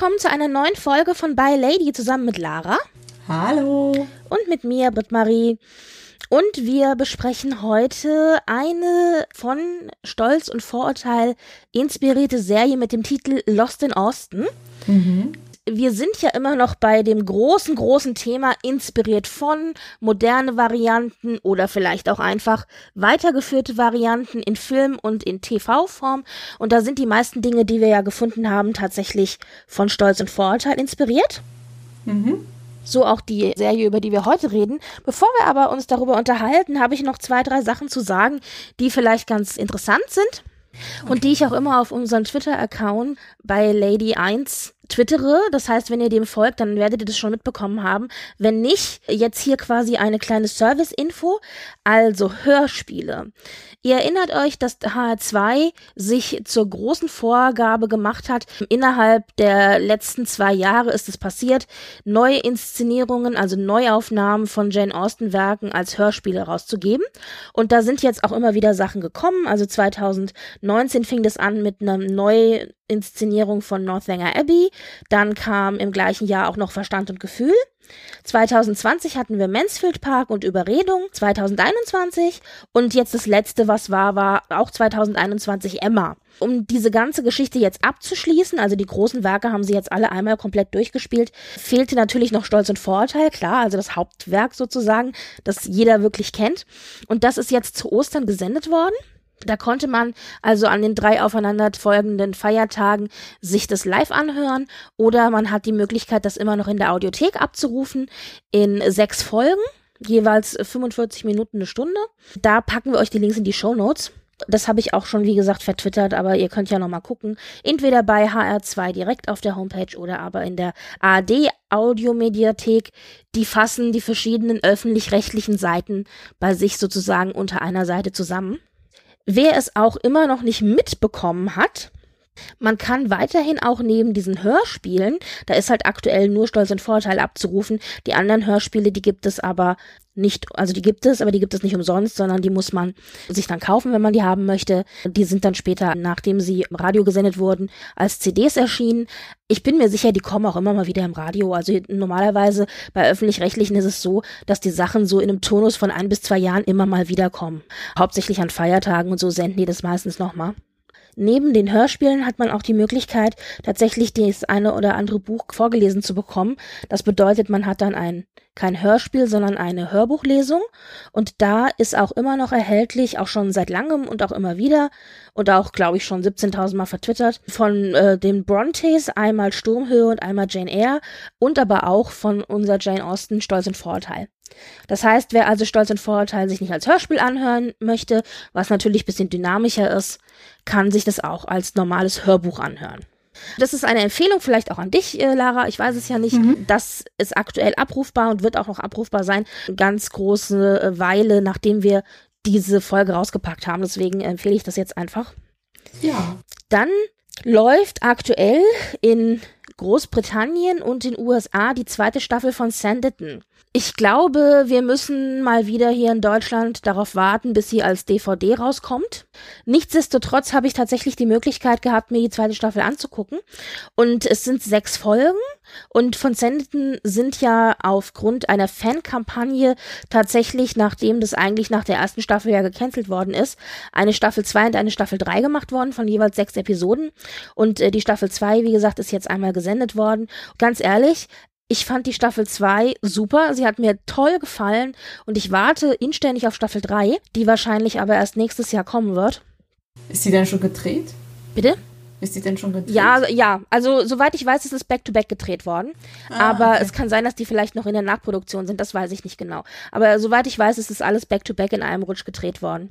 Willkommen zu einer neuen Folge von By Lady zusammen mit Lara. Hallo. Und mit mir, Britt-Marie. Und wir besprechen heute eine von Stolz und Vorurteil inspirierte Serie mit dem Titel Lost in Austin. Mhm wir sind ja immer noch bei dem großen, großen Thema inspiriert von moderne Varianten oder vielleicht auch einfach weitergeführte Varianten in Film und in TV-Form. Und da sind die meisten Dinge, die wir ja gefunden haben, tatsächlich von Stolz und Vorurteil inspiriert. Mhm. So auch die Serie, über die wir heute reden. Bevor wir aber uns darüber unterhalten, habe ich noch zwei, drei Sachen zu sagen, die vielleicht ganz interessant sind. Und die ich auch immer auf unserem Twitter-Account bei Lady1 twittere. Das heißt, wenn ihr dem folgt, dann werdet ihr das schon mitbekommen haben. Wenn nicht, jetzt hier quasi eine kleine Service-Info. Also Hörspiele. Ihr erinnert euch, dass HR2 sich zur großen Vorgabe gemacht hat. Innerhalb der letzten zwei Jahre ist es passiert, neue Inszenierungen, also Neuaufnahmen von Jane Austen Werken als Hörspiele rauszugeben. Und da sind jetzt auch immer wieder Sachen gekommen. Also 2019 fing das an mit einer Neuinszenierung von Northanger Abbey. Dann kam im gleichen Jahr auch noch Verstand und Gefühl. 2020 hatten wir Mansfield Park und Überredung, 2021 und jetzt das letzte, was war, war auch 2021 Emma. Um diese ganze Geschichte jetzt abzuschließen, also die großen Werke haben sie jetzt alle einmal komplett durchgespielt, fehlte natürlich noch Stolz und Vorurteil, klar, also das Hauptwerk sozusagen, das jeder wirklich kennt. Und das ist jetzt zu Ostern gesendet worden. Da konnte man also an den drei aufeinanderfolgenden Feiertagen sich das live anhören oder man hat die Möglichkeit, das immer noch in der Audiothek abzurufen in sechs Folgen, jeweils 45 Minuten eine Stunde. Da packen wir euch die Links in die Show Notes. Das habe ich auch schon, wie gesagt, vertwittert, aber ihr könnt ja nochmal gucken. Entweder bei HR2 direkt auf der Homepage oder aber in der ARD Audiomediathek. Die fassen die verschiedenen öffentlich-rechtlichen Seiten bei sich sozusagen unter einer Seite zusammen. Wer es auch immer noch nicht mitbekommen hat, man kann weiterhin auch neben diesen Hörspielen, da ist halt aktuell nur Stolz und Vorteil abzurufen, die anderen Hörspiele, die gibt es aber nicht, also die gibt es, aber die gibt es nicht umsonst, sondern die muss man sich dann kaufen, wenn man die haben möchte. Die sind dann später, nachdem sie im Radio gesendet wurden, als CDs erschienen. Ich bin mir sicher, die kommen auch immer mal wieder im Radio. Also normalerweise bei öffentlich-rechtlichen ist es so, dass die Sachen so in einem Turnus von ein bis zwei Jahren immer mal wieder kommen. Hauptsächlich an Feiertagen und so senden die das meistens nochmal. Neben den Hörspielen hat man auch die Möglichkeit, tatsächlich das eine oder andere Buch vorgelesen zu bekommen. Das bedeutet, man hat dann ein kein Hörspiel, sondern eine Hörbuchlesung. Und da ist auch immer noch erhältlich, auch schon seit langem und auch immer wieder und auch, glaube ich, schon 17.000 Mal vertwittert, von äh, den Brontes, einmal Sturmhöhe und einmal Jane Eyre und aber auch von unser Jane Austen Stolz und Vorurteil. Das heißt, wer also Stolz und Vorurteil sich nicht als Hörspiel anhören möchte, was natürlich bisschen dynamischer ist, kann sich das auch als normales Hörbuch anhören. Das ist eine Empfehlung vielleicht auch an dich, äh, Lara. Ich weiß es ja nicht. Mhm. Das ist aktuell abrufbar und wird auch noch abrufbar sein. Ganz große äh, Weile, nachdem wir diese Folge rausgepackt haben. Deswegen empfehle ich das jetzt einfach. Ja. Dann läuft aktuell in Großbritannien und in USA die zweite Staffel von Sanditon. Ich glaube, wir müssen mal wieder hier in Deutschland darauf warten, bis sie als DVD rauskommt. Nichtsdestotrotz habe ich tatsächlich die Möglichkeit gehabt, mir die zweite Staffel anzugucken. Und es sind sechs Folgen. Und von Sanditon sind ja aufgrund einer Fankampagne tatsächlich, nachdem das eigentlich nach der ersten Staffel ja gecancelt worden ist, eine Staffel 2 und eine Staffel 3 gemacht worden von jeweils sechs Episoden. Und äh, die Staffel 2, wie gesagt, ist jetzt einmal gesendet worden. Ganz ehrlich, ich fand die Staffel 2 super. Sie hat mir toll gefallen und ich warte inständig auf Staffel 3, die wahrscheinlich aber erst nächstes Jahr kommen wird. Ist sie denn schon gedreht? Bitte? Ist die denn schon gedreht? Ja, ja. Also, soweit ich weiß, ist es back-to-back -back gedreht worden. Ah, aber okay. es kann sein, dass die vielleicht noch in der Nachproduktion sind. Das weiß ich nicht genau. Aber soweit ich weiß, ist es alles back-to-back -back in einem Rutsch gedreht worden.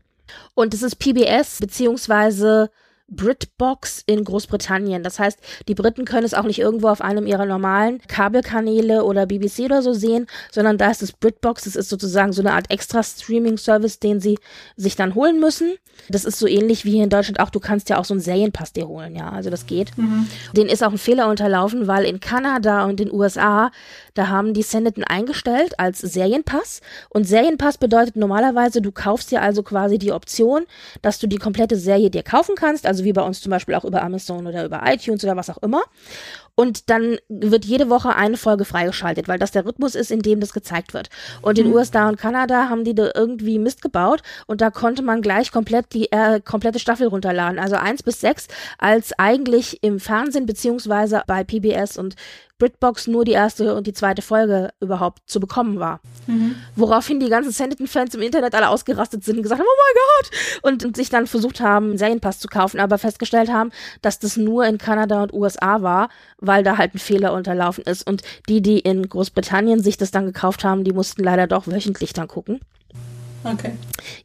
Und es ist PBS beziehungsweise BritBox in Großbritannien. Das heißt, die Briten können es auch nicht irgendwo auf einem ihrer normalen Kabelkanäle oder BBC oder so sehen, sondern da ist es BritBox. Das ist sozusagen so eine Art extra Streaming-Service, den sie sich dann holen müssen. Das ist so ähnlich wie hier in Deutschland auch. Du kannst ja auch so einen Serienpass dir holen, ja. Also das geht. Mhm. Den ist auch ein Fehler unterlaufen, weil in Kanada und den USA, da haben die Sendeten eingestellt als Serienpass. Und Serienpass bedeutet normalerweise, du kaufst dir also quasi die Option, dass du die komplette Serie dir kaufen kannst. Also also wie bei uns zum Beispiel auch über Amazon oder über iTunes oder was auch immer. Und dann wird jede Woche eine Folge freigeschaltet, weil das der Rhythmus ist, in dem das gezeigt wird. Und in mhm. USA und Kanada haben die da irgendwie Mist gebaut und da konnte man gleich komplett die äh, komplette Staffel runterladen. Also eins bis sechs, als eigentlich im Fernsehen beziehungsweise bei PBS und BritBox nur die erste und die zweite Folge überhaupt zu bekommen war. Mhm. Woraufhin die ganzen Sanditon-Fans im Internet alle ausgerastet sind und gesagt haben, oh mein Gott! Und, und, sich dann versucht haben, einen Serienpass zu kaufen, aber festgestellt haben, dass das nur in Kanada und USA war, weil da halt ein Fehler unterlaufen ist. Und die, die in Großbritannien sich das dann gekauft haben, die mussten leider doch wöchentlich dann gucken. Okay.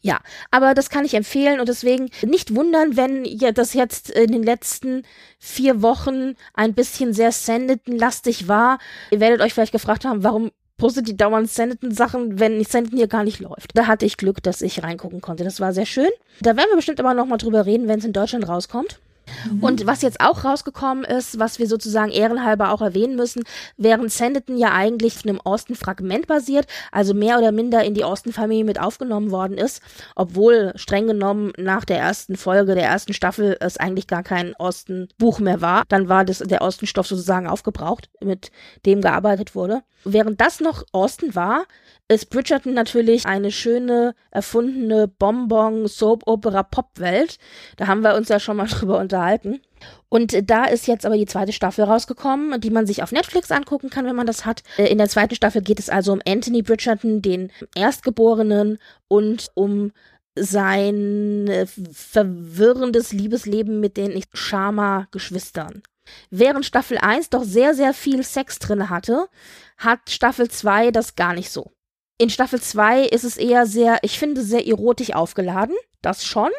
Ja, aber das kann ich empfehlen und deswegen nicht wundern, wenn ja das jetzt in den letzten vier Wochen ein bisschen sehr Sanditon-lastig war. Ihr werdet euch vielleicht gefragt haben, warum postet die dauernd Sanditon-Sachen, wenn Sanditon hier gar nicht läuft. Da hatte ich Glück, dass ich reingucken konnte. Das war sehr schön. Da werden wir bestimmt aber nochmal drüber reden, wenn es in Deutschland rauskommt. Mhm. Und was jetzt auch rausgekommen ist, was wir sozusagen ehrenhalber auch erwähnen müssen, während Sanditon ja eigentlich auf einem Austin-Fragment basiert, also mehr oder minder in die Austin-Familie mit aufgenommen worden ist, obwohl streng genommen nach der ersten Folge der ersten Staffel es eigentlich gar kein Austin-Buch mehr war, dann war das, der Austin-Stoff sozusagen aufgebraucht, mit dem gearbeitet wurde. Während das noch Austin war, ist Bridgerton natürlich eine schöne, erfundene Bonbon-Soap-Opera-Pop-Welt. Da haben wir uns ja schon mal drüber unterhalten. Und da ist jetzt aber die zweite Staffel rausgekommen, die man sich auf Netflix angucken kann, wenn man das hat. Äh, in der zweiten Staffel geht es also um Anthony Bridgerton, den Erstgeborenen, und um sein äh, verwirrendes Liebesleben mit den Sharma-Geschwistern. Während Staffel 1 doch sehr, sehr viel Sex drin hatte, hat Staffel 2 das gar nicht so. In Staffel 2 ist es eher sehr, ich finde, sehr erotisch aufgeladen. Das schon.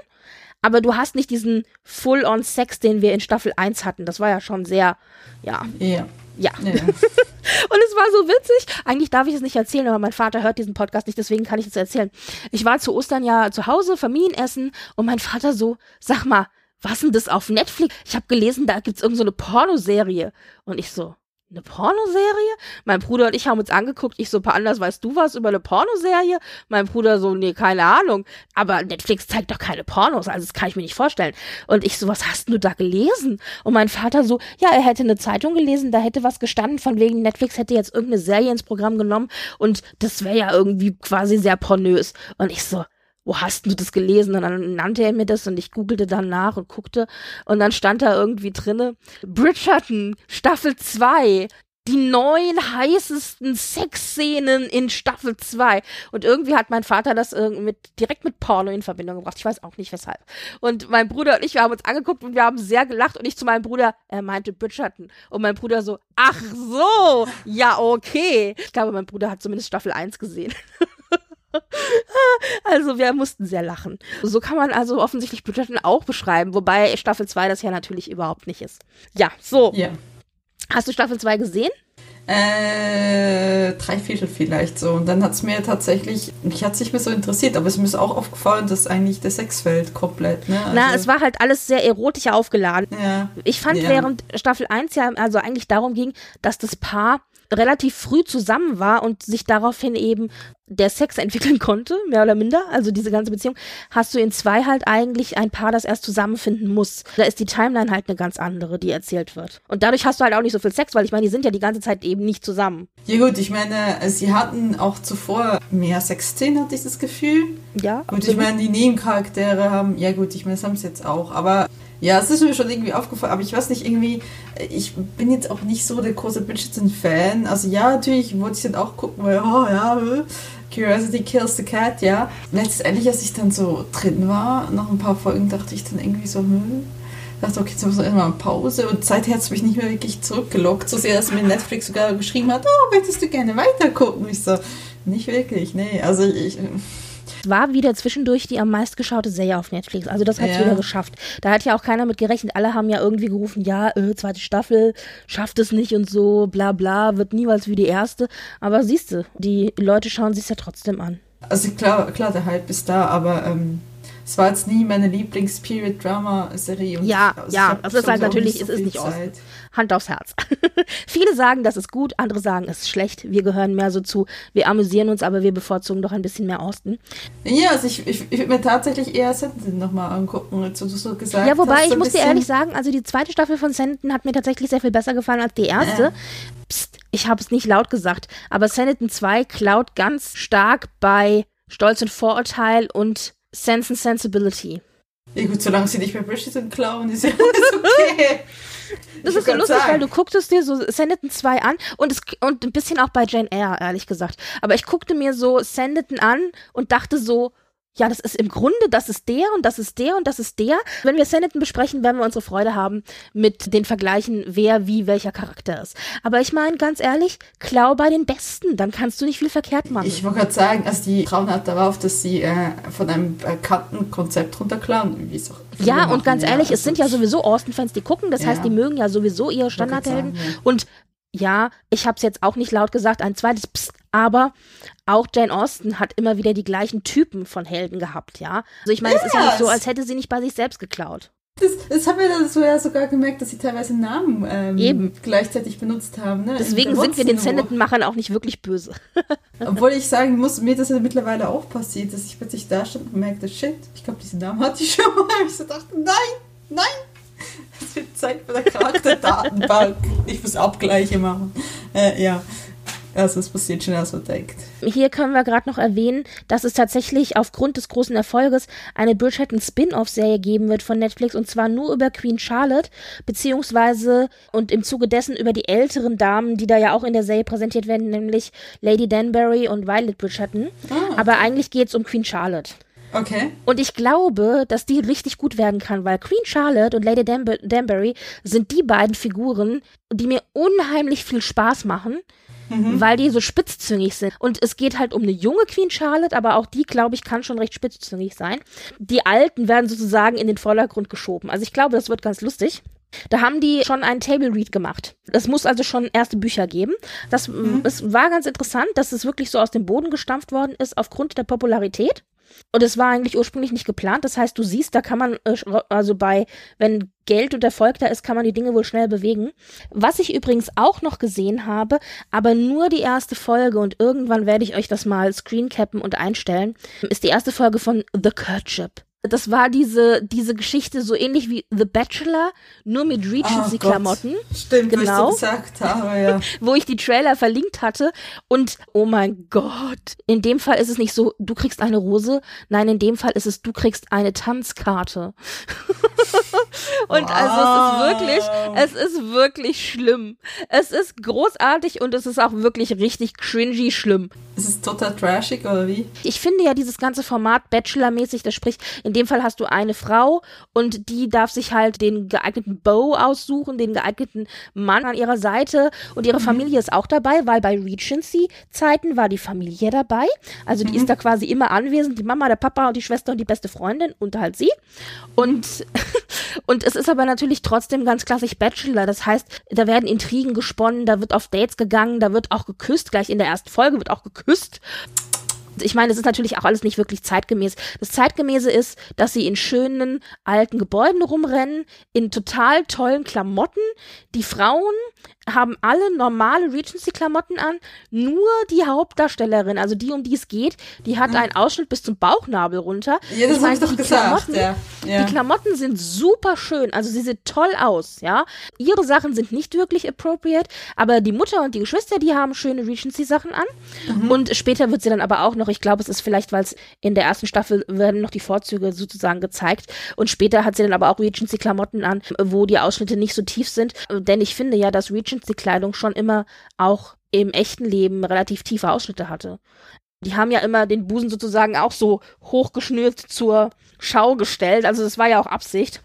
Aber du hast nicht diesen Full-on-Sex, den wir in Staffel 1 hatten. Das war ja schon sehr, ja. Ja. Ja. ja. und es war so witzig. Eigentlich darf ich es nicht erzählen, aber mein Vater hört diesen Podcast nicht, deswegen kann ich es erzählen. Ich war zu Ostern ja zu Hause, Familienessen, und mein Vater so, sag mal, was denn das auf Netflix? Ich habe gelesen, da gibt's irgend so eine Pornoserie. Und ich so, eine Pornoserie? Mein Bruder und ich haben uns angeguckt. Ich so, paar anders, weißt du was über eine Pornoserie? Mein Bruder so, nee, keine Ahnung. Aber Netflix zeigt doch keine Pornos, also das kann ich mir nicht vorstellen. Und ich so, was hast du da gelesen? Und mein Vater so, ja, er hätte eine Zeitung gelesen, da hätte was gestanden, von wegen Netflix hätte jetzt irgendeine Serie ins Programm genommen und das wäre ja irgendwie quasi sehr pornös. Und ich so, wo hast du das gelesen? Und dann nannte er mir das und ich googelte dann nach und guckte und dann stand da irgendwie drinne, Bridgerton, Staffel 2, die neun heißesten Sexszenen in Staffel 2. Und irgendwie hat mein Vater das mit, direkt mit Porno in Verbindung gebracht. Ich weiß auch nicht weshalb. Und mein Bruder und ich, wir haben uns angeguckt und wir haben sehr gelacht. Und ich zu meinem Bruder, er meinte Bridgerton. Und mein Bruder so, ach so, ja, okay. Ich glaube, mein Bruder hat zumindest Staffel 1 gesehen. Also wir mussten sehr lachen. So kann man also offensichtlich Bridgerton auch beschreiben, wobei Staffel 2 das ja natürlich überhaupt nicht ist. Ja, so. Ja. Hast du Staffel 2 gesehen? Äh, drei Viertel vielleicht so. Und dann hat es mir tatsächlich, mich hat es nicht mehr so interessiert, aber es ist mir auch aufgefallen, dass eigentlich der Sex fällt komplett. Ne? Also, Na, es war halt alles sehr erotisch aufgeladen. Ja. Ich fand, ja. während Staffel 1 ja also eigentlich darum ging, dass das Paar relativ früh zusammen war und sich daraufhin eben der Sex entwickeln konnte, mehr oder minder, also diese ganze Beziehung, hast du in zwei halt eigentlich ein Paar, das erst zusammenfinden muss. Da ist die Timeline halt eine ganz andere, die erzählt wird. Und dadurch hast du halt auch nicht so viel Sex, weil ich meine, die sind ja die ganze Zeit eben nicht zusammen. Ja gut, ich meine, sie hatten auch zuvor mehr Sexszenen, hatte ich das Gefühl. Ja. Und ich meine, die Nebencharaktere haben, ja gut, ich meine, das haben sie jetzt auch, aber ja, es ist mir schon irgendwie aufgefallen, aber ich weiß nicht, irgendwie, ich bin jetzt auch nicht so der große Bridgerton-Fan. Also ja, natürlich wollte ich dann auch gucken, weil, oh ja, Curiosity Kills the Cat, ja. Letztendlich, als ich dann so drin war, nach ein paar Folgen, dachte ich dann irgendwie so, hm, dachte, okay, jetzt ich erstmal eine Pause und seither hat es mich nicht mehr wirklich zurückgelockt, so sehr, dass mir Netflix sogar geschrieben hat, oh, möchtest du gerne weitergucken? Ich so, nicht wirklich, nee, also ich, es war wieder zwischendurch die am meistgeschaute Serie auf Netflix. Also das hat es Ja. wieder geschafft. Da hat ja auch keiner mit gerechnet. Alle haben ja irgendwie gerufen, ja, äh, zweite Staffel, schafft es nicht und so, bla bla, wird niemals wie die erste. Aber siehst du, die Leute schauen sich ja trotzdem an. Also klar, klar, der Hype ist da, aber ähm, es war jetzt nie meine Lieblings-Period-Drama-Serie. Ja, also ja, ich hab das ist halt sowieso natürlich- so es ist nicht. Zeit. Hand aufs Herz. Viele sagen, das ist gut, andere sagen, es ist schlecht. Wir gehören mehr so zu, wir amüsieren uns, aber wir bevorzugen doch ein bisschen mehr Osten. Ja, also ich, ich, ich würde mir tatsächlich eher Sentinel nochmal angucken, wo du so gesagt Ja, wobei hast, ich muss dir ehrlich sagen, also die zweite Staffel von Sanditon hat mir tatsächlich sehr viel besser gefallen als die erste. Äh. Psst, ich habe es nicht laut gesagt, aber Sanditon 2 klaut ganz stark bei Stolz und Vorurteil und Sense and Sensibility. Ja gut, solange sie nicht bei Bridgerton klauen, ist ja alles okay. Das Ich ist so lustig, sagen. weil du gucktest dir so Sanditon 2 an und, es, und ein bisschen auch bei Jane Eyre, ehrlich gesagt. Aber ich guckte mir so Sanditon an und dachte so, ja, das ist im Grunde, das ist der und das ist der und das ist der. Wenn wir Sanditon besprechen, werden wir unsere Freude haben mit den Vergleichen, wer wie welcher Charakter ist. Aber ich meine, ganz ehrlich, klau bei den Besten, dann kannst du nicht viel verkehrt machen. Ich wollte gerade sagen, also die trauen halt darauf, dass sie äh, von einem bekannten Konzept runterklauen, wie es auch Ja, machen, und ganz ehrlich, es also sind ja sowieso Austin-Fans, die gucken. Das Ja. heißt, die mögen ja sowieso ihre Standardhelden. ja. Und ja, ich habe es jetzt auch nicht laut gesagt, ein zweites Psst, aber auch Jane Austen hat immer wieder die gleichen Typen von Helden gehabt, ja. Also ich meine, es ist ja nicht so, Yes. als hätte sie nicht bei sich selbst geklaut. Das, das haben wir dann so ja sogar gemerkt, dass sie teilweise Namen ähm, Eben. gleichzeitig benutzt haben. Ne? Deswegen sind wir den. Sanditon-Machern auch nicht wirklich böse. Obwohl ich sagen muss, mir das ja mittlerweile auch passiert, dass ich plötzlich da stand und merkte, shit, ich glaube, diesen Namen hatte ich schon mal. Ich so dachte, nein, nein. Es wird Zeit für der Charakterdatenbank. ich muss Abgleiche machen. Äh, ja, also es passiert schneller, als man denkt. Hier können wir gerade noch erwähnen, dass es tatsächlich aufgrund des großen Erfolges eine Bridgerton Spin-off-Serie geben wird von Netflix und zwar nur über Queen Charlotte, beziehungsweise und im Zuge dessen über die älteren Damen, die da ja auch in der Serie präsentiert werden, nämlich Lady Danbury und Violet Bridgerton. Ah. Aber eigentlich geht es um Queen Charlotte. Okay. Und ich glaube, dass die richtig gut werden kann, weil Queen Charlotte und Lady Danb Danbury sind die beiden Figuren, die mir unheimlich viel Spaß machen, weil die so spitzzüngig sind. Und es geht halt um eine junge Queen Charlotte, aber auch die, glaube ich, kann schon recht spitzzüngig sein. Die Alten werden sozusagen in den Vordergrund geschoben. Also ich glaube, das wird ganz lustig. Da haben die schon einen Table Read gemacht. Es muss also schon erste Bücher geben. Das es war ganz interessant, dass es wirklich so aus dem Boden gestampft worden ist aufgrund der Popularität. Und es war eigentlich ursprünglich nicht geplant. Das heißt, du siehst, da kann man, äh, also bei, wenn Geld und Erfolg da ist, kann man die Dinge wohl schnell bewegen. Was ich übrigens auch noch gesehen habe, aber nur die erste Folge und irgendwann werde ich euch das mal screencappen und einstellen, ist die erste Folge von The Courtship. Das war diese, diese Geschichte so ähnlich wie The Bachelor, nur mit Oh Regency-Klamotten Gott. Stimmt, Genau. du gesagt habe, ja. wo ich die Trailer verlinkt hatte. Und oh mein Gott, in dem Fall ist es nicht so, du kriegst eine Rose. Nein, in dem Fall ist es, du kriegst eine Tanzkarte. und also es ist wirklich, es ist wirklich schlimm. Es ist großartig und es ist auch wirklich richtig cringy schlimm. Ist es total trashig oder wie? Ich finde ja dieses ganze Format Bachelor-mäßig, das spricht, in dem Fall hast du eine Frau und die darf sich halt den geeigneten Beau aussuchen, den geeigneten Mann an ihrer Seite und ihre Familie ist auch dabei, weil bei Regency-Zeiten war die Familie dabei. Also die ist da quasi immer anwesend, die Mama, der Papa und die Schwester und die beste Freundin und halt sie. Und, und es ist aber natürlich trotzdem ganz klassisch Bachelor. Das heißt, da werden Intrigen gesponnen, da wird auf Dates gegangen, da wird auch geküsst. Gleich in der ersten Folge wird auch geküsst. Ich meine, es ist natürlich auch alles nicht wirklich zeitgemäß. Das Zeitgemäße ist, dass sie in schönen alten Gebäuden rumrennen, in total tollen Klamotten. Die Frauen haben alle normale Regency-Klamotten an. Nur die Hauptdarstellerin, also die, um die es geht, die hat einen Ausschnitt bis zum Bauchnabel runter. Ja, das Ich meine, doch die gesagt. Klamotten- Ja. Ja. die Klamotten sind super schön, also sie sieht toll aus, ja. Ihre Sachen sind nicht wirklich appropriate, aber die Mutter und die Geschwister, die haben schöne Regency-Sachen an. Mhm. Und später wird sie dann aber auch noch, ich glaube, es ist vielleicht, weil es in der ersten Staffel werden noch die Vorzüge sozusagen gezeigt. Und später hat sie dann aber auch Regency-Klamotten an, wo die Ausschnitte nicht so tief sind. Denn ich finde ja, dass Regency-Kleidung schon immer auch im echten Leben relativ tiefe Ausschnitte hatte. Die haben ja immer den Busen sozusagen auch so hochgeschnürt zur Schau gestellt. Also das war ja auch Absicht.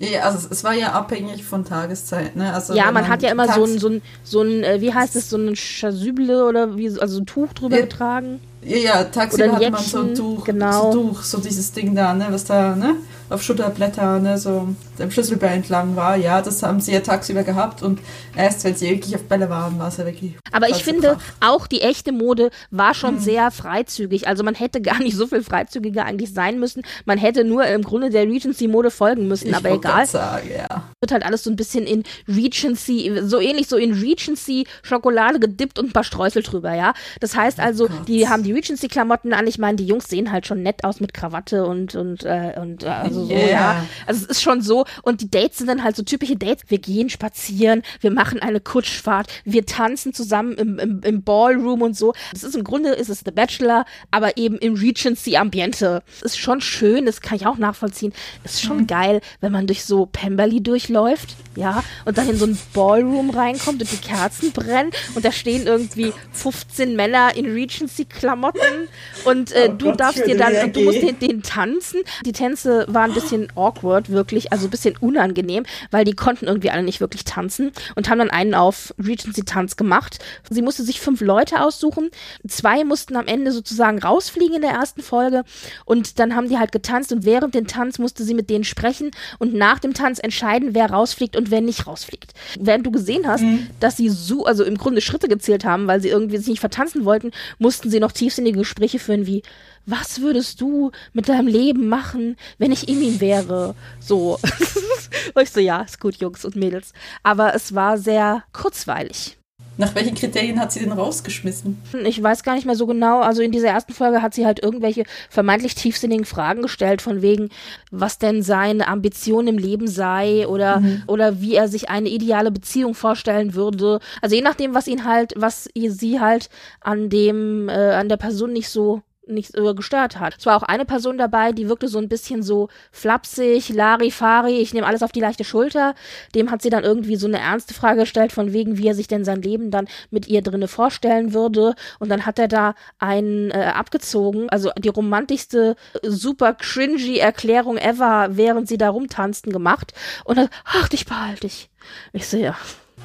Ja, also es- war ja abhängig von Tageszeit, ne? Also ja, wenn man hat ja immer so ein, so ein, so ein, äh, wie heißt es, so ein Chasuble oder wie, also so ein Tuch drüber Ja. getragen. Ja, ja, tagsüber hat man so ein Tuch, genau. so Tuch, so dieses Ding da, ne, was da, ne, auf Schulterblätter, ne, so am Schlüsselbein entlang war. Ja, das haben sie ja tagsüber gehabt und erst wenn sie wirklich auf Bälle waren, war es ja wirklich. Aber ich finde, auch die echte Mode war schon hm. sehr freizügig. Also man hätte gar nicht so viel freizügiger eigentlich sein müssen. Man hätte nur im Grunde der Regency-Mode folgen müssen, ich aber egal. Sagen, ja. Wird halt alles so ein bisschen in Regency, so ähnlich so in Regency-Schokolade gedippt und ein paar Streusel drüber, ja. Das heißt also, oh die haben die Regency-Klamotten an. Ich meine, die Jungs sehen halt schon nett aus mit Krawatte und, und, äh, und äh, also so, yeah. ja. Also es ist schon so. Und die Dates sind dann halt so typische Dates. Wir gehen spazieren, wir machen eine Kutschfahrt, wir tanzen zusammen im, im, im Ballroom und so. Das ist im Grunde ist es The Bachelor, aber eben im Regency-Ambiente. Ist schon schön, das kann ich auch nachvollziehen. Ist schon mhm. geil, wenn man durch so Pemberley durchläuft, ja, und dann in so ein Ballroom reinkommt und die Kerzen brennen und da stehen irgendwie 15 Männer in Regency-Klamotten und äh, oh du Gott, darfst dir dann, du musst den, den tanzen. Die Tänze waren ein bisschen awkward, wirklich, also ein bisschen unangenehm, weil die konnten irgendwie alle nicht wirklich tanzen und haben dann einen auf Regency-Tanz gemacht. Sie musste sich fünf Leute aussuchen. Zwei mussten am Ende sozusagen rausfliegen in der ersten Folge und dann haben die halt getanzt und während dem Tanz musste sie mit denen sprechen und nach dem Tanz entscheiden, wer rausfliegt und wer nicht rausfliegt. Während du gesehen hast, mhm. dass sie so, also im Grunde Schritte gezählt haben, weil sie irgendwie sich nicht vertanzen wollten, mussten sie noch tiefsinnige Gespräche führen wie, was würdest du mit deinem Leben machen, wenn ich in ihm wäre? So. und ich so, ja, ist gut, Jungs und Mädels. Aber es war sehr kurzweilig. Nach welchen Kriterien hat sie denn rausgeschmissen? Ich weiß gar nicht mehr so genau. Also in dieser ersten Folge hat sie halt irgendwelche vermeintlich tiefsinnigen Fragen gestellt, von wegen, was denn seine Ambition im Leben sei oder, mhm. oder wie er sich eine ideale Beziehung vorstellen würde. Also je nachdem, was ihn halt, was sie halt an dem, äh, an der Person nicht so nicht äh, gestört hat. Es war auch eine Person dabei, die wirkte so ein bisschen so flapsig, Larifari, ich nehme alles auf die leichte Schulter. Dem hat sie dann irgendwie so eine ernste Frage gestellt, von wegen, wie er sich denn sein Leben dann mit ihr drinne vorstellen würde. Und dann hat er da einen äh, abgezogen, also die romantischste, super cringy Erklärung ever, während sie da rumtanzten, gemacht. Und dann, ach, dich behalte ich. Ich so, ja.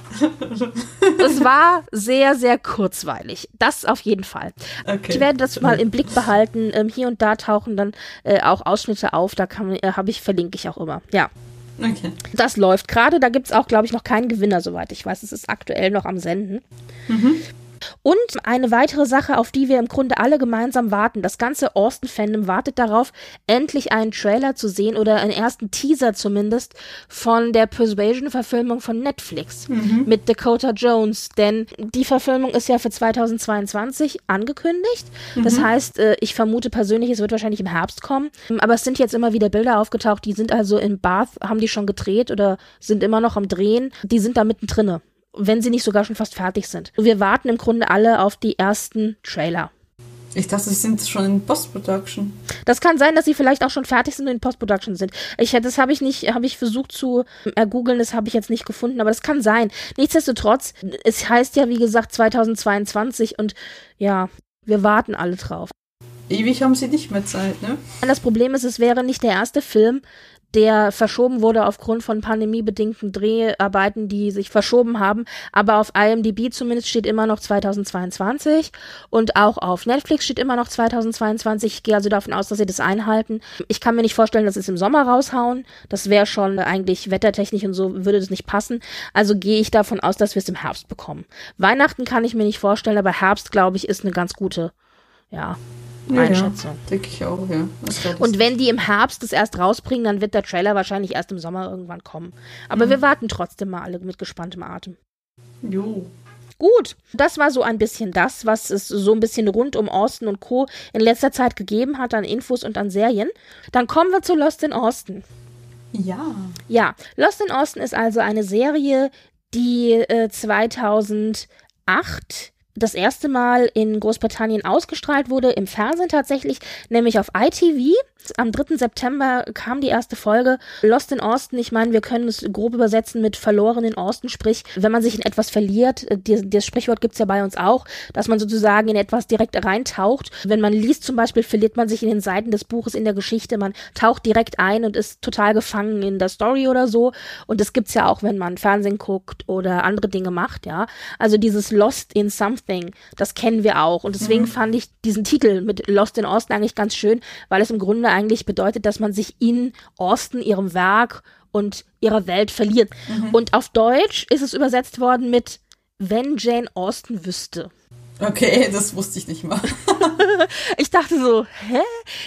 Es war sehr, sehr kurzweilig. Das auf jeden Fall. Okay. Ich werde das mal im Blick behalten. Ähm, hier und da tauchen dann äh, auch Ausschnitte auf. Da äh, habe ich, verlinke ich auch immer. Ja. Okay. Das läuft gerade. Da gibt es auch, glaube ich, noch keinen Gewinner, soweit ich weiß. Es ist aktuell noch am Senden. Mhm. Und eine weitere Sache, auf die wir im Grunde alle gemeinsam warten. Das ganze Austin-Fandom wartet darauf, endlich einen Trailer zu sehen oder einen ersten Teaser zumindest von der Persuasion-Verfilmung von Netflix mhm. mit Dakota Jones. Denn die Verfilmung ist ja für 2022 angekündigt. Mhm. Das heißt, äh, ich vermute persönlich, es wird wahrscheinlich im Herbst kommen. Aber es sind jetzt immer wieder Bilder aufgetaucht. Die sind also in Bath, haben die schon gedreht oder sind immer noch am Drehen. Die sind da mittendrin wenn sie nicht sogar schon fast fertig sind. Wir warten im Grunde alle auf die ersten Trailer. Ich dachte, sie sind schon in Post-Production. Das kann sein, dass sie vielleicht auch schon fertig sind und in Post-Production sind. Ich, das habe ich nicht, habe ich versucht zu ergoogeln, das habe ich jetzt nicht gefunden, aber das kann sein. Nichtsdestotrotz, es heißt ja, wie gesagt, 2022 und ja, wir warten alle drauf. Ewig haben sie nicht mehr Zeit, ne? Das Problem ist, es wäre nicht der erste Film, der verschoben wurde aufgrund von pandemiebedingten Dreharbeiten, die sich verschoben haben. Aber auf IMDb zumindest steht immer noch 2022 und auch auf Netflix steht immer noch 2022. Ich gehe also davon aus, dass sie das einhalten. Ich kann mir nicht vorstellen, dass sie es im Sommer raushauen. Das wäre schon eigentlich wettertechnisch und so würde das nicht passen. Also gehe ich davon aus, dass wir es im Herbst bekommen. Weihnachten kann ich mir nicht vorstellen, aber Herbst, glaube ich, ist eine ganz gute, ja, ja, Einschätzung. Ja, denke ich auch, ja. Und wenn die im Herbst das erst rausbringen, dann wird der Trailer wahrscheinlich erst im Sommer irgendwann kommen. Aber mhm. wir warten trotzdem mal alle mit gespanntem Atem. Jo. Gut, das war so ein bisschen das, was es so ein bisschen rund um Austin und Co. in letzter Zeit gegeben hat an Infos und an Serien. Dann kommen wir zu Lost in Austin. Ja. Ja, Lost in Austin ist also eine Serie, die äh, 2008 das erste Mal in Großbritannien ausgestrahlt wurde, im Fernsehen tatsächlich, nämlich auf ITV. Am 3. September kam die erste Folge. Lost in Austin, ich meine, wir können es grob übersetzen mit verloren in Austin, sprich, wenn man sich in etwas verliert, äh, das Sprichwort gibt's ja bei uns auch, dass man sozusagen in etwas direkt reintaucht. Wenn man liest zum Beispiel, verliert man sich in den Seiten des Buches, in der Geschichte, man taucht direkt ein und ist total gefangen in der Story oder so. Und das gibt's ja auch, wenn man Fernsehen guckt oder andere Dinge macht, ja. Also dieses Lost in Something, das kennen wir auch. Und deswegen mhm. fand ich diesen Titel mit Lost in Austin eigentlich ganz schön, weil es im Grunde eigentlich bedeutet, dass man sich in Austin, ihrem Werk und ihrer Welt verliert. Mhm. Und auf Deutsch ist es übersetzt worden mit Wenn Jane Austen wüsste. Okay, das wusste ich nicht mal. ich dachte so, hä?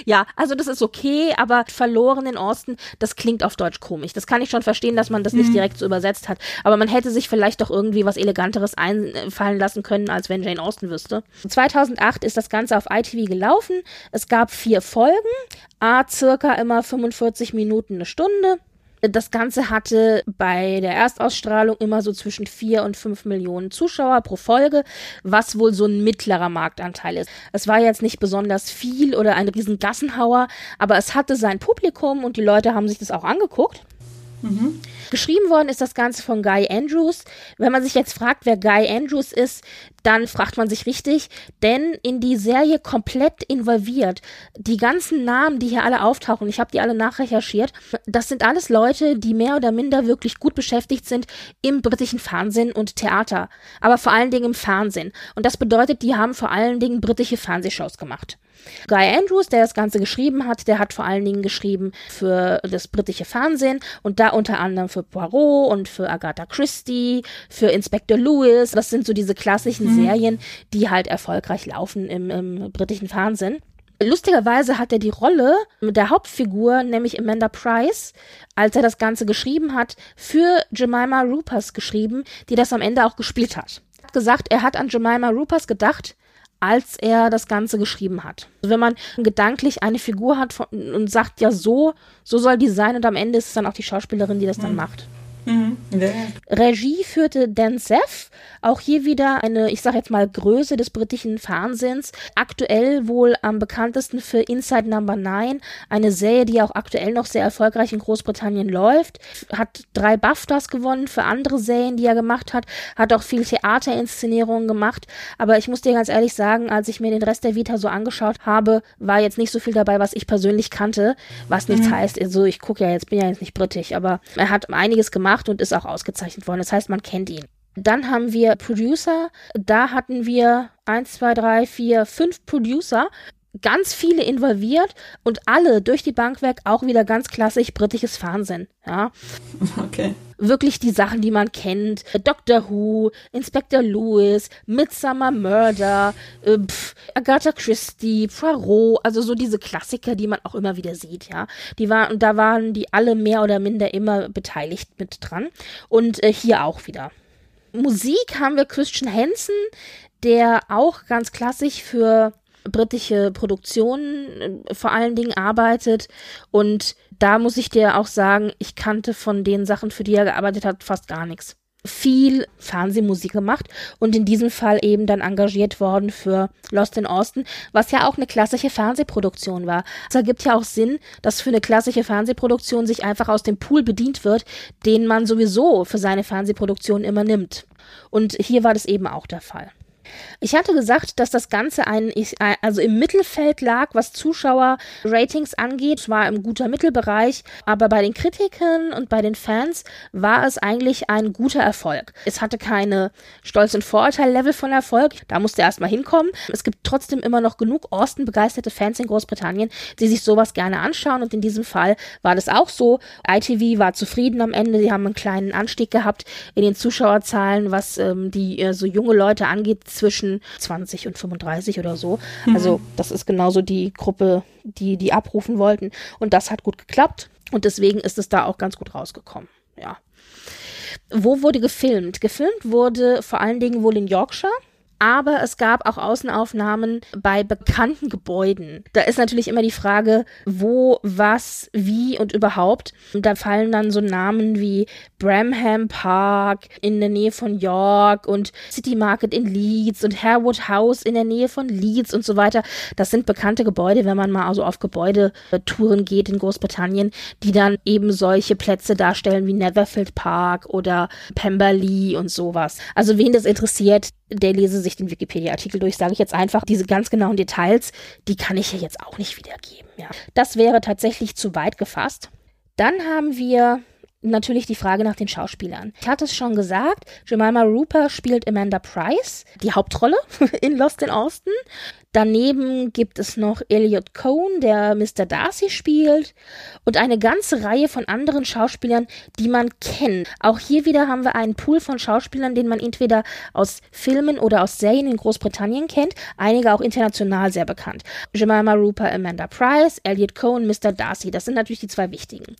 Ja, also das ist okay, aber verloren in Austin, das klingt auf Deutsch komisch. Das kann ich schon verstehen, dass man das nicht mhm. direkt so übersetzt hat. Aber man hätte sich vielleicht doch irgendwie was Eleganteres einfallen lassen können, als wenn Jane Austen wüsste. 2008 ist das Ganze auf ITV gelaufen. Es gab vier Folgen, a circa immer 45 Minuten eine Stunde. Das Ganze hatte bei der Erstausstrahlung immer so zwischen vier und fünf Millionen Zuschauer pro Folge, was wohl so ein mittlerer Marktanteil ist. Es war jetzt nicht besonders viel oder ein riesen Gassenhauer, aber es hatte sein Publikum und die Leute haben sich das auch angeguckt. Mhm. Geschrieben worden ist das Ganze von Guy Andrews. Wenn man sich jetzt fragt, wer Guy Andrews ist, dann fragt man sich richtig, denn in die Serie komplett involviert. Die ganzen Namen, die hier alle auftauchen, ich habe die alle nachrecherchiert, das sind alles Leute, die mehr oder minder wirklich gut beschäftigt sind im britischen Fernsehen und Theater, aber vor allen Dingen im Fernsehen. Und das bedeutet, die haben vor allen Dingen britische Fernsehshows gemacht. Guy Andrews, der das Ganze geschrieben hat, der hat vor allen Dingen geschrieben für das britische Fernsehen und da unter anderem für Poirot und für Agatha Christie, für Inspector Lewis. Das sind so diese klassischen mhm. Serien, die halt erfolgreich laufen im, im britischen Fernsehen. Lustigerweise hat er die Rolle mit der Hauptfigur, nämlich Amanda Price, als er das Ganze geschrieben hat, für Jemima Rupers geschrieben, die das am Ende auch gespielt hat. Er hat gesagt, er hat an Jemima Rupers gedacht, als er das Ganze geschrieben hat. Also wenn man gedanklich eine Figur hat von, und sagt, ja, so, so soll die sein und am Ende ist es dann auch die Schauspielerin, die das dann mhm. macht. Mhm. Regie führte Dan Seff, auch hier wieder eine, ich sag jetzt mal, Größe des britischen Fernsehens. Aktuell wohl am bekanntesten für Inside Number 9, eine Serie, die auch aktuell noch sehr erfolgreich in Großbritannien läuft. Hat drei BAFTAs gewonnen für andere Serien, die er gemacht hat. Hat auch viel Theaterinszenierungen gemacht. Aber ich muss dir ganz ehrlich sagen, als ich mir den Rest der Vita so angeschaut habe, war jetzt nicht so viel dabei, was ich persönlich kannte. Was nichts mhm. heißt, also ich gucke ja jetzt, bin ja jetzt nicht britisch, aber er hat einiges gemacht gemacht und ist auch ausgezeichnet worden. Das heißt, man kennt ihn. Dann haben wir Producer. Da hatten wir eins, zwei, drei, vier, fünf Producer. Ganz viele involviert und alle durch die Bank weg auch wieder ganz klassisch britisches Fernsehen. Ja. Okay wirklich die Sachen, die man kennt. Doctor Who, Inspector Lewis, Midsummer Murder, äh, pf, Agatha Christie, Poirot, also so diese Klassiker, die man auch immer wieder sieht, ja. Die waren, da waren die alle mehr oder minder immer beteiligt mit dran. Und äh, hier auch wieder. Musik haben wir Christian Hansen, der auch ganz klassisch für britische Produktionen äh, vor allen Dingen arbeitet und da muss ich dir auch sagen, ich kannte von den Sachen, für die er gearbeitet hat, fast gar nichts. Viel Fernsehmusik gemacht und in diesem Fall eben dann engagiert worden für Lost in Austin, was ja auch eine klassische Fernsehproduktion war. Es ergibt ja auch Sinn, dass für eine klassische Fernsehproduktion sich einfach aus dem Pool bedient wird, den man sowieso für seine Fernsehproduktion immer nimmt. Und hier war das eben auch der Fall. Ich hatte gesagt, dass das Ganze ein, also im Mittelfeld lag, was Zuschauerratings angeht. War im guter Mittelbereich, aber bei den Kritikern und bei den Fans war es eigentlich ein guter Erfolg. Es hatte keine Stolz- und Vorurteil-Level von Erfolg. Da musste er erstmal hinkommen. Es gibt trotzdem immer noch genug Austin-begeisterte Fans in Großbritannien, die sich sowas gerne anschauen. Und in diesem Fall war das auch so. ITV war zufrieden am Ende. Sie haben einen kleinen Anstieg gehabt in den Zuschauerzahlen, was ähm, die äh, so junge Leute angeht zwischen 20 und 35 oder so. Mhm. Also das ist genauso die Gruppe, die die abrufen wollten. Und das hat gut geklappt. Und deswegen ist es da auch ganz gut rausgekommen. Ja. Wo wurde gefilmt? Gefilmt wurde vor allen Dingen wohl in Yorkshire aber es gab auch Außenaufnahmen bei bekannten Gebäuden. Da ist natürlich immer die Frage, wo, was, wie und überhaupt. Und da fallen dann so Namen wie Bramham Park in der Nähe von York und City Market in Leeds und Harewood House in der Nähe von Leeds und so weiter. Das sind bekannte Gebäude, wenn man mal also auf Gebäudetouren geht in Großbritannien, die dann eben solche Plätze darstellen wie Netherfield Park oder Pemberley und sowas. Also wen das interessiert, der lese sich den Wikipedia-Artikel durch, sage ich jetzt einfach. Diese ganz genauen Details, die kann ich hier jetzt auch nicht wiedergeben. Ja. Das wäre tatsächlich zu weit gefasst. Dann haben wir natürlich die Frage nach den Schauspielern. Ich hatte es schon gesagt, Jemima Rooper spielt Amanda Price, die Hauptrolle in Lost in Austin. Daneben gibt es noch Elliot Cohn, der Mr. Darcy spielt und eine ganze Reihe von anderen Schauspielern, die man kennt. Auch hier wieder haben wir einen Pool von Schauspielern, den man entweder aus Filmen oder aus Serien in Großbritannien kennt, einige auch international sehr bekannt. Jemima Rooper, Amanda Price, Elliot Cohn, Mr. Darcy, das sind natürlich die zwei wichtigen.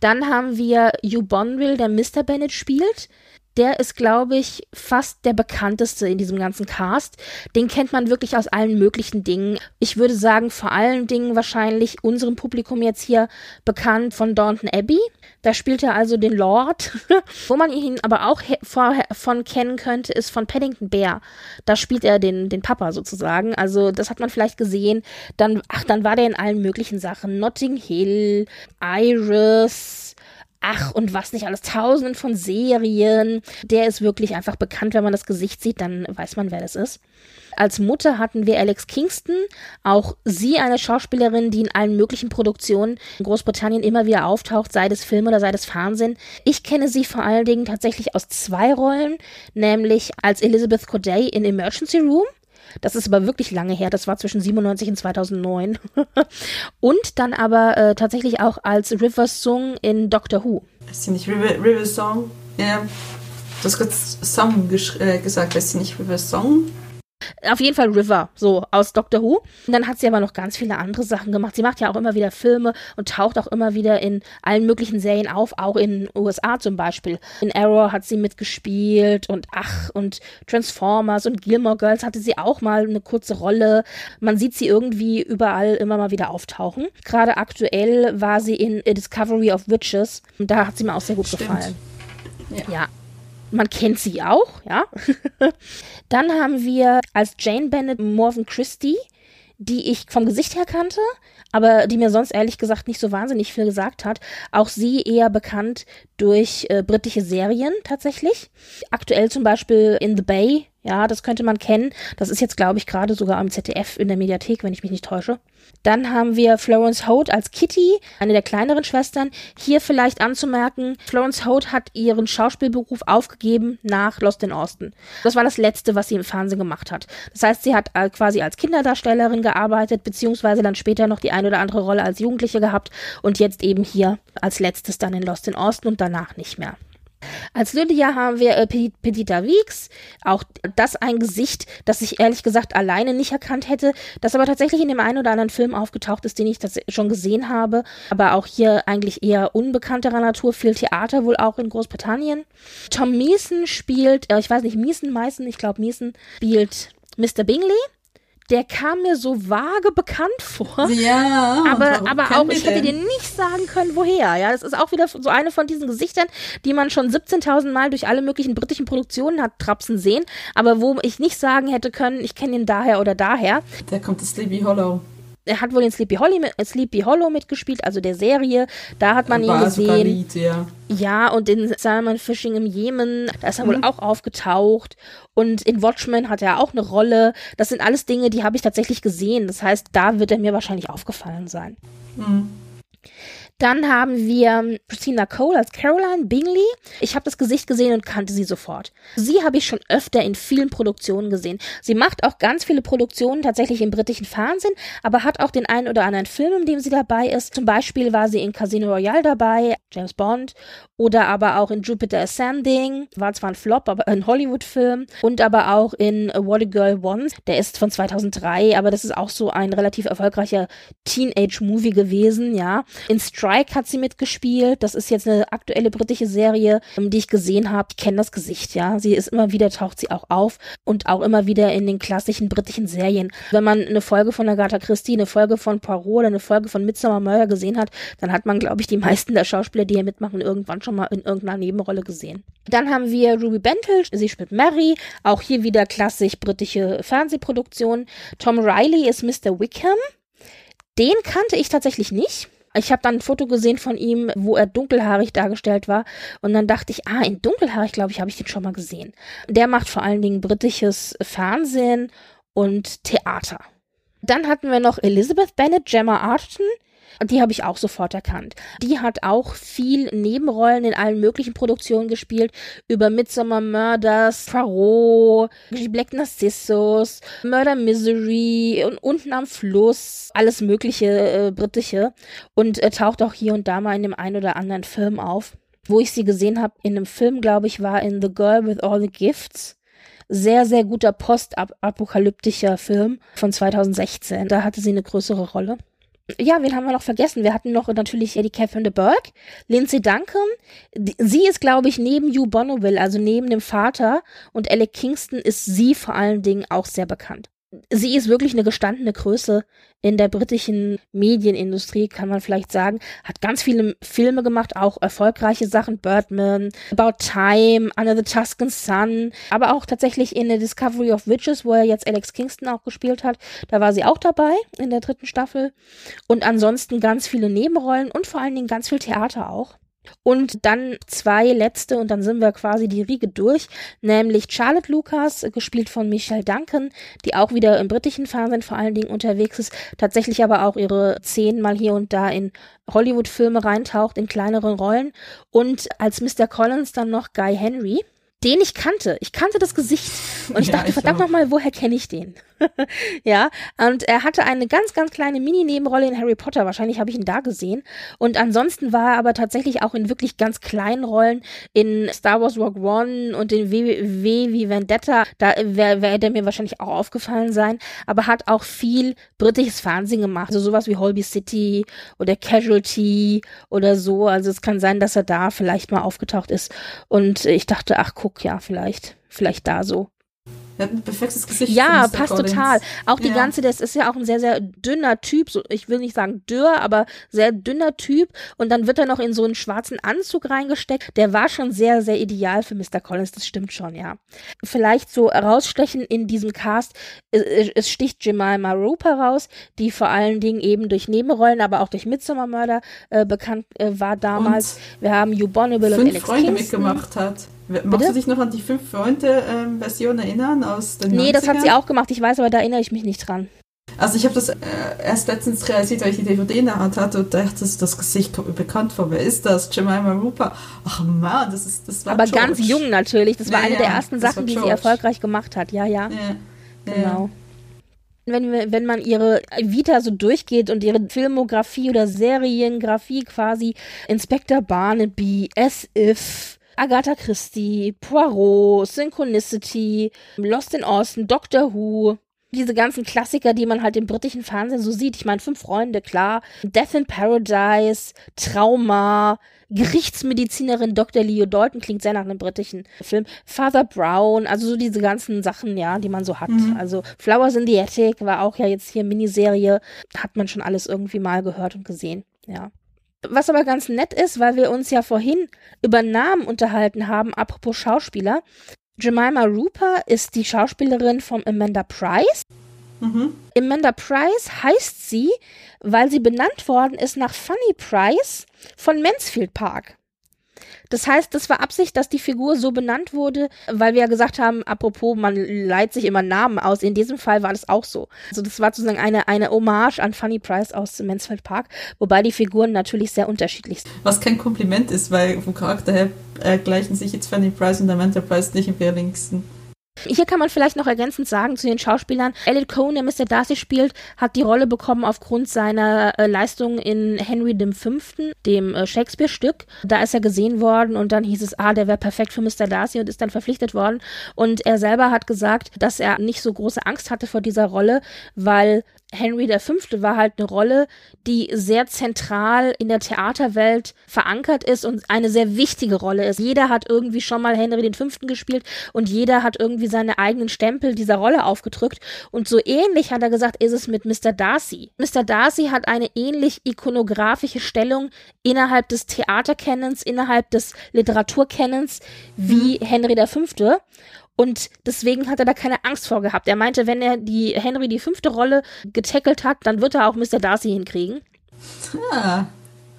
Dann haben wir Hugh Bonville, der Mr. Bennett spielt der ist, glaube ich, fast der bekannteste in diesem ganzen Cast. Den kennt man wirklich aus allen möglichen Dingen. Ich würde sagen, vor allen Dingen wahrscheinlich unserem Publikum jetzt hier bekannt von Downton Abbey. Da spielt er also den Lord. Wo man ihn aber auch von kennen könnte, ist von Paddington Bear. Da spielt er den, den Papa sozusagen. Also das hat man vielleicht gesehen. Dann, ach, dann war der in allen möglichen Sachen. Notting Hill, Iris, ach und was nicht alles, tausenden von Serien. Der ist wirklich einfach bekannt, wenn man das Gesicht sieht, dann weiß man, wer das ist. Als Mutter hatten wir Alex Kingston, auch sie eine Schauspielerin, die in allen möglichen Produktionen in Großbritannien immer wieder auftaucht, sei das Film oder sei das Fernsehen. Ich kenne sie vor allen Dingen tatsächlich aus zwei Rollen, nämlich als Elizabeth Corday in Emergency Room das ist aber wirklich lange her. Das war zwischen 97 und 2009. und dann aber äh, tatsächlich auch als River Song in Doctor Who. Ist sie nicht River, River Song? Ja. Du hast gerade Song äh, gesagt. Ist sie nicht River Song? Auf jeden Fall River, so aus Doctor Who. Und dann hat sie aber noch ganz viele andere Sachen gemacht. Sie macht ja auch immer wieder Filme und taucht auch immer wieder in allen möglichen Serien auf, auch in USA zum Beispiel. In Arrow hat sie mitgespielt und ach, und Transformers und Gilmore Girls hatte sie auch mal eine kurze Rolle. Man sieht sie irgendwie überall immer mal wieder auftauchen. Gerade aktuell war sie in A Discovery of Witches. Und da hat sie mir auch sehr gut Stimmt. gefallen. ja. ja man kennt sie auch, ja. Dann haben wir als Jane Bennett Morven Christie, die ich vom Gesicht her kannte, aber die mir sonst ehrlich gesagt nicht so wahnsinnig viel gesagt hat. Auch sie eher bekannt durch äh, britische Serien tatsächlich. Aktuell zum Beispiel in The Bay, ja, das könnte man kennen. Das ist jetzt, glaube ich, gerade sogar am ZDF in der Mediathek, wenn ich mich nicht täusche. Dann haben wir Florence Holt als Kitty, eine der kleineren Schwestern. Hier vielleicht anzumerken, Florence Holt hat ihren Schauspielberuf aufgegeben nach Lost in Austin. Das war das Letzte, was sie im Fernsehen gemacht hat. Das heißt, sie hat äh, quasi als Kinderdarstellerin gearbeitet, beziehungsweise dann später noch die eine oder andere Rolle als Jugendliche gehabt und jetzt eben hier als letztes dann in Lost in Austin und danach nicht mehr. Als Lydia haben wir äh, Petita Weeks, auch das ein Gesicht, das ich ehrlich gesagt alleine nicht erkannt hätte, das aber tatsächlich in dem einen oder anderen Film aufgetaucht ist, den ich schon gesehen habe, aber auch hier eigentlich eher unbekannterer Natur, viel Theater wohl auch in Großbritannien. Tom Meeson spielt, äh, ich weiß nicht, Meeson, Meißen, ich glaube Meeson spielt Mr. Bingley der kam mir so vage bekannt vor. Ja. Aber, aber auch, ich hätte dir nicht sagen können, woher. Ja, das ist auch wieder so eine von diesen Gesichtern, die man schon 17.000 Mal durch alle möglichen britischen Produktionen hat trapsen sehen, aber wo ich nicht sagen hätte können, ich kenne ihn daher oder daher. Der kommt aus Sleepy Hollow er hat wohl in Sleepy, Holly, Sleepy Hollow mitgespielt, also der Serie. Da hat man War ihn gesehen. Lied, ja. ja, und in Salmon Fishing im Jemen, da ist er mhm. wohl auch aufgetaucht. Und in Watchmen hat er auch eine Rolle. Das sind alles Dinge, die habe ich tatsächlich gesehen. Das heißt, da wird er mir wahrscheinlich aufgefallen sein. Mhm. Dann haben wir Christina Cole als Caroline Bingley. Ich habe das Gesicht gesehen und kannte sie sofort. Sie habe ich schon öfter in vielen Produktionen gesehen. Sie macht auch ganz viele Produktionen tatsächlich im britischen Fernsehen, aber hat auch den einen oder anderen Film, in dem sie dabei ist. Zum Beispiel war sie in Casino Royale dabei, James Bond, oder aber auch in Jupiter Ascending, war zwar ein Flop, aber ein Hollywood-Film, und aber auch in What a Girl Wants. Der ist von 2003, aber das ist auch so ein relativ erfolgreicher Teenage-Movie gewesen, ja. In Str Strike hat sie mitgespielt. Das ist jetzt eine aktuelle britische Serie, ähm, die ich gesehen habe. Ich kenne das Gesicht, ja. Sie ist immer wieder, taucht sie auch auf und auch immer wieder in den klassischen britischen Serien. Wenn man eine Folge von Agatha Christie, eine Folge von Poirot oder eine Folge von Midsommar Murder gesehen hat, dann hat man, glaube ich, die meisten der Schauspieler, die hier mitmachen, irgendwann schon mal in irgendeiner Nebenrolle gesehen. Dann haben wir Ruby Bentel, sie spielt Mary, auch hier wieder klassisch britische Fernsehproduktion. Tom Riley ist Mr. Wickham. Den kannte ich tatsächlich nicht. Ich habe dann ein Foto gesehen von ihm, wo er dunkelhaarig dargestellt war. Und dann dachte ich, ah, in dunkelhaarig, glaube ich, habe ich den schon mal gesehen. Der macht vor allen Dingen britisches Fernsehen und Theater. Dann hatten wir noch Elizabeth Bennet, Gemma Arterton. Die habe ich auch sofort erkannt. Die hat auch viel Nebenrollen in allen möglichen Produktionen gespielt. Über Midsommar Murders, Poirot, Black Narcissus, Murder Misery und Unten am Fluss. Alles mögliche äh, britische. Und äh, taucht auch hier und da mal in dem einen oder anderen Film auf. Wo ich sie gesehen habe, in einem Film, glaube ich, war in The Girl with All the Gifts sehr, sehr guter postapokalyptischer Film von 2016. Da hatte sie eine größere Rolle. Ja, wen haben wir noch vergessen? Wir hatten noch natürlich Eddie Catherine de Burgh, Lindsay Duncan. Sie ist, glaube ich, neben Hugh Bonneville, also neben dem Vater und Alec Kingston ist sie vor allen Dingen auch sehr bekannt sie ist wirklich eine gestandene Größe in der britischen Medienindustrie, kann man vielleicht sagen. Hat ganz viele Filme gemacht, auch erfolgreiche Sachen. Birdman, About Time, Under the Tuscan Sun, aber auch tatsächlich in The Discovery of Witches, wo er jetzt Alex Kingston auch gespielt hat. Da war sie auch dabei in der dritten Staffel. Und ansonsten ganz viele Nebenrollen und vor allen Dingen ganz viel Theater auch. Und dann zwei letzte und dann sind wir quasi die Riege durch, nämlich Charlotte Lucas, gespielt von Michelle Duncan, die auch wieder im britischen Fernsehen vor allen Dingen unterwegs ist, tatsächlich aber auch ihre zehnmal hier und da in Hollywood-Filme reintaucht, in kleineren Rollen. Und als Mr. Collins dann noch Guy Henry den ich kannte. Ich kannte das Gesicht. Und ich ja, dachte, ich verdammt nochmal, woher kenne ich den? ja, und er hatte eine ganz, ganz kleine Mini-Nebenrolle in Harry Potter. Wahrscheinlich habe ich ihn da gesehen. Und ansonsten war er aber tatsächlich auch in wirklich ganz kleinen Rollen in Star Wars Rogue One und in W, w wie Vendetta. Da wäre wär der mir wahrscheinlich auch aufgefallen sein. Aber hat auch viel britisches Fernsehen gemacht. Also sowas wie Holby City oder Casualty oder so. Also es kann sein, dass er da vielleicht mal aufgetaucht ist. Und ich dachte, ach guck, ja, vielleicht, vielleicht da so. Er hat ein perfektes Gesicht. Ja, passt total. Auch die ja. ganze, das ist ja auch ein sehr, sehr dünner Typ. So, ich will nicht sagen dürr, aber sehr dünner Typ. Und dann wird er noch in so einen schwarzen Anzug reingesteckt. Der war schon sehr, sehr ideal für Mr. Collins. Das stimmt schon, ja. Vielleicht so rausstechen in diesem Cast. Es sticht Jemima Roper raus, die vor allen Dingen eben durch Nebenrollen, aber auch durch Midsommar Murder äh, bekannt äh, war damals. Und Wir haben Hugh Bonneville und Alex Freunde Kingston. mitgemacht hat. Bitte? Magst du dich noch an die Fünf-Freunde-Version ähm, erinnern aus den Nee, 90ern? das hat sie auch gemacht. Ich weiß, aber da erinnere ich mich nicht dran. Also ich habe das äh, erst letztens realisiert, weil ich die DVD in der Hand hatte und dachte, das, das Gesicht kommt mir bekannt vor. Wer ist das? Jemima Rupa. Ach man, das ist das war Aber George. ganz jung natürlich. Das war ja, eine ja, der ersten Sachen, die sie erfolgreich gemacht hat. Ja, ja. ja genau. Wenn, wenn man ihre Vita so durchgeht und ihre Filmografie oder Seriengrafie quasi Inspector Barnaby, As If, Agatha Christie, Poirot, Synchronicity, Lost in Austin, Doctor Who. Diese ganzen Klassiker, die man halt im britischen Fernsehen so sieht. Ich meine, Fünf Freunde, klar. Death in Paradise, Trauma, Gerichtsmedizinerin Dr. Leo Dalton klingt sehr nach einem britischen Film. Father Brown, also so diese ganzen Sachen, ja, die man so hat. Mhm. Also Flowers in the Attic war auch ja jetzt hier Miniserie. Hat man schon alles irgendwie mal gehört und gesehen, ja. Was aber ganz nett ist, weil wir uns ja vorhin über Namen unterhalten haben, apropos Schauspieler. Jemima Rooper ist die Schauspielerin von Amanda Price. Mhm. Amanda Price heißt sie, weil sie benannt worden ist nach Funny Price von Mansfield Park. Das heißt, das war Absicht, dass die Figur so benannt wurde, weil wir ja gesagt haben, apropos, man leiht sich immer Namen aus. In diesem Fall war das auch so. Also das war sozusagen eine, eine Hommage an Funny Price aus Mansfield Park, wobei die Figuren natürlich sehr unterschiedlich sind. Was kein Kompliment ist, weil vom Charakter her äh, gleichen sich jetzt Funny Price und Amanda Price nicht im wenigsten. Hier kann man vielleicht noch ergänzend sagen zu den Schauspielern. Elliot Cohen, der Mr. Darcy spielt, hat die Rolle bekommen aufgrund seiner äh, Leistung in Henry V., dem äh, Shakespeare-Stück. Da ist er gesehen worden und dann hieß es, ah, der wäre perfekt für Mr. Darcy und ist dann verpflichtet worden. Und er selber hat gesagt, dass er nicht so große Angst hatte vor dieser Rolle, weil Henry V. war halt eine Rolle, die sehr zentral in der Theaterwelt verankert ist und eine sehr wichtige Rolle ist. Jeder hat irgendwie schon mal Henry V. gespielt und jeder hat irgendwie seine eigenen Stempel dieser Rolle aufgedrückt. Und so ähnlich hat er gesagt, ist es mit Mr. Darcy. Mr. Darcy hat eine ähnlich ikonografische Stellung innerhalb des Theaterkennens, innerhalb des Literaturkennens wie mhm. Henry V. Und deswegen hat er da keine Angst vor gehabt. Er meinte, wenn er die Henry die fünfte Rolle getackelt hat, dann wird er auch Mr. Darcy hinkriegen. Ah,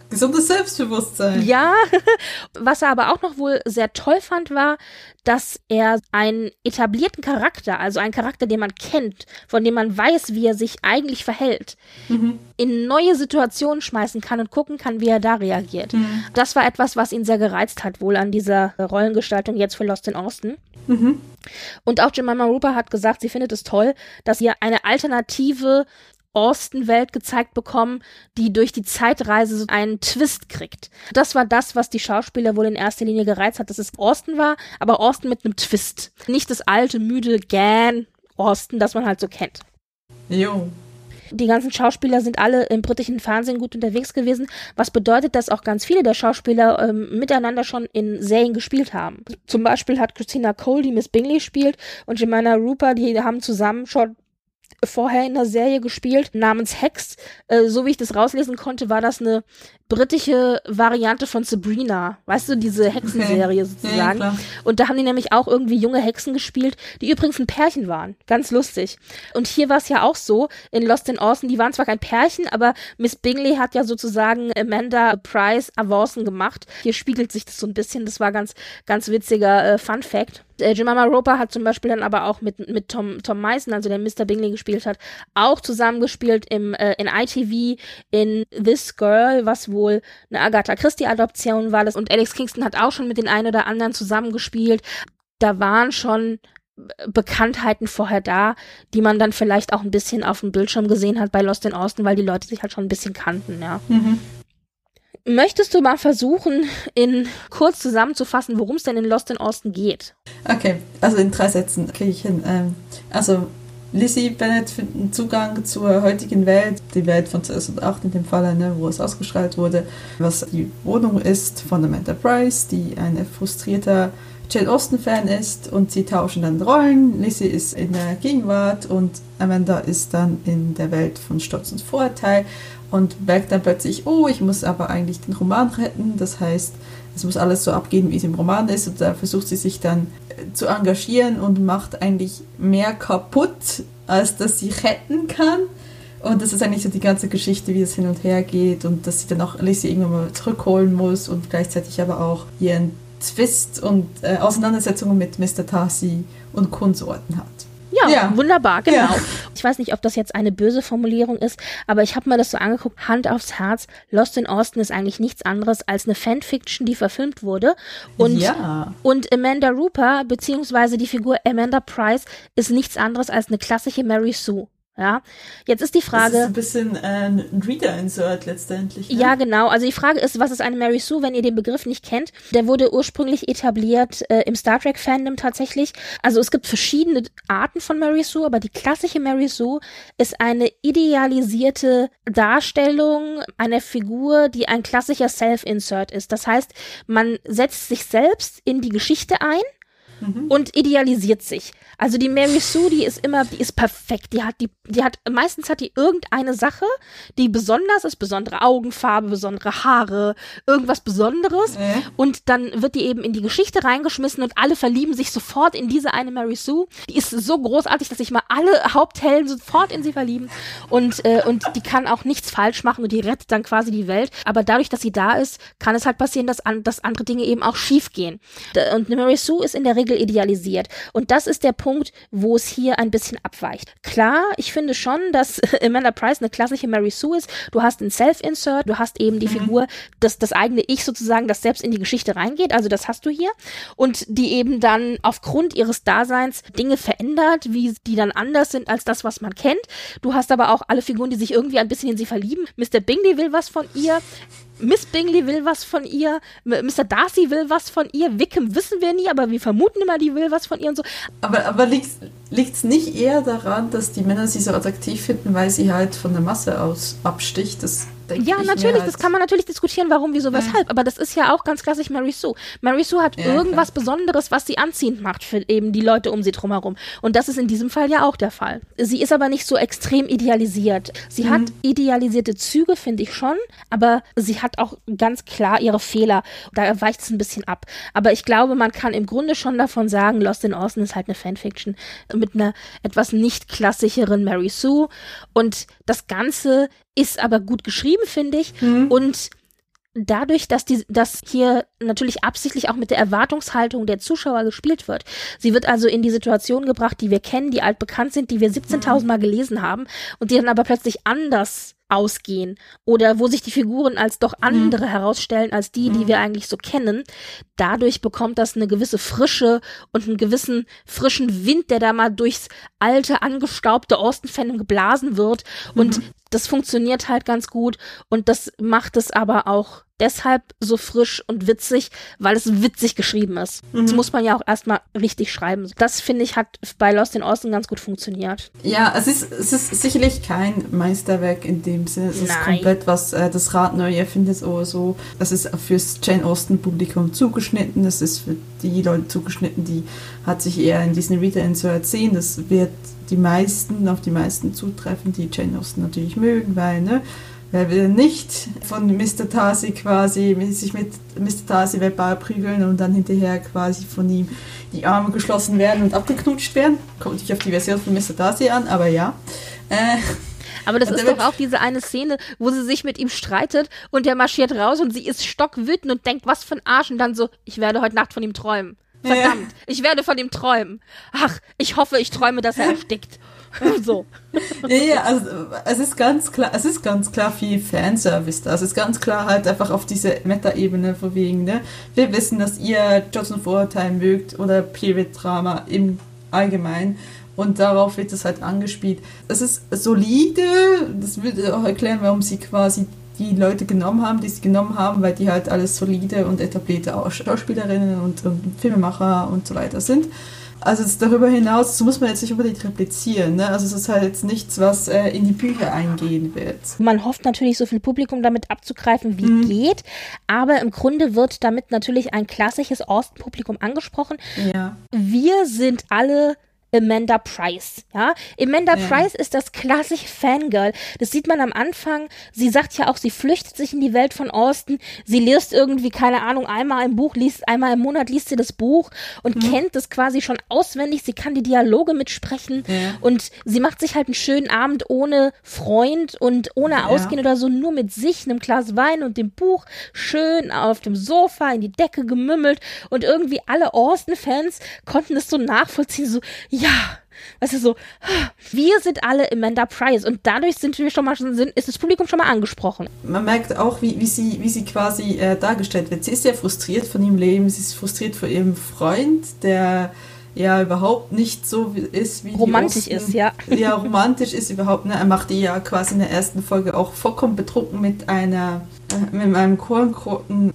gesundes Selbstbewusstsein. Ja, was er aber auch noch wohl sehr toll fand, war, dass er einen etablierten Charakter, also einen Charakter, den man kennt, von dem man weiß, wie er sich eigentlich verhält, mhm. in neue Situationen schmeißen kann und gucken kann, wie er da reagiert. Mhm. Das war etwas, was ihn sehr gereizt hat, wohl an dieser Rollengestaltung jetzt für Lost in Austin. Mhm. Und auch Jemima Rupa hat gesagt, sie findet es toll, dass ihr eine alternative Austin-Welt gezeigt bekommen, die durch die Zeitreise so einen Twist kriegt. Das war das, was die Schauspieler wohl in erster Linie gereizt hat, dass es Austin war, aber Austin mit einem Twist. Nicht das alte, müde Gan Austin, das man halt so kennt. Jo. Die ganzen Schauspieler sind alle im britischen Fernsehen gut unterwegs gewesen, was bedeutet, dass auch ganz viele der Schauspieler ähm, miteinander schon in Serien gespielt haben. Zum Beispiel hat Christina Cole, die Miss Bingley spielt, und Jemina Rupert, die haben zusammen schon vorher in einer Serie gespielt namens Hex. Äh, so wie ich das rauslesen konnte, war das eine britische Variante von Sabrina. Weißt du, diese Hexenserie okay. sozusagen. Ja, und da haben die nämlich auch irgendwie junge Hexen gespielt, die übrigens ein Pärchen waren. Ganz lustig. Und hier war es ja auch so, in Lost in Austin, die waren zwar kein Pärchen, aber Miss Bingley hat ja sozusagen Amanda Price Avancen gemacht. Hier spiegelt sich das so ein bisschen. Das war ganz, ganz witziger äh, Fun Fact. Äh, Jemima Roper hat zum Beispiel dann aber auch mit, mit Tom, Tom Meisen, also der Mr. Bingley gespielt hat, auch zusammengespielt im, äh, in ITV, in This Girl, was wohl eine Agatha Christie-Adoption war. Das, und Alex Kingston hat auch schon mit den einen oder anderen zusammengespielt. Da waren schon Bekanntheiten vorher da, die man dann vielleicht auch ein bisschen auf dem Bildschirm gesehen hat bei Lost in Austin, weil die Leute sich halt schon ein bisschen kannten, ja. Mhm. Möchtest du mal versuchen, in kurz zusammenzufassen, worum es denn in Lost in Austin geht? Okay, also in drei Sätzen kriege ich hin. Ähm, also Lizzie Bennett findet Zugang zur heutigen Welt, die Welt von 2008 in dem Fall, ne, wo es ausgestrahlt wurde, was die Wohnung ist von Amanda Price, die eine frustrierter Jane Austen-Fan ist und sie tauschen dann Rollen. Lizzie ist in der Gegenwart und Amanda ist dann in der Welt von Stolz und Vorurteil und merkt dann plötzlich, oh, ich muss aber eigentlich den Roman retten. Das heißt, es muss alles so abgehen, wie es im Roman ist. Und da versucht sie sich dann äh, zu engagieren und macht eigentlich mehr kaputt, als dass sie retten kann. Und das ist eigentlich so die ganze Geschichte, wie es hin und her geht und dass sie dann auch Lizzie irgendwann mal zurückholen muss und gleichzeitig aber auch ihren Twist und äh, Auseinandersetzungen mit Mr. Tarsi und Konsorten hat. Ja, ja, wunderbar, genau. Ja. Ich weiß nicht, ob das jetzt eine böse Formulierung ist, aber ich habe mir das so angeguckt, Hand aufs Herz, Lost in Austin ist eigentlich nichts anderes als eine Fanfiction, die verfilmt wurde. Und, ja. und Amanda Rooper, beziehungsweise die Figur Amanda Price, ist nichts anderes als eine klassische Mary Sue. Ja, jetzt ist die Frage. Das ist ein bisschen äh, ein Reader-Insert letztendlich. Ne? Ja, genau. Also die Frage ist, was ist eine Mary Sue, wenn ihr den Begriff nicht kennt? Der wurde ursprünglich etabliert äh, im Star Trek-Fandom tatsächlich. Also es gibt verschiedene Arten von Mary Sue, aber die klassische Mary Sue ist eine idealisierte Darstellung einer Figur, die ein klassischer Self-Insert ist. Das heißt, man setzt sich selbst in die Geschichte ein mhm. und idealisiert sich. Also die Mary Sue, die ist immer, die ist perfekt. Die hat, die, die hat, meistens hat die irgendeine Sache, die besonders ist, besondere Augenfarbe, besondere Haare, irgendwas Besonderes. Äh. Und dann wird die eben in die Geschichte reingeschmissen und alle verlieben sich sofort in diese eine Mary Sue. Die ist so großartig, dass sich mal alle Haupthelden sofort in sie verlieben. Und, äh, und die kann auch nichts falsch machen und die rettet dann quasi die Welt. Aber dadurch, dass sie da ist, kann es halt passieren, dass, an, dass andere Dinge eben auch schief gehen. Und eine Mary Sue ist in der Regel idealisiert. Und das ist der Punkt, Punkt, wo es hier ein bisschen abweicht. Klar, ich finde schon, dass Amanda Price eine klassische Mary Sue ist. Du hast einen Self-Insert, du hast eben die mhm. Figur, das, das eigene Ich sozusagen, das selbst in die Geschichte reingeht. Also das hast du hier. Und die eben dann aufgrund ihres Daseins Dinge verändert, wie die dann anders sind als das, was man kennt. Du hast aber auch alle Figuren, die sich irgendwie ein bisschen in sie verlieben. Mr. Bingley will was von ihr Miss Bingley will was von ihr, Mr. Darcy will was von ihr, Wickham wissen wir nie, aber wir vermuten immer, die will was von ihr und so. Aber, aber liegt es nicht eher daran, dass die Männer sie so attraktiv finden, weil sie halt von der Masse aus absticht? Das ja, natürlich, das kann man natürlich diskutieren, warum, wieso, weshalb. Aber das ist ja auch ganz klassisch Mary Sue. Mary Sue hat ja, irgendwas klar. Besonderes, was sie anziehend macht für eben die Leute um sie drumherum. Und das ist in diesem Fall ja auch der Fall. Sie ist aber nicht so extrem idealisiert. Sie mhm. hat idealisierte Züge, finde ich schon, aber sie hat auch ganz klar ihre Fehler. Da weicht es ein bisschen ab. Aber ich glaube, man kann im Grunde schon davon sagen, Lost in Austin ist halt eine Fanfiction mit einer etwas nicht klassischeren Mary Sue. Und das Ganze ist aber gut geschrieben, finde ich. Mhm. Und dadurch, dass die, dass hier natürlich absichtlich auch mit der Erwartungshaltung der Zuschauer gespielt wird. Sie wird also in die Situation gebracht, die wir kennen, die altbekannt sind, die wir 17.000 Mal gelesen haben und die dann aber plötzlich anders ausgehen oder wo sich die Figuren als doch andere mhm. herausstellen als die, die mhm. wir eigentlich so kennen. Dadurch bekommt das eine gewisse Frische und einen gewissen frischen Wind, der da mal durchs alte, angestaubte Austin-Fandom geblasen wird. Und mhm. Das funktioniert halt ganz gut und das macht es aber auch deshalb so frisch und witzig, weil es witzig geschrieben ist. Mhm. Das muss man ja auch erstmal richtig schreiben. Das finde ich hat bei Lost in Austin ganz gut funktioniert. Ja, es ist, es ist sicherlich kein Meisterwerk in dem Sinne. Es ist Nein. komplett was äh, das Rad neu erfindet oder so. Es ist fürs Jane Austen Publikum zugeschnitten. Es ist für die Leute zugeschnitten, die hat sich eher in diesen Readern zu erzählen. Das wird die meisten, auf die meisten zutreffen, die Jane Austen natürlich mögen, weil, ne, Wer will nicht von Mr. Tarsi quasi sich mit Mr. Tarsi verbal prügeln und dann hinterher quasi von ihm die Arme geschlossen werden und abgeknutscht werden? Kommt nicht auf die Version von Mr. Tarsi an, aber ja. Äh, aber das ist doch auch diese eine Szene, wo sie sich mit ihm streitet und der marschiert raus und sie ist stockwütend und denkt, was für ein Arsch und dann so, ich werde heute Nacht von ihm träumen. Verdammt, ja. ich werde von ihm träumen. Ach, ich hoffe, ich träume, dass er erstickt. so. ja, ja, also es ist ganz klar, es ist ganz klar viel Fanservice da. Es ist ganz klar halt einfach auf diese Meta-Ebene von wegen, ne? Wir wissen, dass ihr Johnson Vorurteil mögt oder Period-Drama im Allgemeinen. Und darauf wird es halt angespielt. Es ist solide, das würde auch erklären, warum sie quasi die Leute genommen haben, die sie genommen haben, weil die halt alles solide und etablierte Schauspielerinnen und, und Filmemacher und so weiter sind. Also darüber hinaus, das muss man jetzt nicht unbedingt replizieren. Ne? Also es ist halt jetzt nichts, was äh, in die Bücher eingehen wird. Man hofft natürlich, so viel Publikum damit abzugreifen, wie mhm. geht. Aber im Grunde wird damit natürlich ein klassisches Austin-Publikum angesprochen. Ja. Wir sind alle Amanda Price. Ja, Amanda ja. Price ist das klassische Fangirl. Das sieht man am Anfang. Sie sagt ja auch, sie flüchtet sich in die Welt von Austin. Sie liest irgendwie, keine Ahnung, einmal im Buch, liest einmal im Monat, liest sie das Buch und mhm. kennt es quasi schon auswendig. Sie kann die Dialoge mitsprechen ja. und sie macht sich halt einen schönen Abend ohne Freund und ohne ja. Ausgehen oder so, nur mit sich, einem Glas Wein und dem Buch, schön auf dem Sofa in die Decke gemümmelt und irgendwie alle Austin-Fans konnten es so nachvollziehen, so, ja, weißt du, so, wir sind alle Amanda Price und dadurch sind wir schon mal, sind, ist das Publikum schon mal angesprochen. Man merkt auch, wie, wie, sie, wie sie quasi äh, dargestellt wird. Sie ist sehr frustriert von ihrem Leben, sie ist frustriert von ihrem Freund, der ja überhaupt nicht so ist, wie romantisch ist, ja. Ja, romantisch ist überhaupt, ne? Er macht die ja quasi in der ersten Folge auch vollkommen betrunken mit einer, äh, mit einem Korn,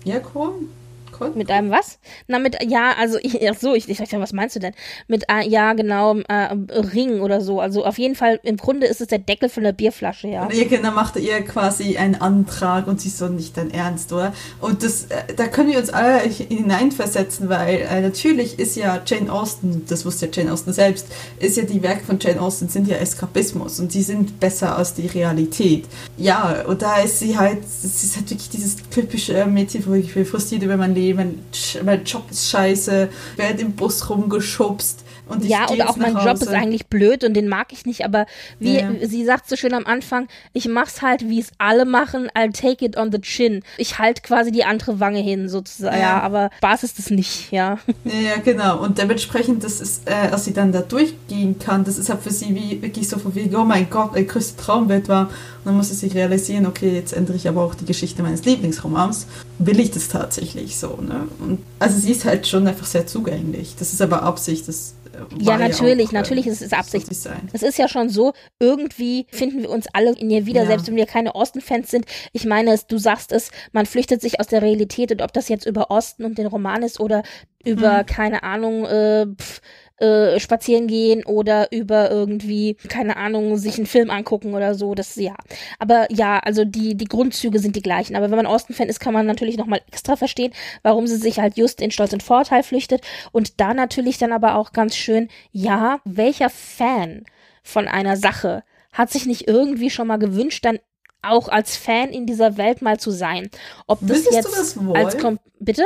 ja, Korn? Konnten? Mit einem was? Na, mit, ja, also, ich, ach so, ich, ich dachte, was meinst du denn? Mit, äh, ja, genau, äh, Ring oder so. Also auf jeden Fall, im Grunde ist es der Deckel von der Bierflasche, ja. Und ihr Kinder machte ihr quasi einen Antrag und sie so nicht dein Ernst, oder? Und das, äh, da können wir uns alle hineinversetzen, weil äh, natürlich ist ja Jane Austen, das wusste ja Jane Austen selbst, ist ja die Werke von Jane Austen sind ja Eskapismus und die sind besser als die Realität. Ja, und da ist sie halt, sie ist halt wirklich dieses typische Mädchen, wo ich frustriert über mein Leben mein, mein Job ist scheiße, werde im Bus rumgeschubst. Und ja, und auch mein Job ist eigentlich blöd und den mag ich nicht, aber wie ja. sie sagt so schön am Anfang, ich mach's halt, wie es alle machen, I'll take it on the chin. Ich halt quasi die andere Wange hin, sozusagen. Ja, ja aber Spaß ist es nicht, ja. Ja, genau. Und dementsprechend, das ist, äh, als sie dann da durchgehen kann, das ist halt für sie wie wirklich so von wegen, oh mein Gott, ein größter Traumwelt war. Und dann muss sie sich realisieren, okay, jetzt ändere ich aber auch die Geschichte meines Lieblingsromans. Will ich das tatsächlich so, ne? Und also sie ist halt schon einfach sehr zugänglich. Das ist aber Absicht, das ja, natürlich, auch, natürlich ist es Absicht. Es ist ja schon so, irgendwie finden wir uns alle in ihr wieder, ja. selbst wenn wir keine Austin-Fans sind. Ich meine, du sagst es, man flüchtet sich aus der Realität und ob das jetzt über Osten und den Roman ist oder über, hm. keine Ahnung, äh, pf, äh, spazieren gehen oder über irgendwie, keine Ahnung, sich einen Film angucken oder so. Das ja. Aber ja, also die, die Grundzüge sind die gleichen. Aber wenn man Austin-Fan ist, kann man natürlich nochmal extra verstehen, warum sie sich halt just in Stolz und Vorteil flüchtet. Und da natürlich dann aber auch ganz schön, ja, welcher Fan von einer Sache hat sich nicht irgendwie schon mal gewünscht, dann auch als Fan in dieser Welt mal zu sein. Ob das Willst jetzt das als Kom bitte?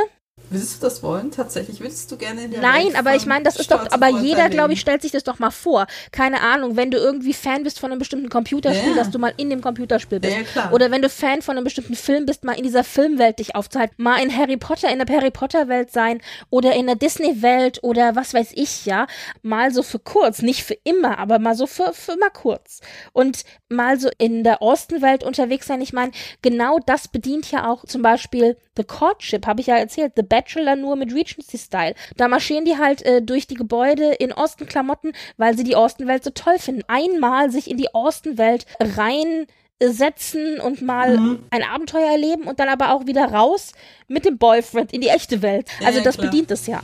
Würdest du das wollen? Tatsächlich? Würdest du gerne in der Nein, Welt aber ich meine, das ist doch, aber jeder, glaube ich, stellt sich das doch mal vor. Keine Ahnung, wenn du irgendwie Fan bist von einem bestimmten Computerspiel, ja. dass du mal in dem Computerspiel bist. Ja. Oder wenn du Fan von einem bestimmten Film bist, mal in dieser Filmwelt dich aufzuhalten. Mal in Harry Potter, in der Harry Potter Welt sein oder in der Disney Welt oder was weiß ich, ja. Mal so für kurz, nicht für immer, aber mal so für, für mal kurz. Und mal so in der Ostenwelt unterwegs sein. Ich meine, genau das bedient ja auch zum Beispiel The Courtship, habe ich ja erzählt, The Bachelor nur mit Regency-Style. Da marschieren die halt äh, durch die Gebäude in Austin-Klamotten, weil sie die Austin-Welt so toll finden. Einmal sich in die Austin-Welt reinsetzen und mal mhm. ein Abenteuer erleben und dann aber auch wieder raus mit dem Boyfriend in die echte Welt. Also ja, das klar. bedient es ja.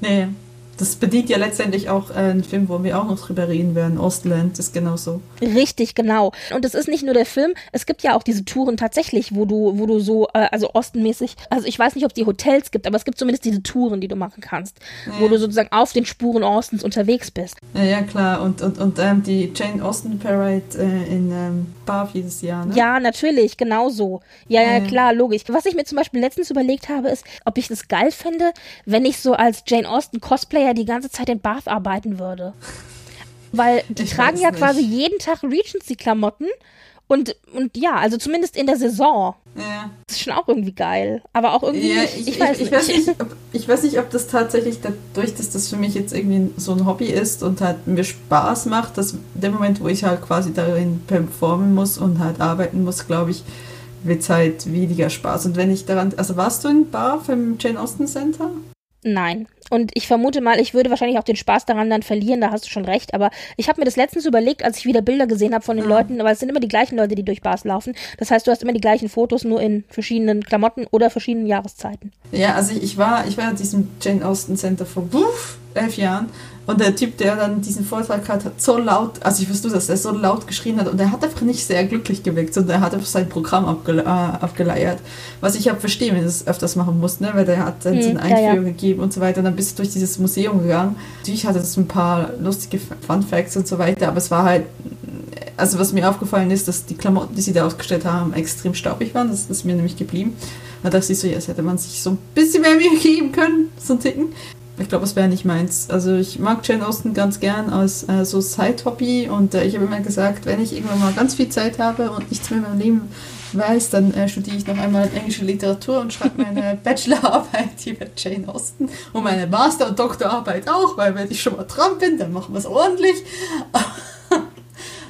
Nee, das bedient ja letztendlich auch äh, einen Film, wo wir auch noch drüber reden werden. Ostland ist genauso. Richtig, genau. Und es ist nicht nur der Film, es gibt ja auch diese Touren tatsächlich, wo du, wo du so, äh, also ostenmäßig, also ich weiß nicht, ob es die Hotels gibt, aber es gibt zumindest diese Touren, die du machen kannst, ja. wo du sozusagen auf den Spuren Ostens unterwegs bist. Ja, ja klar. Und, und, und ähm, die Jane Austen Parade äh, in ähm, Bath jedes Jahr, ne? Ja, natürlich, genauso. Ja, ja, klar, logisch. Was ich mir zum Beispiel letztens überlegt habe, ist, ob ich das geil fände, wenn ich so als Jane Austen Cosplayer ja die ganze Zeit in Bath arbeiten würde. Weil die ich tragen ja nicht. quasi jeden Tag Regency-Klamotten. Und, und ja, also zumindest in der Saison. Ja. Das ist schon auch irgendwie geil. Aber auch irgendwie, ja, ich, ich, weiß, ich, weiß nicht, ob, ich weiß nicht, ob das tatsächlich dadurch, dass das für mich jetzt irgendwie so ein Hobby ist und halt mir Spaß macht, dass der Moment, wo ich halt quasi darin performen muss und halt arbeiten muss, glaube ich, wird es halt weniger Spaß. Und wenn ich daran, also warst du in Bar vom Jane Austen Center? Nein. Und ich vermute mal, ich würde wahrscheinlich auch den Spaß daran dann verlieren, da hast du schon recht. Aber ich habe mir das letztens überlegt, als ich wieder Bilder gesehen habe von den ah. Leuten, weil es sind immer die gleichen Leute, die durch Bars laufen. Das heißt, du hast immer die gleichen Fotos, nur in verschiedenen Klamotten oder verschiedenen Jahreszeiten. Ja, also ich war, ich war in diesem Jane Austen Center vor buff, elf Jahren und der Typ, der dann diesen Vortrag hat, hat so laut, also ich wusste, dass er so laut geschrien hat und er hat einfach nicht sehr glücklich gewirkt, sondern er hat einfach sein Programm abgele äh, abgeleiert. Was ich habe verstehen, wenn du es öfters machen musst, ne? weil der hat dann hm, so eine Einführung ja, ja. gegeben und so weiter. Und dann bist du durch dieses Museum gegangen. Natürlich hatte es ein paar lustige Fun Facts und so weiter, aber es war halt, also was mir aufgefallen ist, dass die Klamotten, die sie da ausgestellt haben, extrem staubig waren. Das ist mir nämlich geblieben. Da dachte ich so, jetzt hätte man sich so ein bisschen mehr Mühe geben können, so ein Ticken ich glaube, es wäre nicht meins. Also ich mag Jane Austen ganz gern als äh, so Side-Hobby und äh, ich habe immer gesagt, wenn ich irgendwann mal ganz viel Zeit habe und nichts mehr in meinem Leben weiß, dann äh, studiere ich noch einmal englische Literatur und schreibe meine Bachelorarbeit über Jane Austen und meine Master- und Doktorarbeit auch, weil wenn ich schon mal dran bin, dann machen wir es ordentlich.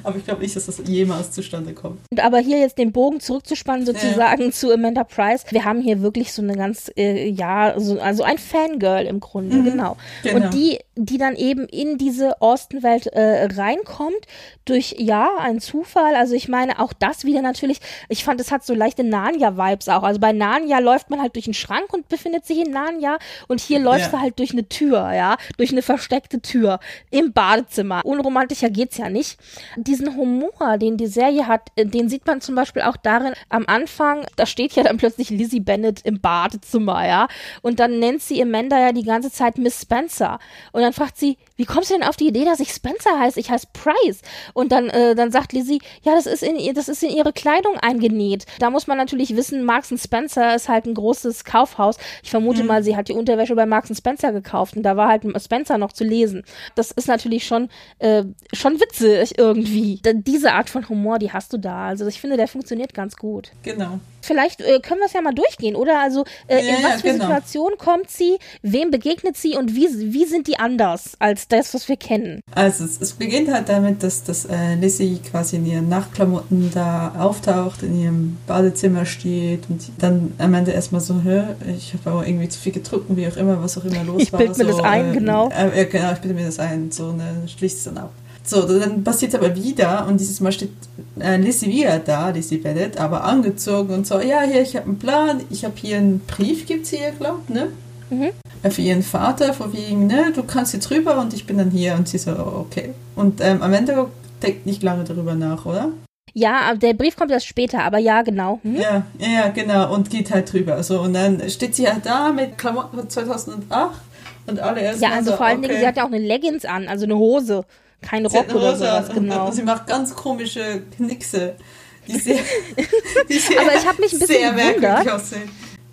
Aber ich glaube nicht, dass das jemals zustande kommt. Aber hier jetzt den Bogen zurückzuspannen, sozusagen ja. zu Amanda Price. Wir haben hier wirklich so eine ganz, äh, ja, so, also ein Fangirl im Grunde, mhm. genau. genau. Und die, die dann eben in diese Austen-Welt äh, reinkommt, durch, ja, einen Zufall. Also ich meine, auch das wieder natürlich, ich fand, es hat so leichte Narnia-Vibes auch. Also bei Narnia läuft man halt durch einen Schrank und befindet sich in Narnia und hier läufst ja. du halt durch eine Tür, ja, durch eine versteckte Tür im Badezimmer. Unromantischer geht's ja nicht. Die diesen Humor, den die Serie hat, äh, den sieht man zum Beispiel auch darin, am Anfang, da steht ja dann plötzlich Lizzie Bennett im Badezimmer, ja, und dann nennt sie Amanda ja die ganze Zeit Miss Spencer. Und dann fragt sie, wie kommst du denn auf die Idee, dass ich Spencer heiße? Ich heiße Price. Und dann, äh, dann sagt Lizzie, ja, das ist in ihr, das ist in ihre Kleidung eingenäht. Da muss man natürlich wissen, Marks Spencer ist halt ein großes Kaufhaus. Ich vermute mhm. mal, sie hat die Unterwäsche bei Marks Spencer gekauft und da war halt Spencer noch zu lesen. Das ist natürlich schon, äh, schon witzig irgendwie. Diese Art von Humor, die hast du da. Also ich finde, der funktioniert ganz gut. Genau. Vielleicht äh, können wir es ja mal durchgehen, oder? Also äh, Ja, in ja, was für genau. Situation kommt sie, wem begegnet sie und wie, wie sind die anders als das, was wir kennen? Also es, es beginnt halt damit, dass, dass äh, Lizzie quasi in ihren Nachtklamotten da auftaucht, in ihrem Badezimmer steht und dann am Ende erstmal so, hä, ich habe aber irgendwie zu viel getrunken, wie auch immer, was auch immer los Ich war. bild mir so, das ein, äh, genau. Äh, genau, ich bilde mir das ein, so, ne, schließt es dann ab. So, dann passiert es aber wieder und dieses Mal steht äh, Lizzie wieder da, Lizzie Bennett, aber angezogen und so, ja, hier, ich habe einen Plan, ich habe hier einen Brief, gibt's hier, glaubt, ne? Mhm. Äh, für ihren Vater, vor wegen, ne, du kannst jetzt rüber und ich bin dann hier und sie so, okay. Und ähm, am Ende denkt nicht lange darüber nach, oder? Ja, aber der Brief kommt erst später, aber ja, genau. Hm? Ja, ja, genau, und geht halt drüber. So, und dann steht sie halt da mit Klamotten von 2008 und alle erst Ja, also so, vor allen okay. Dingen, sie hat ja auch eine Leggings an, also eine Hose, kein Rock oder sowas, genau. Sie macht ganz komische Knickse, die sehr, die sehr, Aber ich hab mich ein bisschen gewundert.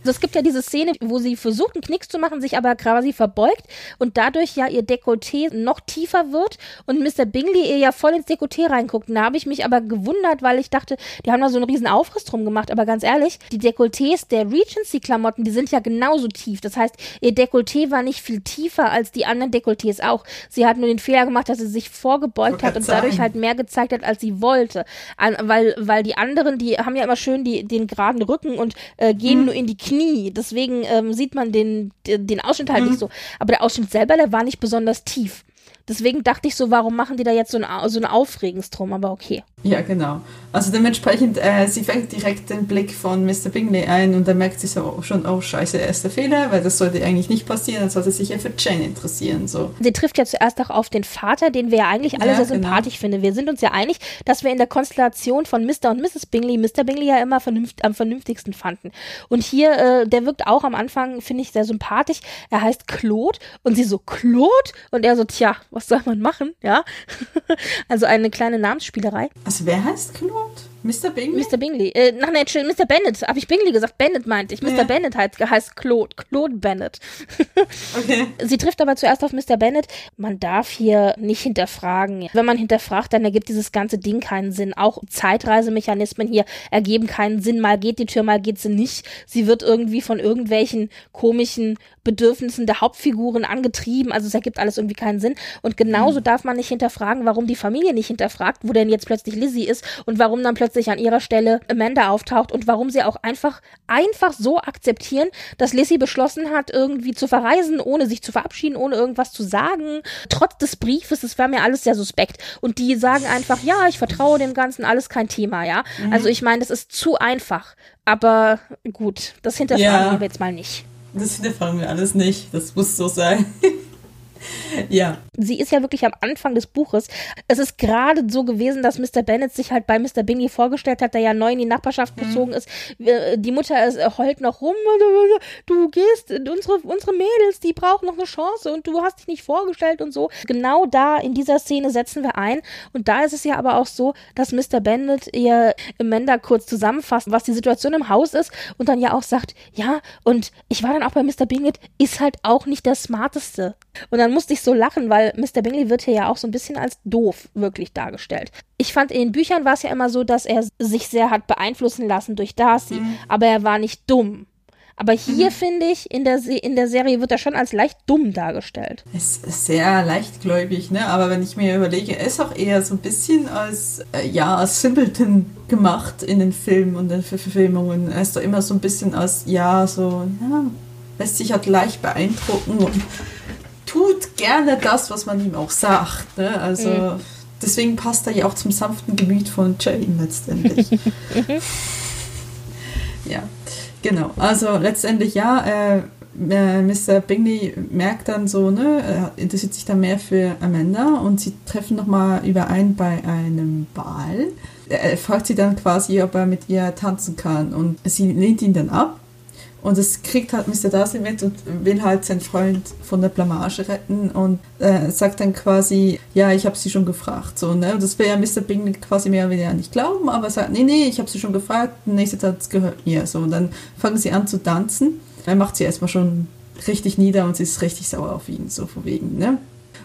Es gibt ja diese Szene, wo sie versucht, einen Knicks zu machen, sich aber quasi verbeugt und dadurch ja ihr Dekolleté noch tiefer wird und Mr. Bingley ihr ja voll ins Dekolleté reinguckt. Da habe ich mich aber gewundert, weil ich dachte, die haben da so einen riesen Aufriss drum gemacht. Aber ganz ehrlich, die Dekolletés der Regency-Klamotten, die sind ja genauso tief. Das heißt, ihr Dekolleté war nicht viel tiefer als die anderen Dekolletés auch. Sie hat nur den Fehler gemacht, dass sie sich vorgebeugt hat und dadurch sagen. halt mehr gezeigt hat, als sie wollte. An, weil, weil die anderen, die haben ja immer schön die, den geraden Rücken und äh, gehen nur in die Knie. Deswegen ähm, sieht man den, den Ausschnitt halt nicht so. Aber der Ausschnitt selber, der war nicht besonders tief. Deswegen dachte ich so, warum machen die da jetzt so ein, so ein Aufregens drum? Aber okay. Ja, genau. Also dementsprechend, äh, sie fängt direkt den Blick von Mr. Bingley ein und dann merkt sie so schon, oh scheiße, erster Fehler, weil das sollte eigentlich nicht passieren, dann sollte sie sich ja für Jane interessieren. So. Sie trifft ja zuerst auch auf den Vater, den wir ja eigentlich alle Ja, sehr genau. sympathisch finden. Wir sind uns ja einig, dass wir in der Konstellation von Mr. und Mrs. Bingley Mr. Bingley ja immer vernünft, am vernünftigsten fanden. Und hier, äh, der wirkt auch am Anfang, finde ich, sehr sympathisch. Er heißt Claude und sie so, Claude? Und er so, tja, was soll man machen? Ja. also eine kleine Namensspielerei. Also wer heißt Claude? Mr. Bingley? Mr. Bingley. Äh, nein, nein, Entschuldigung, Mr. Bennett. Habe ich Bingley gesagt? Bennett meinte ich. Mr. Ja. Bennett heißt, heißt Claude. Claude Bennett. Okay. Sie trifft aber zuerst auf Mr. Bennett. Man darf hier nicht hinterfragen. Wenn man hinterfragt, dann ergibt dieses ganze Ding keinen Sinn. Auch Zeitreisemechanismen hier ergeben keinen Sinn. Mal geht die Tür, mal geht sie nicht. Sie wird irgendwie von irgendwelchen komischen Bedürfnissen der Hauptfiguren angetrieben. Also es ergibt alles irgendwie keinen Sinn. Und genauso darf man nicht hinterfragen, warum die Familie nicht hinterfragt, wo denn jetzt plötzlich Lizzie ist und warum dann plötzlich an ihrer Stelle Amanda auftaucht und warum sie auch einfach, einfach so akzeptieren, dass Lizzie beschlossen hat, irgendwie zu verreisen, ohne sich zu verabschieden, ohne irgendwas zu sagen. Trotz des Briefes, das war mir alles sehr suspekt. Und die sagen einfach, ja, ich vertraue dem Ganzen, alles kein Thema, ja. Also ich meine, das ist zu einfach. Aber gut, das hinterfragen Ja. wir jetzt mal nicht. Das hinterfragen wir alles nicht. Das muss so sein. ja. sie ist ja wirklich am Anfang des Buches. Es ist gerade so gewesen, dass Mr. Bennett sich halt bei Mr. Bingley vorgestellt hat, der ja neu in die Nachbarschaft gezogen ist. Die Mutter ist, äh, heult noch rum. Du gehst, unsere, unsere Mädels, die brauchen noch eine Chance und du hast dich nicht vorgestellt und so. Genau da in dieser Szene setzen wir ein. Und da ist es ja aber auch so, dass Mr. Bennett ihr Amanda kurz zusammenfasst, was die Situation im Haus ist und dann ja auch sagt, ja, und ich war dann auch bei Mr. Bingley, ist halt auch nicht der smarteste. Und dann musste ich so lachen, weil Mr. Bingley wird hier ja auch so ein bisschen als doof wirklich dargestellt. Ich fand, in den Büchern war es ja immer so, dass er sich sehr hat beeinflussen lassen durch Darcy, aber er war nicht dumm. Aber hier finde ich, in der, Se in der Serie wird er schon als leicht dumm dargestellt. Es ist sehr leichtgläubig, ne? Aber wenn ich mir überlege, er ist auch eher so ein bisschen als, äh, ja, als Simpleton gemacht in den Filmen und den Ver- Verfilmungen. Er ist doch immer so ein bisschen als, ja, so, ja, lässt sich halt leicht beeindrucken und tut gerne das, was man ihm auch sagt, ne? Also, deswegen passt er ja auch zum sanften Gemüt von Jane letztendlich. Ja, genau. Also letztendlich ja, äh, äh, Mr. Bingley merkt dann so, ne, er interessiert sich dann mehr für Amanda und sie treffen nochmal überein bei einem Ball. Er fragt sie dann quasi, ob er mit ihr tanzen kann und sie lehnt ihn dann ab. Und das kriegt halt Mr. Darcy mit und will halt seinen Freund von der Blamage retten und äh, sagt dann quasi, ja, ich habe sie schon gefragt. So, ne? Und das will ja Mr. Bingley quasi mehr oder weniger nicht glauben, aber er sagt, nee, nee, ich habe sie schon gefragt, der nächste Tanz gehört mir. So, und dann fangen sie an zu tanzen. Er macht sie erstmal schon richtig nieder und sie ist richtig sauer auf ihn, so von ne?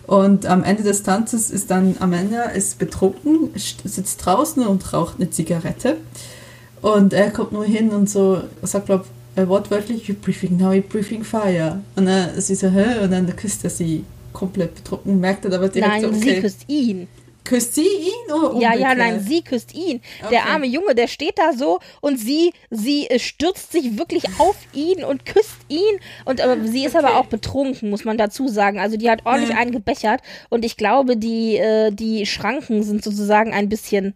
Und am Ende des Tanzes ist dann Amanda ist betrunken, sitzt draußen und raucht eine Zigarette. Und er kommt nur hin und so, sagt, glaub, wortwörtlich, you're breathing now, you're breathing fire. Und dann sie so, hä? Und dann küsst er sie komplett betrunken, merkt er aber direkt Nein, so, okay. sie küsst ihn. Küsst sie ihn oder Ja, ja, umgekehrt? nein, sie küsst ihn. Der Okay. arme Junge, der steht da so und sie, sie äh, stürzt sich wirklich auf ihn und küsst ihn. Und aber sie ist aber Okay. auch betrunken, muss man dazu sagen. Also die hat ordentlich Ja. einen gebechert und ich glaube, die, äh, die Schranken sind sozusagen ein bisschen,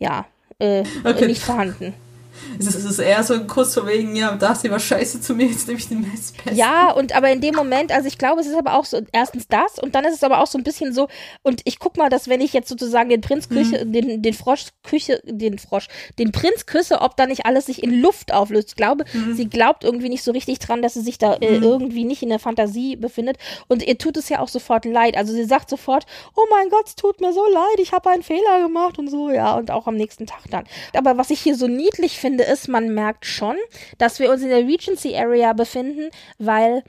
ja, äh, Okay. nicht vorhanden. Es ist, es ist eher so ein Kuss von wegen, ja, da sie war scheiße zu mir, jetzt nehme ich den Messbesten. Ja, und aber in dem Moment, also ich glaube, es ist aber auch so, erstens das und dann ist es aber auch so ein bisschen so, und ich guck mal, dass wenn ich jetzt sozusagen den Prinz küche, den, den Frosch küche, den Frosch, den Prinz küsse, ob da nicht alles sich in Luft auflöst. Ich glaube, sie glaubt irgendwie nicht so richtig dran, dass sie sich da äh, irgendwie nicht in der Fantasie befindet. Und ihr tut es ja auch sofort leid. Also sie sagt sofort, oh mein Gott, es tut mir so leid, ich habe einen Fehler gemacht und so, ja, und auch am nächsten Tag dann. Aber was ich hier so niedlich finde, ist, man merkt schon, dass wir uns in der Regency Area befinden, weil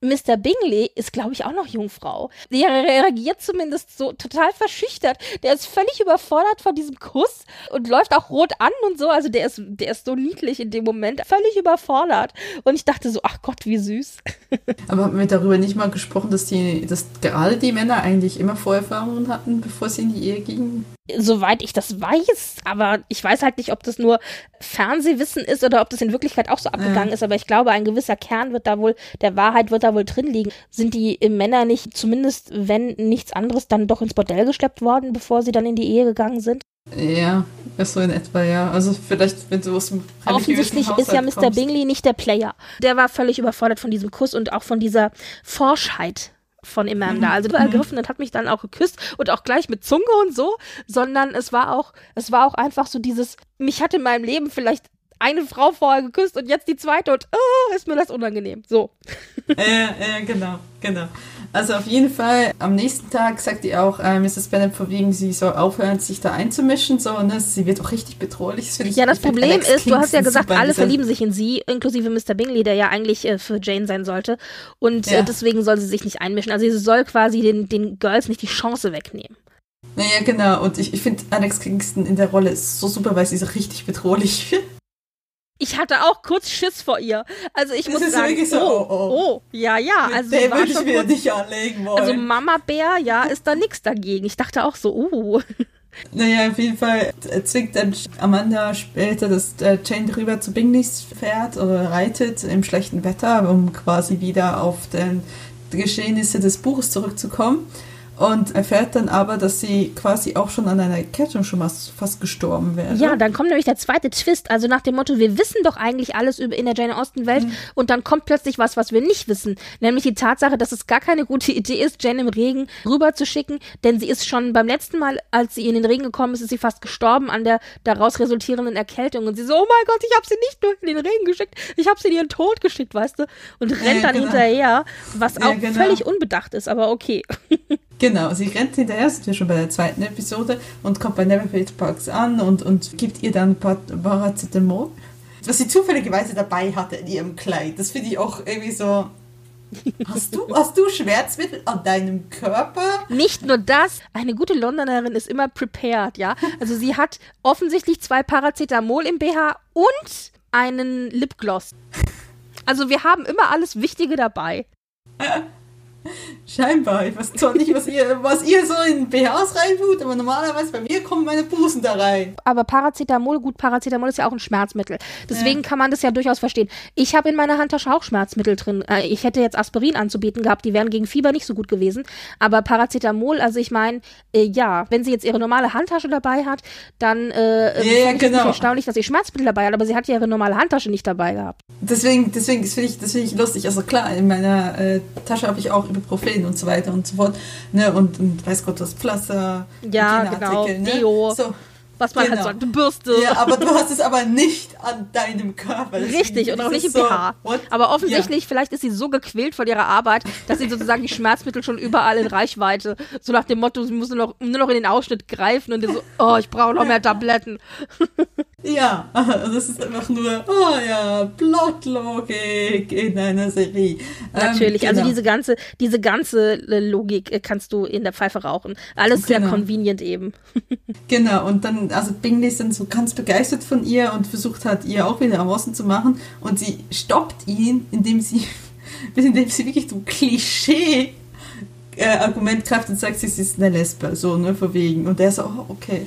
Mr. Bingley ist, glaube ich, auch noch Jungfrau. Der reagiert zumindest so total verschüchtert. Der ist völlig überfordert von diesem Kuss und läuft auch rot an und so. Also der ist, der ist so niedlich in dem Moment, völlig überfordert. Und ich dachte so, ach Gott, wie süß. Aber haben wir darüber nicht mal gesprochen, dass die, dass gerade die Männer eigentlich immer Vorerfahrungen hatten, bevor sie in die Ehe gingen? Soweit ich das weiß, aber ich weiß halt nicht, ob das nur Fernsehwissen ist oder ob das in Wirklichkeit auch so abgegangen ist. Aber ich glaube, ein gewisser Kern wird da wohl, der Wahrheit wird da wohl drin liegen. Sind die Männer nicht, zumindest wenn nichts anderes, dann doch ins Bordell geschleppt worden, bevor sie dann in die Ehe gegangen sind? Ja, ist so in etwa, ja. Also vielleicht, wenn du aus dem Offensichtlich ist ja Mr. kommst. Bingley nicht der Player. Der war völlig überfordert von diesem Kuss und auch von dieser Forschheit von Amanda. Also ergriffen und hat mich dann auch geküsst und auch gleich mit Zunge und so, sondern es war auch, es war auch einfach so dieses, mich hat in meinem Leben vielleicht eine Frau vorher geküsst und jetzt die zweite und oh, ist mir das unangenehm. So. Ja, ja, genau, genau. Also auf jeden Fall, am nächsten Tag sagt ihr auch äh, Mrs. Bennet von wegen, sie soll aufhören, sich da einzumischen, so, ne? Sie wird auch richtig bedrohlich. Das Ja, das Problem Alex ist, du hast ja Kingston gesagt, alle verlieben sich in sie, inklusive Mr. Bingley, der ja eigentlich äh, für Jane sein sollte. Und Ja. äh, deswegen soll sie sich nicht einmischen. Also sie soll quasi den, den Girls nicht die Chance wegnehmen. Naja, genau. Und ich, ich finde Alex Kingston in der Rolle ist so super, weil sie so richtig bedrohlich wird. Ich hatte auch kurz Schiss vor ihr. Also ich Das muss ist sagen, wirklich so, oh, oh, oh, oh. ja, ja, also Den würde ich mir nicht anlegen wollen. also Mama Bär, ja, ist da nichts dagegen. Ich dachte auch so, uh. Naja, auf jeden Fall zwingt dann Amanda später, dass äh, Jane rüber zu Bingleys fährt oder reitet im schlechten Wetter, um quasi wieder auf den, die Geschehnisse des Buches zurückzukommen. Und erfährt dann aber, dass sie quasi auch schon an einer Erkältung schon fast, gestorben wäre. Ja, dann kommt nämlich der zweite Twist, also nach dem Motto, wir wissen doch eigentlich alles über in der Jane Austen Welt Mhm. und dann kommt plötzlich was, was wir nicht wissen, nämlich die Tatsache, dass es gar keine gute Idee ist, Jane im Regen rüber zu schicken, denn sie ist schon beim letzten Mal, als sie in den Regen gekommen ist, ist sie fast gestorben an der daraus resultierenden Erkältung und sie so, oh mein Gott, ich habe sie nicht nur in den Regen geschickt, ich habe sie in ihren Tod geschickt, weißt du, und rennt dann genau. hinterher, was Ja, auch genau. völlig unbedacht ist, aber okay. Genau, sie rennt hinterher, sind wir schon bei der zweiten Episode, und kommt bei Neverfield Parks an und, und gibt ihr dann ein paar Paracetamol, was sie zufälligerweise dabei hatte in ihrem Kleid. Das finde ich auch irgendwie so. Hast du, hast du Schmerzmittel an deinem Körper? Nicht nur das, eine gute Londonerin ist immer prepared, ja. Also sie hat offensichtlich zwei Paracetamol im BH und einen Lipgloss. Also wir haben immer alles Wichtige dabei. Scheinbar. Ich weiß zwar nicht, was ihr, was ihr so in BHs reintut, aber normalerweise bei mir kommen meine Busen da rein. Aber Paracetamol, gut, Paracetamol ist ja auch ein Schmerzmittel. Deswegen kann man das ja durchaus verstehen. Ich habe in meiner Handtasche auch Schmerzmittel drin. Äh, Ich hätte jetzt Aspirin anzubieten gehabt, die wären gegen Fieber nicht so gut gewesen. Aber Paracetamol, also ich meine, äh, ja, wenn sie jetzt ihre normale Handtasche dabei hat, dann äh, Ja, fände ja, genau. erstaunlich, dass sie Schmerzmittel dabei hat, aber sie hat ja ihre normale Handtasche nicht dabei gehabt. Deswegen, deswegen das finde ich, das finde ich lustig. Also klar, in meiner äh, Tasche habe ich auch Ibuprofen und so weiter und so fort. Ne? Und, und weiß Gott, was Pflaster, Ja, genau. Ne? Deo. So. Was man Genau. halt sagt, Bürste. Ja, aber du hast es aber nicht an deinem Körper. Deswegen Richtig, und auch nicht im es BH. what? Aber offensichtlich, vielleicht ist sie so gequält von ihrer Arbeit, dass sie sozusagen die Schmerzmittel schon überall in Reichweite, so nach dem Motto, sie muss nur noch, nur noch in den Ausschnitt greifen und so, oh, ich brauche noch mehr Tabletten. Ja, das ist einfach nur, oh ja, Plotlogik in einer Serie. Natürlich, ähm, genau. also diese ganze, diese ganze Logik äh, kannst du in der Pfeife rauchen. Alles genau. sehr convenient eben. genau, und dann, also Bingley ist dann so ganz begeistert von ihr und versucht halt ihr auch wieder Avancen zu machen und sie stoppt ihn, indem sie, indem sie wirklich so Klischee äh, Argument greift und sagt, sie ist eine Lesbe, so, ne, von wegen. Und er so, oh, okay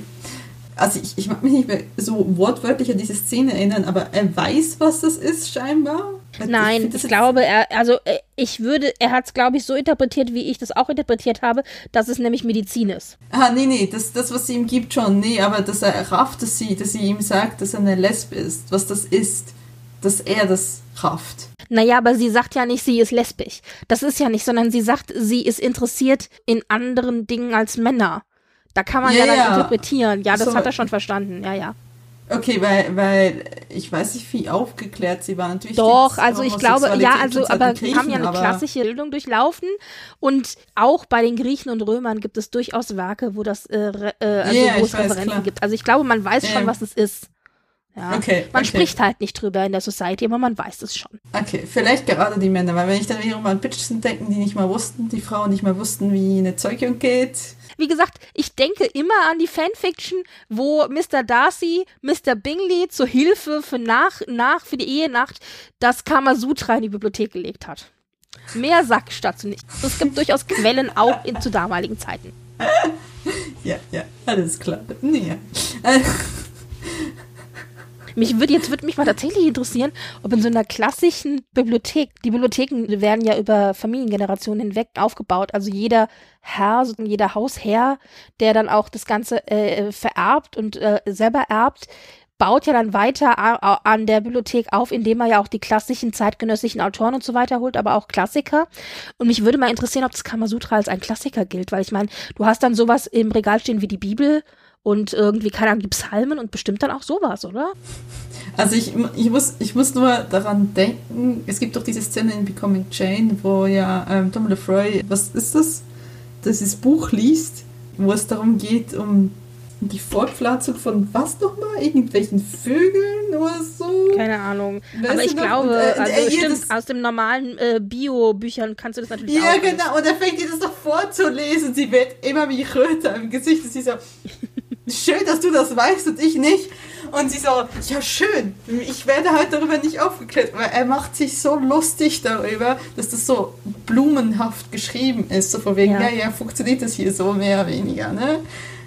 also ich, ich mag mich nicht mehr so wortwörtlich an diese Szene erinnern, aber er weiß, was das ist, scheinbar. Nein, ich, ich glaube, er, also äh, ich würde, er hat es, glaube ich, so interpretiert, wie ich das auch interpretiert habe, dass es nämlich Medizin ist. Ah, nee, nee, das, das, was sie ihm gibt, schon, nee, aber dass er rafft, dass sie, dass sie ihm sagt, dass er eine Lesbe ist, was das ist, dass er das rafft. Naja, aber sie sagt ja nicht, sie ist lesbisch. Das ist ja nicht, sondern sie sagt, sie ist interessiert in anderen Dingen als Männer. Da kann man ja, ja dann ja. interpretieren. Ja, das so. hat er schon verstanden. Ja, ja. Okay, weil, weil ich weiß nicht, wie aufgeklärt sie war. Natürlich Doch, also ich glaube, ja, also, aber Griechen, haben ja eine klassische Bildung durchlaufen und auch bei den Griechen und Römern gibt es durchaus Werke, wo das, äh, äh, also yeah, wo es Referenten klar. gibt. Also ich glaube, man weiß yeah. schon, was es ist. Ja. Okay, man okay. spricht halt nicht drüber in der Society, aber man weiß es schon. Okay, vielleicht gerade die Männer, weil wenn ich dann wiederum an Bitches denken, die nicht mal wussten, die Frauen nicht mal wussten, wie eine Zeugung geht, wie gesagt, ich denke immer an die Fanfiction, wo Mr. Darcy Mr. Bingley zur Hilfe für nach, nach, für die Ehenacht das Kamasutra in die Bibliothek gelegt hat. Mehr sagt dazu nicht. Es gibt durchaus Quellen auch in, zu damaligen Zeiten. Ja, ja, alles klar. Ja. Mich würde jetzt würde mich mal tatsächlich interessieren, ob in so einer klassischen Bibliothek, die Bibliotheken werden ja über Familiengenerationen hinweg aufgebaut, also jeder Herr, jeder Hausherr, der dann auch das Ganze äh, vererbt und äh, selber erbt, baut ja dann weiter an der Bibliothek auf, indem er ja auch die klassischen zeitgenössischen Autoren und so weiter holt, aber auch Klassiker. Und mich würde mal interessieren, ob das Kamasutra als ein Klassiker gilt, weil ich meine, du hast dann sowas im Regal stehen wie die Bibel und irgendwie, keine Ahnung, die Psalmen und bestimmt dann auch sowas, oder? Also ich, ich, muss, ich muss nur daran denken, es gibt doch diese Szene in Becoming Jane, wo ja ähm, Tom Lefroy, was ist das? Dieses Buch liest, wo es darum geht, um die Fortpflanzung von was nochmal? Irgendwelchen Vögeln oder so? Keine Ahnung. Weißt Aber ich glaube, und, äh, also äh, stimmt, aus dem normalen äh, Bio-Büchern kannst du das natürlich ja, auch. Ja, genau. Und er fängt ihr das doch vorzulesen. Sie wird immer wie röter im Gesicht. Und sie so, schön, dass du das weißt und ich nicht. Und sie so, ja schön, ich werde halt darüber nicht aufgeklärt, weil er macht sich so lustig darüber, dass das so blumenhaft geschrieben ist, so von wegen, ja, ja, ja funktioniert das hier so mehr oder weniger, ne?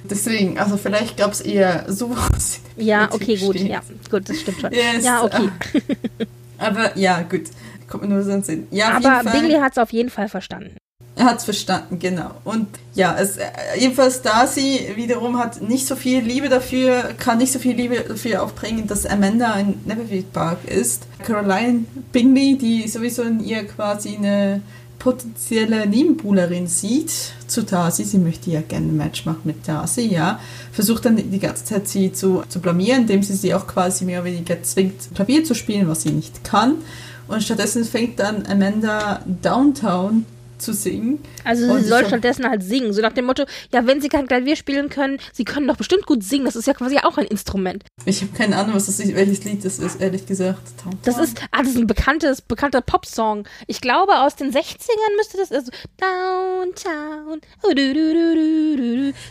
Deswegen, also vielleicht gab es eher sowas. Ja, okay, gut, steht. ja, gut, das stimmt schon. Yes, ja, okay. aber ja, gut, kommt mir nur so ins Sinn. Ja, aber Bingley hat es auf jeden Fall verstanden. Er hat es verstanden, genau. Und ja, es, äh, jedenfalls Darcy wiederum hat nicht so viel Liebe dafür, kann nicht so viel Liebe dafür aufbringen, dass Amanda in Neverfield Park ist. Caroline Bingley, die sowieso in ihr quasi eine potenzielle Nebenbuhlerin sieht zu Darcy, sie möchte ja gerne ein Match machen mit Darcy, ja, versucht dann die ganze Zeit sie zu, zu blamieren, indem sie sie auch quasi mehr oder weniger zwingt, Klavier zu spielen, was sie nicht kann. Und stattdessen fängt dann Amanda Downtown zu singen. Also sie soll stattdessen halt singen, so nach dem Motto, ja, wenn sie kein Klavier spielen können, sie können doch bestimmt gut singen, das ist ja quasi auch ein Instrument. Ich habe keine Ahnung, was das, welches Lied das ist, ehrlich gesagt. Das ist, ah, das ist ein bekanntes, bekannter Popsong. Ich glaube, aus den 60ern müsste das, also, Downtown,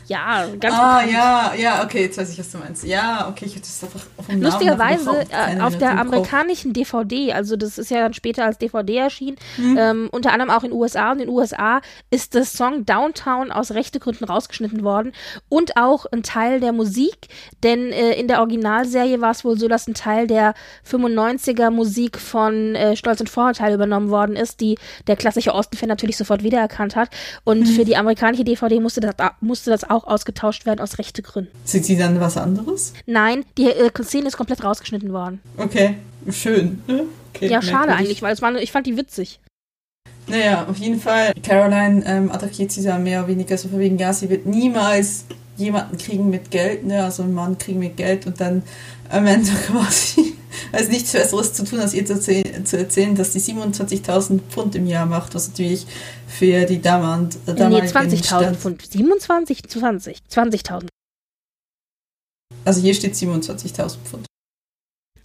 ja, ganz Ah, bekannt. ja, ja, okay, jetzt weiß ich, was du meinst. Ja, okay, ich hätte das einfach auf dem Lustigerweise, äh, auf der amerikanischen DVD, also das ist ja dann später als DVD erschienen, hm. ähm, unter anderem auch in den USA und den USA ist das Song Downtown aus rechte Gründen rausgeschnitten worden und auch ein Teil der Musik, denn äh, in der Originalserie war es wohl so, dass ein Teil der 95er Musik von äh, Stolz und Vorurteil übernommen worden ist, die der klassische Osten-Fan natürlich sofort wiedererkannt hat und mhm. für die amerikanische DVD musste das, musste das auch ausgetauscht werden aus rechte Gründen. Sind sie dann was anderes? Nein, die äh, Szene ist komplett rausgeschnitten worden. Okay, schön. Okay, ja, schade eigentlich, weil es war, ich fand die witzig. Naja, auf jeden Fall. Caroline ähm, attackiert sie dann mehr oder weniger so von wegen, ja, sie wird niemals jemanden kriegen mit Geld, ne, also einen Mann kriegen mit Geld und dann am Ende quasi, also nichts Besseres zu tun, als ihr zu, zu erzählen, dass die 27.000 Pfund im Jahr macht, was natürlich für die damals Nee, 20.000 Pfund. 27, 20, 20.000. Also hier steht 27.000 Pfund.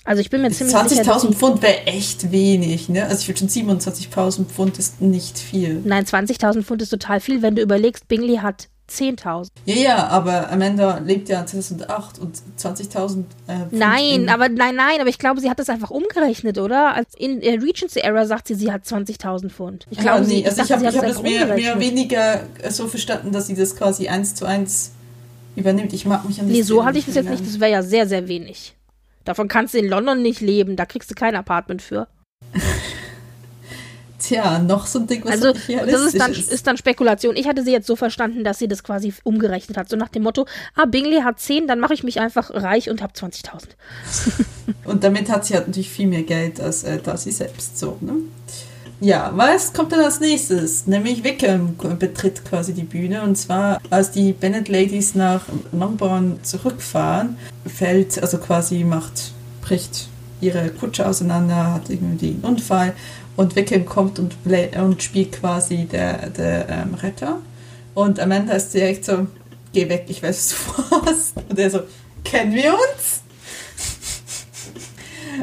Also ich bin mir ziemlich sicher. 20.000 Pfund wäre echt wenig, ne? Also ich würde schon 27.000 Pfund ist nicht viel. Nein, 20.000 Pfund ist total viel, wenn du überlegst, Bingley hat 10.000. Ja, ja, aber Amanda lebt ja 2008 und 20.000. Äh, nein, aber nein, nein, aber ich glaube, sie hat das einfach umgerechnet, oder? Als in der Regency Era sagt sie, sie hat 20.000 Pfund. Ich glaube, ja, nee, sie, also ich, ich habe hab das mehr, mehr weniger so verstanden, dass sie das quasi eins zu eins übernimmt. Ich mag mich an das Nee, so hatte ich das jetzt nicht. Das wäre ja sehr, sehr wenig. Davon kannst du in London nicht leben. Da kriegst du kein Apartment für. Tja, noch so ein Ding, was also, das ist dann, ist. ist dann Spekulation. Ich hatte sie jetzt so verstanden, dass sie das quasi umgerechnet hat. So nach dem Motto, ah, Bingley hat 10, dann mache ich mich einfach reich und habe 20.000. und damit hat sie halt natürlich viel mehr Geld als äh, Darcy selbst. So, ne? Ja, was kommt dann als nächstes? Nämlich Wickham betritt quasi die Bühne und zwar, als die Bennett Ladies nach Longbourn zurückfahren, fällt, also quasi macht, bricht ihre Kutsche auseinander, hat irgendwie einen Unfall und Wickham kommt und, und spielt quasi der, der ähm, Retter. Und Amanda ist direkt so, geh weg, ich weiß, was du vorhast. Und er so, kennen wir uns?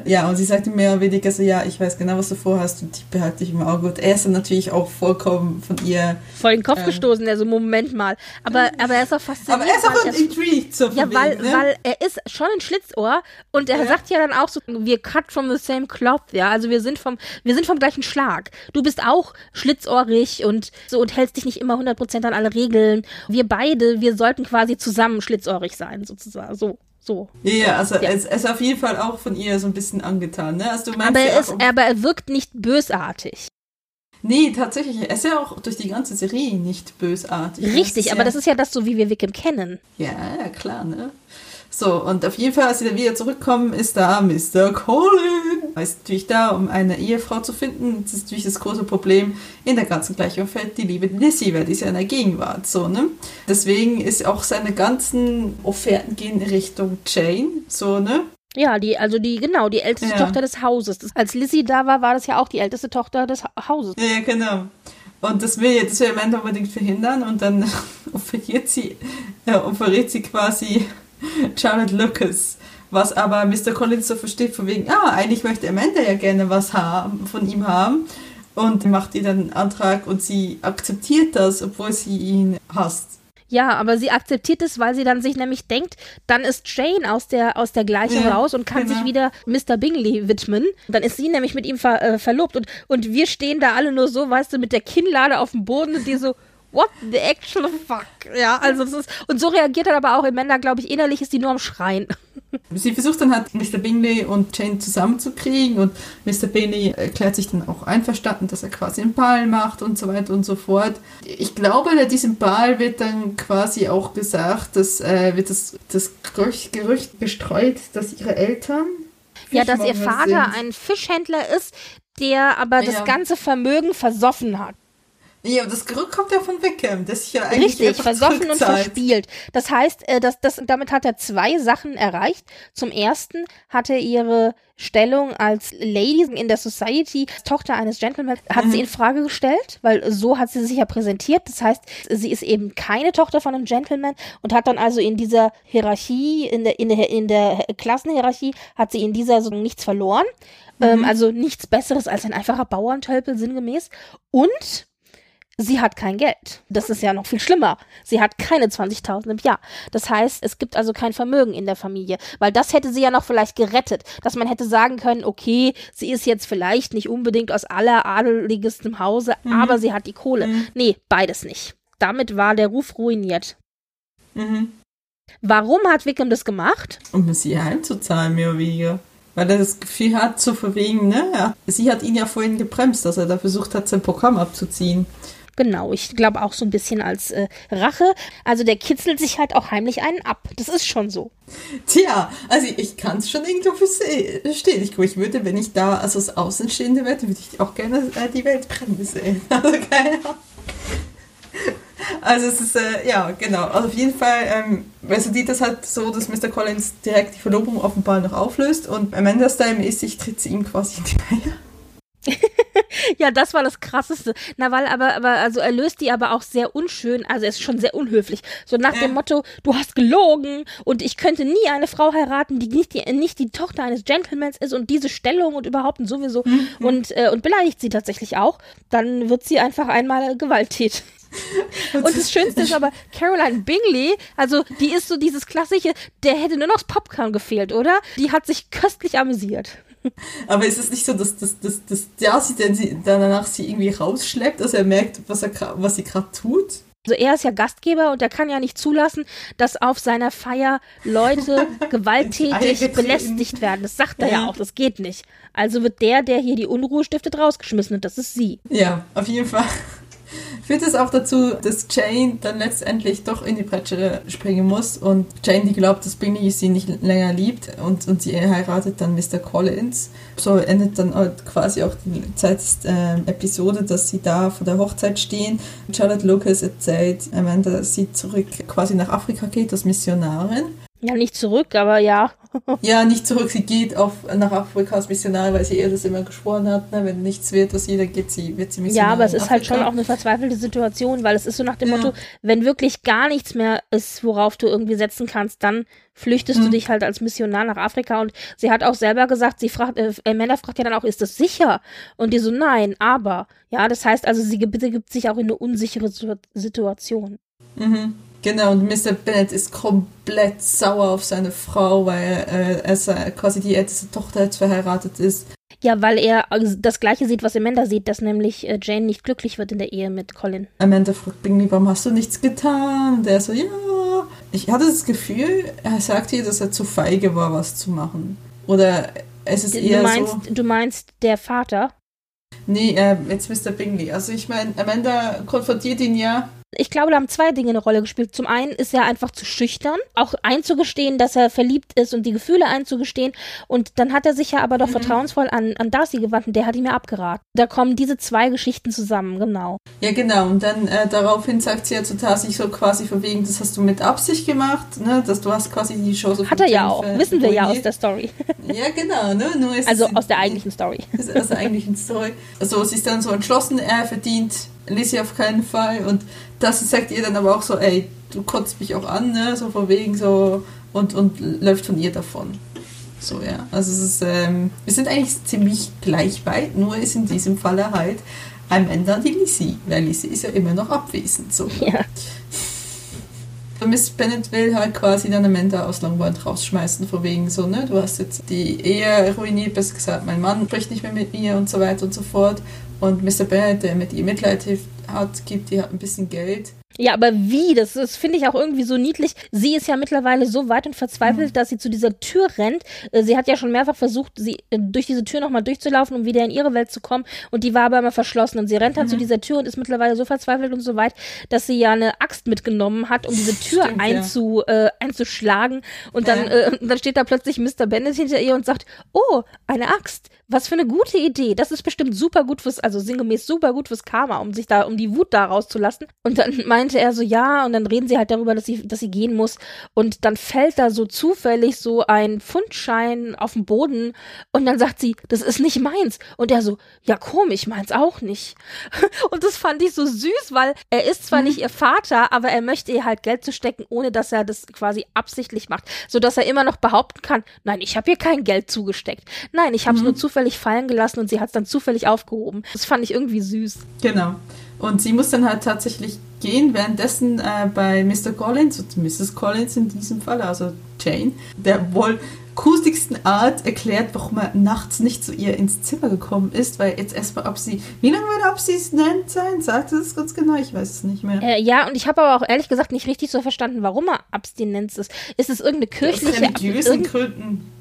Ja, und sie sagte mehr oder weniger so, ja, ich weiß genau, was du vorhast und ich behalte dich im Auge. Und er ist dann natürlich auch vollkommen von ihr... Vor den Kopf ähm, gestoßen, also Moment mal. Aber, aber er ist auch fasziniert. Aber er ist auch intrigued. So ja, weil, ne? weil er ist schon ein Schlitzohr und er ja. sagt ja dann auch so, wir cut from the same cloth, ja, also wir sind vom, wir sind vom gleichen Schlag. Du bist auch schlitzohrig und so und hältst dich nicht immer 100% an alle Regeln. Wir beide, wir sollten quasi zusammen schlitzohrig sein, sozusagen, so. So. Ja, also ja. Er, ist, er ist auf jeden Fall auch von ihr so ein bisschen angetan. Ne? Also du aber, er ist, aber er wirkt nicht bösartig. Nee, tatsächlich. Er ist ja auch durch die ganze Serie nicht bösartig. Richtig, aber ja das ist ja das so, wie wir Wickham kennen. Ja, ja, klar, ne? So, und auf jeden Fall, als sie dann wieder zurückkommen, ist da Mr. Colin. Er ist natürlich da, um eine Ehefrau zu finden. Das ist natürlich das große Problem in der ganzen Gleichung fällt die liebe Lissy, weil die ist ja in der Gegenwart, so, ne? Deswegen ist auch seine ganzen Offerten gehen in Richtung Jane, so, ne? Ja, die, also die, genau, die älteste ja. Tochter des Hauses. Als Lissy da war, war das ja auch die älteste Tochter des Hauses. Ja, genau. Und das will, das will Amanda unbedingt verhindern und dann offeriert sie, äh, offeriert sie quasi Charlotte Lucas. Was aber Mr. Collins so versteht, von wegen, ah, eigentlich möchte Amanda ja gerne was haben, von ihm haben. Und macht ihr dann einen Antrag und sie akzeptiert das, obwohl sie ihn hasst. Ja, aber sie akzeptiert es, weil sie dann sich nämlich denkt, dann ist Jane aus der, aus der Gleichung ja, raus und kann genau. sich wieder Mr. Bingley widmen. Dann ist sie nämlich mit ihm ver, äh, verlobt und, und wir stehen da alle nur so, weißt du, mit der Kinnlade auf dem Boden und die so, what the actual fuck? Ja, also das ist, und so reagiert er aber auch Amanda, glaube ich, innerlich ist die nur am Schreien. Sie versucht dann halt Mr. Bingley und Jane zusammenzukriegen und Mr. Bingley erklärt sich dann auch einverstanden, dass er quasi einen Ball macht und so weiter und so fort. Ich glaube, bei diesem Ball wird dann quasi auch gesagt, dass äh, wird das, das Gerücht, Gerücht gestreut, dass ihre Eltern ja, dass ihr Vater sind. ein Fischhändler ist, der aber ja. das ganze Vermögen versoffen hat. Ja, und das Gerücht kommt ja von Wickham, das ja eigentlich Richtig, versoffen und verspielt. Das heißt, äh, das, das, damit hat er zwei Sachen erreicht. Zum ersten hat er ihre Stellung als Lady in der Society, als Tochter eines Gentlemen, hat mhm. sie in Frage gestellt, weil so hat sie sich ja präsentiert. Das heißt, sie ist eben keine Tochter von einem Gentleman und hat dann also in dieser Hierarchie, in der, in der, in der Klassenhierarchie, hat sie in dieser so nichts verloren. Ähm, mhm. Ähm, also nichts Besseres als ein einfacher Bauerntölpel sinngemäß. Und sie hat kein Geld. Das ist ja noch viel schlimmer. Sie hat keine 20.000 im Jahr. Das heißt, es gibt also kein Vermögen in der Familie, weil das hätte sie ja noch vielleicht gerettet, dass man hätte sagen können, okay, sie ist jetzt vielleicht nicht unbedingt aus aller adeligestem Hause, mhm. aber sie hat die Kohle. Mhm. Nee, beides nicht. Damit war der Ruf ruiniert. Mhm. Warum hat Wickham das gemacht? Um sie heimzuzahlen, mehr oder weniger. Weil er das Gefühl hat, zu verwegen, ne? Sie hat ihn ja vorhin gebremst, dass er da versucht hat, sein Programm abzuziehen. Genau, ich glaube auch so ein bisschen als äh, Rache. Also der kitzelt sich halt auch heimlich einen ab. Das ist schon so. Tja, also ich kann es schon irgendwo verstehen. Ich, ich würde, wenn ich da also als Außenstehende wäre, würde ich auch gerne äh, die Welt brennen sehen. Also keine. Also es ist, äh, ja, genau. Also auf jeden Fall, ähm, also die das halt so, dass Mr. Collins direkt die Verlobung offenbar noch auflöst und Amanda Style mäßig tritt sie ihm quasi in die Eier. Ja, das war das Krasseste. Na, weil aber, aber, also er löst die aber auch sehr unschön, also er ist schon sehr unhöflich. So nach ja. dem Motto, du hast gelogen und ich könnte nie eine Frau heiraten, die nicht die, nicht die Tochter eines Gentlemans ist und diese Stellung und überhaupt und sowieso mhm. und, äh, und beleidigt sie tatsächlich auch. Dann wird sie einfach einmal gewalttätig. Und das Schönste ist aber, Caroline Bingley, also die ist so dieses klassische, der hätte nur noch das Popcorn gefehlt, oder? Die hat sich köstlich amüsiert. Aber ist es nicht so, dass, dass, dass, dass der sie dann sie, danach sie irgendwie rausschleppt, dass er merkt, was, er, was sie gerade tut? Also er ist ja Gastgeber und er kann ja nicht zulassen, dass auf seiner Feier Leute gewalttätig belästigt werden. Das sagt er ja. ja. auch, das geht nicht. Also wird der, der hier die Unruhe stiftet, rausgeschmissen und das ist sie. Ja, auf jeden Fall führt es auch dazu, dass Jane dann letztendlich doch in die Pretsche springen muss und Jane, die glaubt, dass Bingley sie nicht länger liebt und, und sie heiratet dann Mr. Collins. So endet dann halt quasi auch die zweite äh, Episode, dass sie da vor der Hochzeit stehen. Charlotte Lucas erzählt Amanda, dass sie zurück quasi nach Afrika geht als Missionarin. Ja, nicht zurück, aber ja. ja, nicht zurück. Sie geht auf, nach Afrika als Missionar, weil sie ihr das immer geschworen hat. Ne? Wenn nichts wird, was jeder geht, sie, wird sie Missionar. Ja, aber es ist halt schon auch eine verzweifelte Situation, weil es ist so nach dem ja. Motto, wenn wirklich gar nichts mehr ist, worauf du irgendwie setzen kannst, dann flüchtest hm. du dich halt als Missionar nach Afrika. Und sie hat auch selber gesagt, sie fragt, äh, Amanda fragt ja dann auch, ist das sicher? Und die so, nein, aber. Ja, das heißt also, sie gibt sich auch in eine unsichere Situation. Mhm. Genau, und Mr. Bennett ist komplett sauer auf seine Frau, weil äh, er quasi die älteste Tochter jetzt verheiratet ist. Ja, weil er das Gleiche sieht, was Amanda sieht, dass nämlich äh, Jane nicht glücklich wird in der Ehe mit Colin. Amanda fragt Bingley, warum hast du nichts getan? Und er so, ja. Ich hatte das Gefühl, er sagt ihr, dass er zu feige war, was zu machen. Oder es ist du eher meinst, so... Du meinst der Vater? Nee, äh, jetzt Mr. Bingley. Also ich meine, Amanda konfrontiert ihn ja ich glaube, da haben zwei Dinge eine Rolle gespielt. Zum einen ist er einfach zu schüchtern, auch einzugestehen, dass er verliebt ist und die Gefühle einzugestehen. Und dann hat er sich ja aber doch mhm. vertrauensvoll an, an Darcy gewandt und der hat ihm ja abgeraten. Da kommen diese zwei Geschichten zusammen, genau. Ja, genau. Und dann äh, daraufhin sagt sie ja zu Darcy so quasi von wegen, das hast du mit Absicht gemacht, ne? Dass du hast quasi die Show so Hat er ja auch, wissen wir ja aus der Story. ja, genau, ne? Nur ist also aus der eigentlichen Story. aus der eigentlichen Story. Also sie ist dann so entschlossen, er verdient Lizzie auf keinen Fall. Und das sagt ihr dann aber auch so, ey, du kotzt mich auch an, ne? So von wegen so und, und läuft von ihr davon. So, ja. Also es ist, ähm, wir sind eigentlich ziemlich gleich weit, nur ist in diesem Falle halt am Ende die Lizzie, weil Lizzie ist ja immer noch abwesend. So. Ja. Miss Bennett will halt quasi dann Amanda aus Longbourn rausschmeißen, von wegen so, ne, du hast jetzt die Ehe ruiniert, bist gesagt, mein Mann spricht nicht mehr mit mir und so weiter und so fort. Und Mr. Bennett, der mit ihr Mitleid hat, gibt ihr ein bisschen Geld. Ja, aber wie? Das, das finde ich auch irgendwie so niedlich. Sie ist ja mittlerweile so weit und verzweifelt, mhm. dass sie zu dieser Tür rennt. Äh, sie hat ja schon mehrfach versucht, sie äh, durch diese Tür nochmal durchzulaufen, um wieder in ihre Welt zu kommen. Und die war aber immer verschlossen. Und sie rennt halt mhm. zu dieser Tür und ist mittlerweile so verzweifelt und so weit, dass sie ja eine Axt mitgenommen hat, um diese Tür Stimmt, einzu, ja. äh, einzuschlagen. Und dann, ja. äh, dann steht da plötzlich Mr. Bennett hinter ihr und sagt, oh, eine Axt. Was für eine gute Idee. Das ist bestimmt super gut fürs, also sinngemäß super gut fürs Karma, um sich da, um die Wut da rauszulassen. Und dann meinte er so, ja, und dann reden sie halt darüber, dass sie, dass sie gehen muss. Und dann fällt da so zufällig so ein Pfundschein auf den Boden. Und dann sagt sie, das ist nicht meins. Und er so, ja, komisch, meins auch nicht. Und das fand ich so süß, weil er ist zwar mhm. nicht ihr Vater, aber er möchte ihr halt Geld zu stecken, ohne dass er das quasi absichtlich macht. So dass er immer noch behaupten kann, nein, ich habe ihr kein Geld zugesteckt. Nein, ich habe es mhm. nur zufällig zufällig fallen gelassen und sie hat es dann zufällig aufgehoben. Das fand ich irgendwie süß. Genau. Und sie muss dann halt tatsächlich gehen, währenddessen äh, bei Mr. Collins und Mrs. Collins in diesem Fall, also Jane, der wohl gruseligsten Art erklärt, warum er nachts nicht zu ihr ins Zimmer gekommen ist, weil jetzt erstmal, ob sie, wie lange wird abstinent sein? Sagt das ganz genau? Ich weiß es nicht mehr. Äh, ja, und ich habe aber auch ehrlich gesagt nicht richtig so verstanden, warum er Abstinenz ist. Ist es irgendeine kirchliche... Aus religiösen Gründen.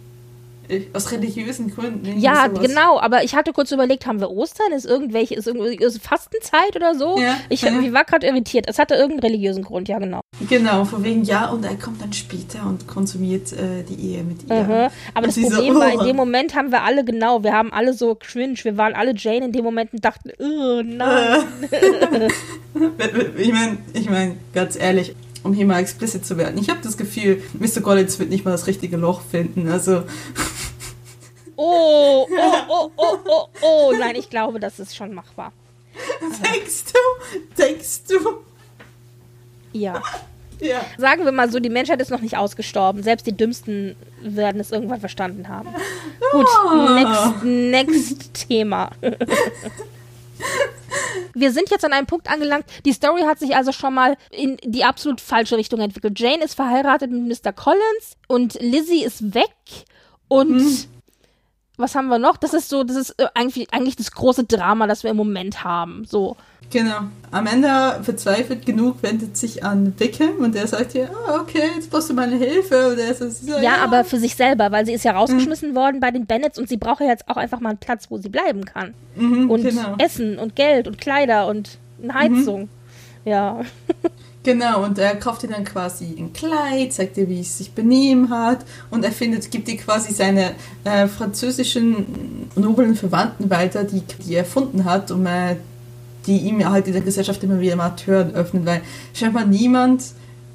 Aus religiösen Gründen. Ja, genau, aber ich hatte kurz überlegt, haben wir Ostern? Ist irgendwelche, ist irgendwie ist Fastenzeit oder so? Ja, ich, ja. ich war gerade irritiert. Es hatte irgendeinen religiösen Grund, ja, genau. Genau, von wegen ja, und er kommt dann später und konsumiert äh, die Ehe mit ihr. Mhm. Aber das Problem so, war, in dem Moment haben wir alle genau, wir haben alle so cringe, wir waren alle Jane in dem Moment und dachten, oh nein. ich meine, ich mein, ganz ehrlich, um hier mal explicit zu werden. Ich habe das Gefühl, Mr. Collins wird nicht mal das richtige Loch finden. Also Oh, oh, oh, oh, oh, oh. Nein, ich glaube, das ist schon machbar. Denkst du? Denkst du? Ja. Ja. Sagen wir mal so, die Menschheit ist noch nicht ausgestorben. Selbst die Dümmsten werden es irgendwann verstanden haben. Gut, Ah. next, next Thema. Wir sind jetzt an einem Punkt angelangt. Die Story hat sich also schon mal in die absolut falsche Richtung entwickelt. Jane ist verheiratet mit Mr. Collins und Lizzie ist weg. Und was haben wir noch? Das ist so, das ist äh, eigentlich, eigentlich das große Drama, das wir im Moment haben. So. Genau. Amanda verzweifelt genug, wendet sich an Wickham und der sagt ihr, ah, okay, jetzt brauchst du meine Hilfe. Und er ist so, sie so, Ja, aber für sich selber, weil sie ist ja rausgeschmissen worden bei den Bennets und sie braucht ja jetzt auch einfach mal einen Platz, wo sie bleiben kann. mhm, Und genau. Essen und Geld und Kleider und eine Heizung. Ja. Genau, und er kauft ihr dann quasi ein Kleid, zeigt ihr, wie es sich benehmen hat und er findet, gibt ihr quasi seine äh, französischen noblen Verwandten weiter, die, die er erfunden hat, um äh, die ihm halt in der Gesellschaft immer wieder mal Türen öffnen, weil scheinbar niemand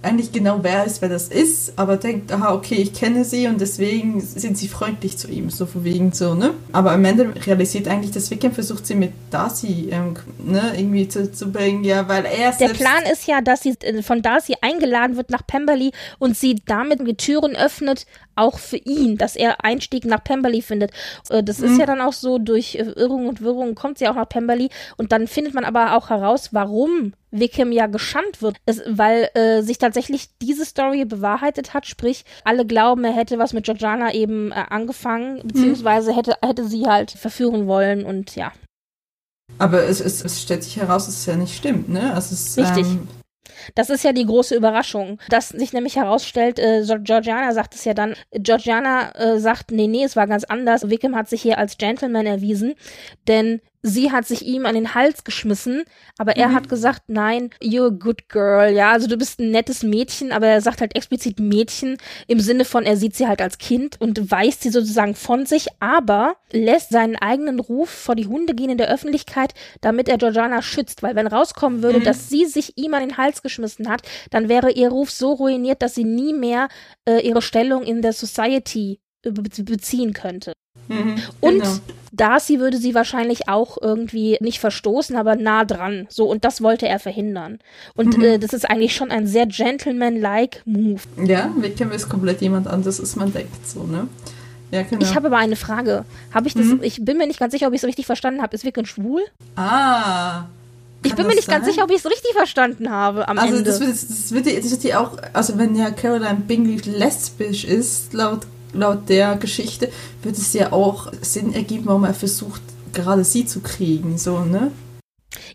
eigentlich genau weiß, wer das ist, aber denkt, aha, okay, ich kenne sie und deswegen sind sie freundlich zu ihm, so von wegen so, ne? Aber am Ende realisiert eigentlich, dass Wickham versucht, sie mit Darcy ähm, ne, irgendwie zu, zu bringen, ja, weil er Der. Plan ist ja, dass sie äh, von Darcy eingeladen wird nach Pemberley und sie damit die Türen öffnet, auch für ihn, dass er Einstieg nach Pemberley findet. Äh, Das ist ja dann auch so, durch äh, Irrung und Wirrung kommt sie auch nach Pemberley und dann findet man aber auch heraus, warum Wickham ja geschandt wird, es, weil äh, sich tatsächlich diese Story bewahrheitet hat, sprich, alle glauben, er hätte was mit Georgiana eben äh, angefangen, beziehungsweise hätte, hätte sie halt verführen wollen und ja. Aber es, es, es stellt sich heraus, dass es ja nicht stimmt, ne? Es, Richtig. Ähm, Das ist ja die große Überraschung, dass sich nämlich herausstellt, äh, Georgiana sagt es ja dann, Georgiana äh, sagt, nee, nee, es war ganz anders. Wickham hat sich hier als Gentleman erwiesen, denn sie hat sich ihm an den Hals geschmissen, aber er hat gesagt, nein, you're a good girl, ja, also du bist ein nettes Mädchen, aber er sagt halt explizit Mädchen im Sinne von, er sieht sie halt als Kind und weist sie sozusagen von sich, aber lässt seinen eigenen Ruf vor die Hunde gehen in der Öffentlichkeit, damit er Georgiana schützt, weil wenn rauskommen würde, dass sie sich ihm an den Hals geschmissen hat, dann wäre ihr Ruf so ruiniert, dass sie nie mehr äh, ihre Stellung in der Society beziehen könnte. mhm, Und genau. Darcy würde sie wahrscheinlich auch irgendwie nicht verstoßen, aber nah dran. So, und das wollte er verhindern. Und Mhm. äh, das ist eigentlich schon ein sehr gentleman-like Move. Ja, Wickham ist komplett jemand anderes, als man denkt, so, ne? Ja, genau. Ich habe aber eine Frage. Habe ich das, Mhm. ich bin mir nicht ganz sicher, ob ich es richtig verstanden habe. Ist Wickham schwul? ah. Ich bin mir nicht ganz sein? sicher, ob ich es richtig verstanden habe am Also Ende. das wird, das, wird, das wird ja auch, also wenn ja Caroline Bingley lesbisch ist, laut, laut der Geschichte, wird es ja auch Sinn ergeben, warum er versucht, gerade sie zu kriegen, so, ne?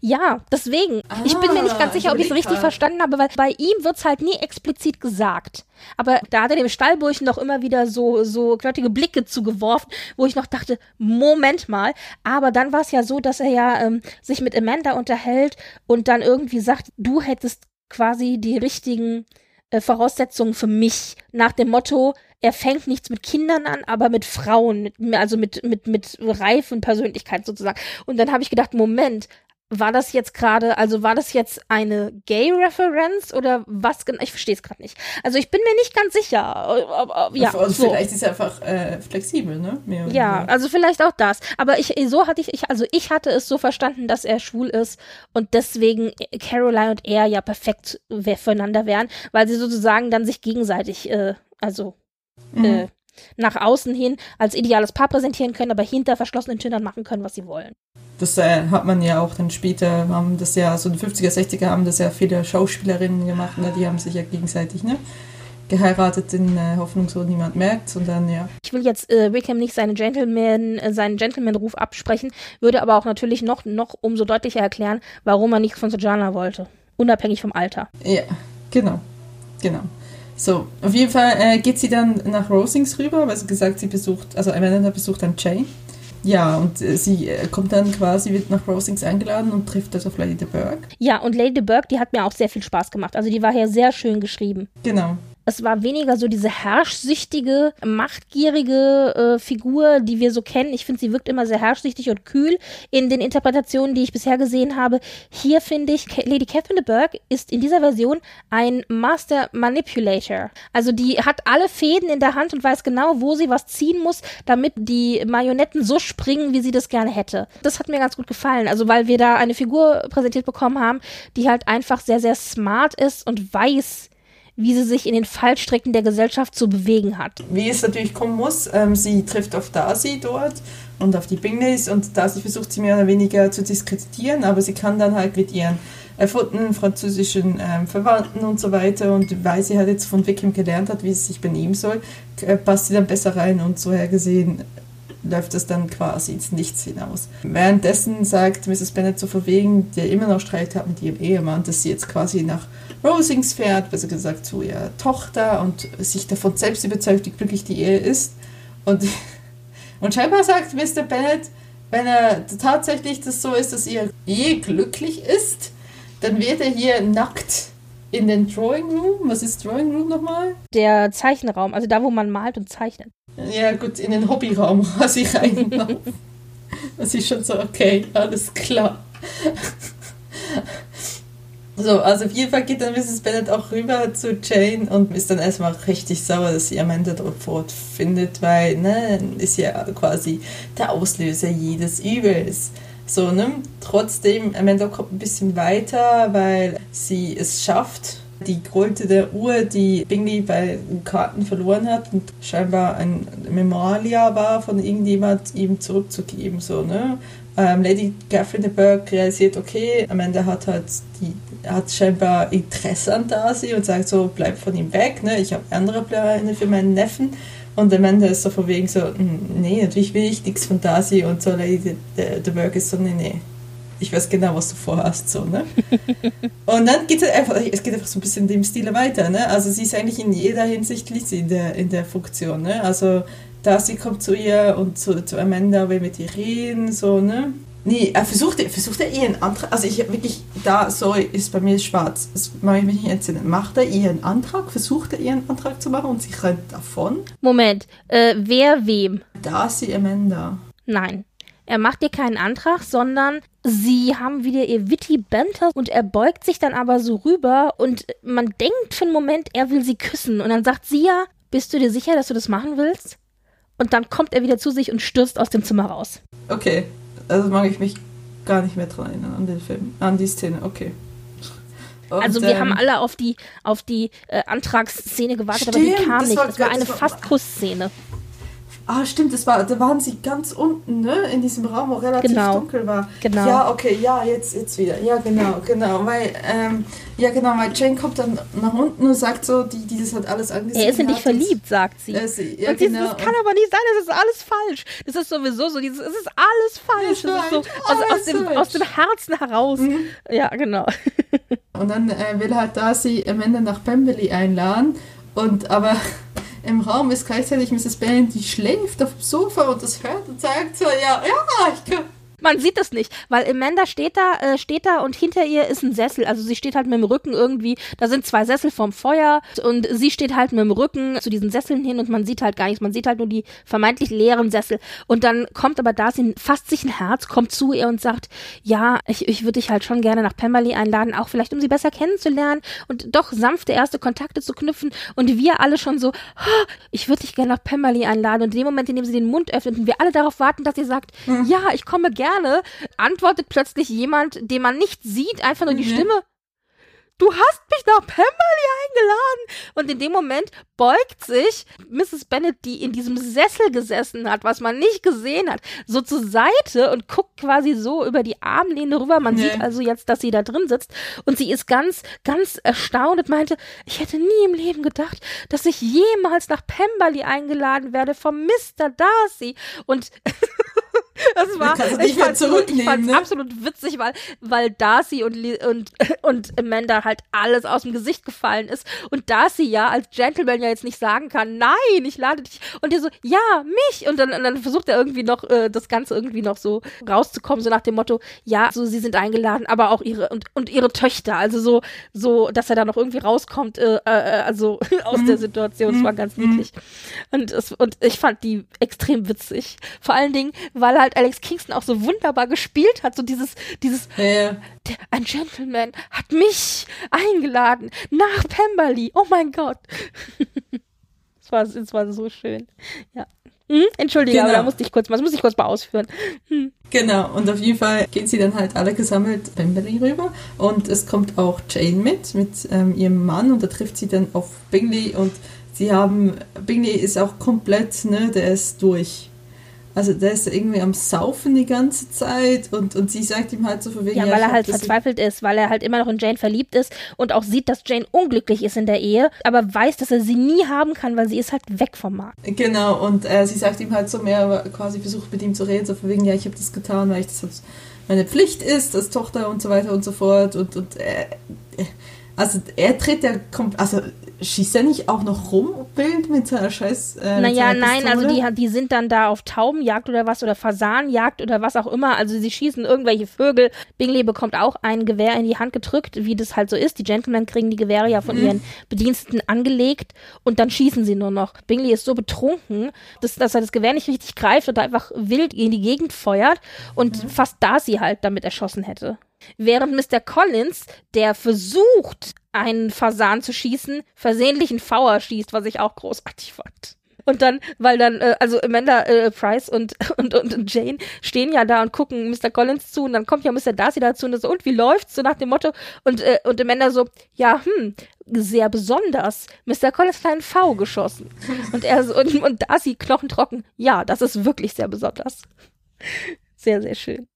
Ja, deswegen. ich bin mir nicht ganz Ah, sicher, ob ich es richtig verstanden habe, weil bei ihm wird es halt nie explizit gesagt. Aber da hat er dem Stallburchen doch immer wieder so, so knöttige Blicke zugeworfen, wo ich noch dachte, Moment mal. Aber dann war es ja so, dass er ja ähm, sich mit Amanda unterhält und dann irgendwie sagt, du hättest quasi die richtigen äh, Voraussetzungen für mich. Nach dem Motto, er fängt nichts mit Kindern an, aber mit Frauen, mit, also mit, mit, mit reifen Persönlichkeit sozusagen. Und dann habe ich gedacht, Moment, war das jetzt gerade, also war das jetzt eine Gay-Referenz oder was genau? Ich verstehe es gerade nicht. Also ich bin mir nicht ganz sicher. Aber, ja, also so. vielleicht ist er einfach äh, flexibel, ne? Mehr Ja, weniger. also vielleicht auch das. Aber ich, so hatte ich, ich, also ich hatte es so verstanden, dass er schwul ist und deswegen Caroline und er ja perfekt füreinander wären, weil sie sozusagen dann sich gegenseitig, äh, also Mhm. äh, nach außen hin als ideales Paar präsentieren können, aber hinter verschlossenen Türen dann machen können, was sie wollen. Das äh, hat man ja auch dann später, haben das ja, so die 50er, 60er haben das ja viele Schauspielerinnen gemacht, ne? die haben sich ja gegenseitig, ne? Geheiratet in äh, Hoffnung, so niemand merkt und dann, ja. Ich will jetzt äh, Wickham nicht seinen Gentleman, äh, seinen Gentleman-Ruf absprechen, würde aber auch natürlich noch, noch umso deutlicher erklären, warum er nicht von Sojana wollte. Unabhängig vom Alter. Ja, genau, genau. So, auf jeden Fall äh, geht sie dann nach Rosings rüber, weil sie gesagt, sie besucht, also Amanda besucht dann Jane. Ja, und äh, sie äh, kommt dann quasi, wird nach Rosings eingeladen und trifft das auf Lady de Burgh. Ja, und Lady de Burgh, die hat mir auch sehr viel Spaß gemacht. Also die war hier sehr schön geschrieben. Genau. Es war weniger so diese herrschsüchtige, machtgierige äh, Figur, die wir so kennen. Ich finde, sie wirkt immer sehr herrschsüchtig und kühl in den Interpretationen, die ich bisher gesehen habe. Hier finde ich, Lady Catherine de Burgh ist in dieser Version ein Master Manipulator. Also die hat alle Fäden in der Hand und weiß genau, wo sie was ziehen muss, damit die Marionetten so springen, wie sie das gerne hätte. Das hat mir ganz gut gefallen. Also weil wir da eine Figur präsentiert bekommen haben, die halt einfach sehr, sehr smart ist und weiß, wie sie sich in den Fallstrecken der Gesellschaft zu bewegen hat. Wie es natürlich kommen muss, ähm, sie trifft auf Darcy dort und auf die Bingleys und Darcy versucht sie mehr oder weniger zu diskreditieren, aber sie kann dann halt mit ihren erfundenen französischen ähm, Verwandten und so weiter und weil sie halt jetzt von Wickham gelernt hat, wie sie sich benehmen soll, äh, passt sie dann besser rein und so her gesehen läuft es dann quasi ins Nichts hinaus. Währenddessen sagt Mrs. Bennet so verwegen, der immer noch Streit hat mit ihrem Ehemann, dass sie jetzt quasi nach Rosings fährt, besser gesagt zu ihrer Tochter und sich davon selbst überzeugt, wie glücklich die Ehe ist. Und, und scheinbar sagt Mr. Bennet, wenn er tatsächlich das so ist, dass ihre Ehe glücklich ist, dann wird er hier nackt in den Drawing Room. Was ist Drawing Room nochmal? Der Zeichenraum, also da, wo man malt und zeichnet. Ja, gut, in den Hobbyraum quasi reinlaufen. das ist schon so, okay, alles klar. So, also auf jeden Fall geht dann Mrs. Bennet auch rüber zu Jane und ist dann erstmal richtig sauer, dass sie Amanda dort fortfindet, weil, ne, ist ja quasi der Auslöser jedes Übels. So, ne? Trotzdem, Amanda kommt ein bisschen weiter, weil sie es schafft, die goldene Uhr, die Bingley bei Karten verloren hat und scheinbar ein Memoria war von irgendjemand, ihm zurückzugeben. So, ne? Ähm, Lady Catherine de Burgh realisiert, okay, Amanda hat halt die, hat scheinbar Interesse an Darcy und sagt so, bleib von ihm weg, ne? ich habe andere Pläne für meinen Neffen. Und Amanda ist so von wegen so, hm, nee, natürlich will ich nichts von Darcy und so Lady de Burgh ist so, nee, nee, ich weiß genau, was du vorhast, so, ne? und dann geht es einfach, es geht einfach so ein bisschen dem Stil weiter, ne? Also sie ist eigentlich in jeder Hinsicht Lizzie in der, in der Funktion, ne? Also Darcy kommt zu ihr und zu, zu Amanda will mit ihr reden, so, ne? Nee, er versucht, versucht er ihren Antrag, also ich wirklich, da, sorry, ist bei mir schwarz, das mache ich mich nicht entsinnen. Macht er ihren Antrag, versucht er ihren Antrag zu machen und sie rennt davon? Moment, äh, wer wem? Darcy Amanda. Nein. Er macht ihr keinen Antrag, sondern sie haben wieder ihr witty Banter und er beugt sich dann aber so rüber und man denkt für einen Moment, er will sie küssen und dann sagt sie ja, bist du dir sicher, dass du das machen willst? Und dann kommt er wieder zu sich und stürzt aus dem Zimmer raus. Okay, also mag ich mich gar nicht mehr dran erinnern an den Film, an die Szene, okay. Und, also wir ähm, haben alle auf die auf die äh, Antragsszene gewartet, stimmt, aber die kam das nicht. War, das war eine fast Kussszene. Ah, stimmt, das war, da waren sie ganz unten, ne? In diesem Raum, wo relativ genau. dunkel war. Genau. Ja, okay, ja, jetzt, jetzt wieder. Ja, genau, genau. Weil, ähm, ja, genau, weil Jane kommt dann nach unten und sagt so, die, die das hat alles angesehen Er ist in dich verliebt, sagt sie. Äh, sie ja, und sie, genau. das kann aber nicht sein, das ist alles falsch. Das ist sowieso so, dieses, es ist alles falsch. Das ist so aus, aus, dem, aus dem Herzen heraus. Mhm. Ja, genau. und dann äh, will halt Darcy am Ende nach Pemberley einladen und aber im Raum ist gleichzeitig Mrs. Bennet, die schläft auf dem Sofa und das hört und sagt so, ja, ja, ich kann, man sieht das nicht, weil Amanda steht da, äh, steht da und hinter ihr ist ein Sessel. Also sie steht halt mit dem Rücken irgendwie, da sind zwei Sessel vorm Feuer und sie steht halt mit dem Rücken zu diesen Sesseln hin und man sieht halt gar nichts. Man sieht halt nur die vermeintlich leeren Sessel. Und dann kommt aber Darcy, fasst sich ein Herz, kommt zu ihr und sagt, ja, ich, ich würde dich halt schon gerne nach Pemberley einladen, auch vielleicht um sie besser kennenzulernen und doch sanfte erste Kontakte zu knüpfen. Und wir alle schon so, oh, ich würde dich gerne nach Pemberley einladen. Und in dem Moment, in dem sie den Mund öffnet und wir alle darauf warten, dass sie sagt, mhm. ja, ich komme gerne Sterne antwortet plötzlich jemand, den man nicht sieht, einfach nur die mhm. Stimme. Du hast mich nach Pemberley eingeladen. Und in dem Moment beugt sich Mrs. Bennet, die in diesem Sessel gesessen hat, was man nicht gesehen hat, so zur Seite und guckt quasi so über die Armlehne rüber. Man nee. sieht also jetzt, dass sie da drin sitzt. Und sie ist ganz, ganz erstaunt und meinte, ich hätte nie im Leben gedacht, dass ich jemals nach Pemberley eingeladen werde vom Mr. Darcy. Und Das war, zurücknehmen. Ich fand ne? absolut witzig, weil, weil Darcy und, und, und Amanda halt alles aus dem Gesicht gefallen ist. Und Darcy ja als Gentleman ja jetzt nicht sagen kann, nein, ich lade dich. Und der so, ja, mich. Und dann, und dann versucht er irgendwie noch, äh, das Ganze irgendwie noch so rauszukommen, so nach dem Motto, ja, so, sie sind eingeladen, aber auch ihre, und, und ihre Töchter. Also so, so, dass er da noch irgendwie rauskommt, äh, äh, also aus Mhm. der Situation. Es war ganz niedlich. Und, es, und ich fand die extrem witzig. Vor allen Dingen, weil halt Alex Kingston auch so wunderbar gespielt hat, so dieses, dieses, Ja, der, ein Gentleman hat mich eingeladen nach Pemberley. Oh mein Gott. Es war, war so schön. Ja. Hm? Entschuldige, aber Genau. da musste ich kurz, das muss ich kurz mal ausführen. Genau, und auf jeden Fall gehen sie dann halt alle gesammelt Pemberley rüber und es kommt auch Jane mit, mit ähm, ihrem Mann und da trifft sie dann auf Bingley und sie haben, Bingley ist auch komplett, ne, der ist durch. Also der ist irgendwie am Saufen die ganze Zeit und, und sie sagt ihm halt so von wegen, Ja, weil ich er halt verzweifelt ist, weil er halt immer noch in Jane verliebt ist und auch sieht, dass Jane unglücklich ist in der Ehe, aber weiß, dass er sie nie haben kann, weil sie ist halt weg vom Markt. Genau, und äh, sie sagt ihm halt so mehr, quasi versucht mit ihm zu reden, so von wegen, ja, ich habe das getan, weil ich das jetzt meine Pflicht ist als Tochter und so weiter und so fort. Und, und äh, äh, also er tritt ja kommt, also schießt er nicht auch noch rum wild mit seiner Scheiß. Äh, Naja, nein, also die, die sind dann da auf Taubenjagd oder was oder Fasanjagd oder was auch immer. Also sie schießen irgendwelche Vögel. Bingley bekommt auch ein Gewehr in die Hand gedrückt, wie das halt so ist. Die Gentlemen kriegen die Gewehre ja von ihren Bediensteten angelegt und dann schießen sie nur noch. Bingley ist so betrunken, dass, dass er das Gewehr nicht richtig greift und einfach wild in die Gegend feuert und fast Darcy halt damit erschossen hätte. Während Mr. Collins, der versucht, einen Fasan zu schießen, versehentlich einen Fauer schießt, was ich auch großartig fand. Und dann, weil dann, äh, also Amanda äh, Price und, und, und Jane stehen ja da und gucken Mr. Collins zu und dann kommt ja Mr. Darcy dazu und so, und wie läuft's? So nach dem Motto. Und, äh, und Amanda so, ja, hm, sehr besonders. Mr. Collins hat einen V geschossen. Und er so, und, und Darcy knochentrocken, ja, das ist wirklich sehr besonders. Sehr, sehr schön.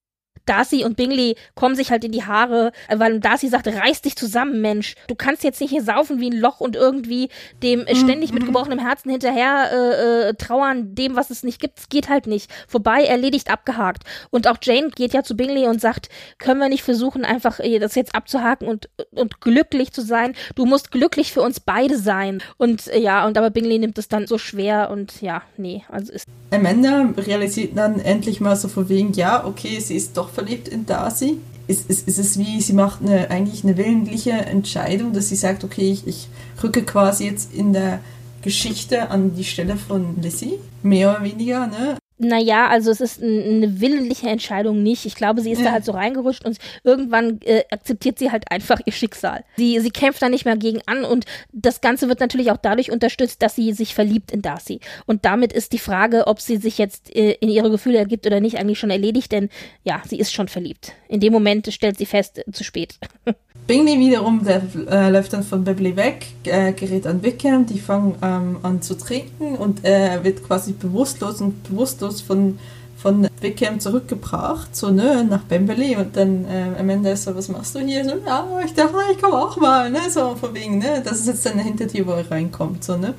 Darcy und Bingley kommen sich halt in die Haare, äh, weil Darcy sagt, reiß dich zusammen, Mensch. Du kannst jetzt nicht hier saufen wie ein Loch und irgendwie dem äh, ständig mit gebrochenem Herzen hinterher äh, äh, trauern, dem, was es nicht gibt. Es geht halt nicht. Vorbei, erledigt, abgehakt. Und auch Jane geht ja zu Bingley und sagt, können wir nicht versuchen, einfach äh, das jetzt abzuhaken und, und glücklich zu sein? Du musst glücklich für uns beide sein. Und äh, ja, und aber Bingley nimmt es dann so schwer und ja, nee, also ist Amanda realisiert dann endlich mal so von wegen, ja, okay, sie ist doch verliebt in Darcy. Es ist, ist es wie, sie macht eine, eigentlich eine willentliche Entscheidung, dass sie sagt, okay, ich, ich rücke quasi jetzt in der Geschichte an die Stelle von Lizzie, mehr oder weniger, ne? Naja, also es ist eine willentliche Entscheidung nicht. Ich glaube, sie ist da Ja. halt so reingerutscht und irgendwann äh, akzeptiert sie halt einfach ihr Schicksal. Sie, sie kämpft da nicht mehr gegen an und das Ganze wird natürlich auch dadurch unterstützt, dass sie sich verliebt in Darcy. Und damit ist die Frage, ob sie sich jetzt äh, in ihre Gefühle ergibt oder nicht, eigentlich schon erledigt, denn ja, sie ist schon verliebt. In dem Moment stellt sie fest, äh, zu spät. Bingley wiederum, der äh, läuft dann von Beverly weg, äh, gerät an Wickham, die fangen ähm, an zu trinken und er wird quasi bewusstlos und bewusstlos von, von Wickham zurückgebracht, so ne, nach Beverly und dann äh, Amanda ist so, was machst du hier? So, ja, ich dachte, ich komme auch mal, ne, so von wegen, ne, das ist jetzt dann Hintertür, wo er reinkommt, so, ne.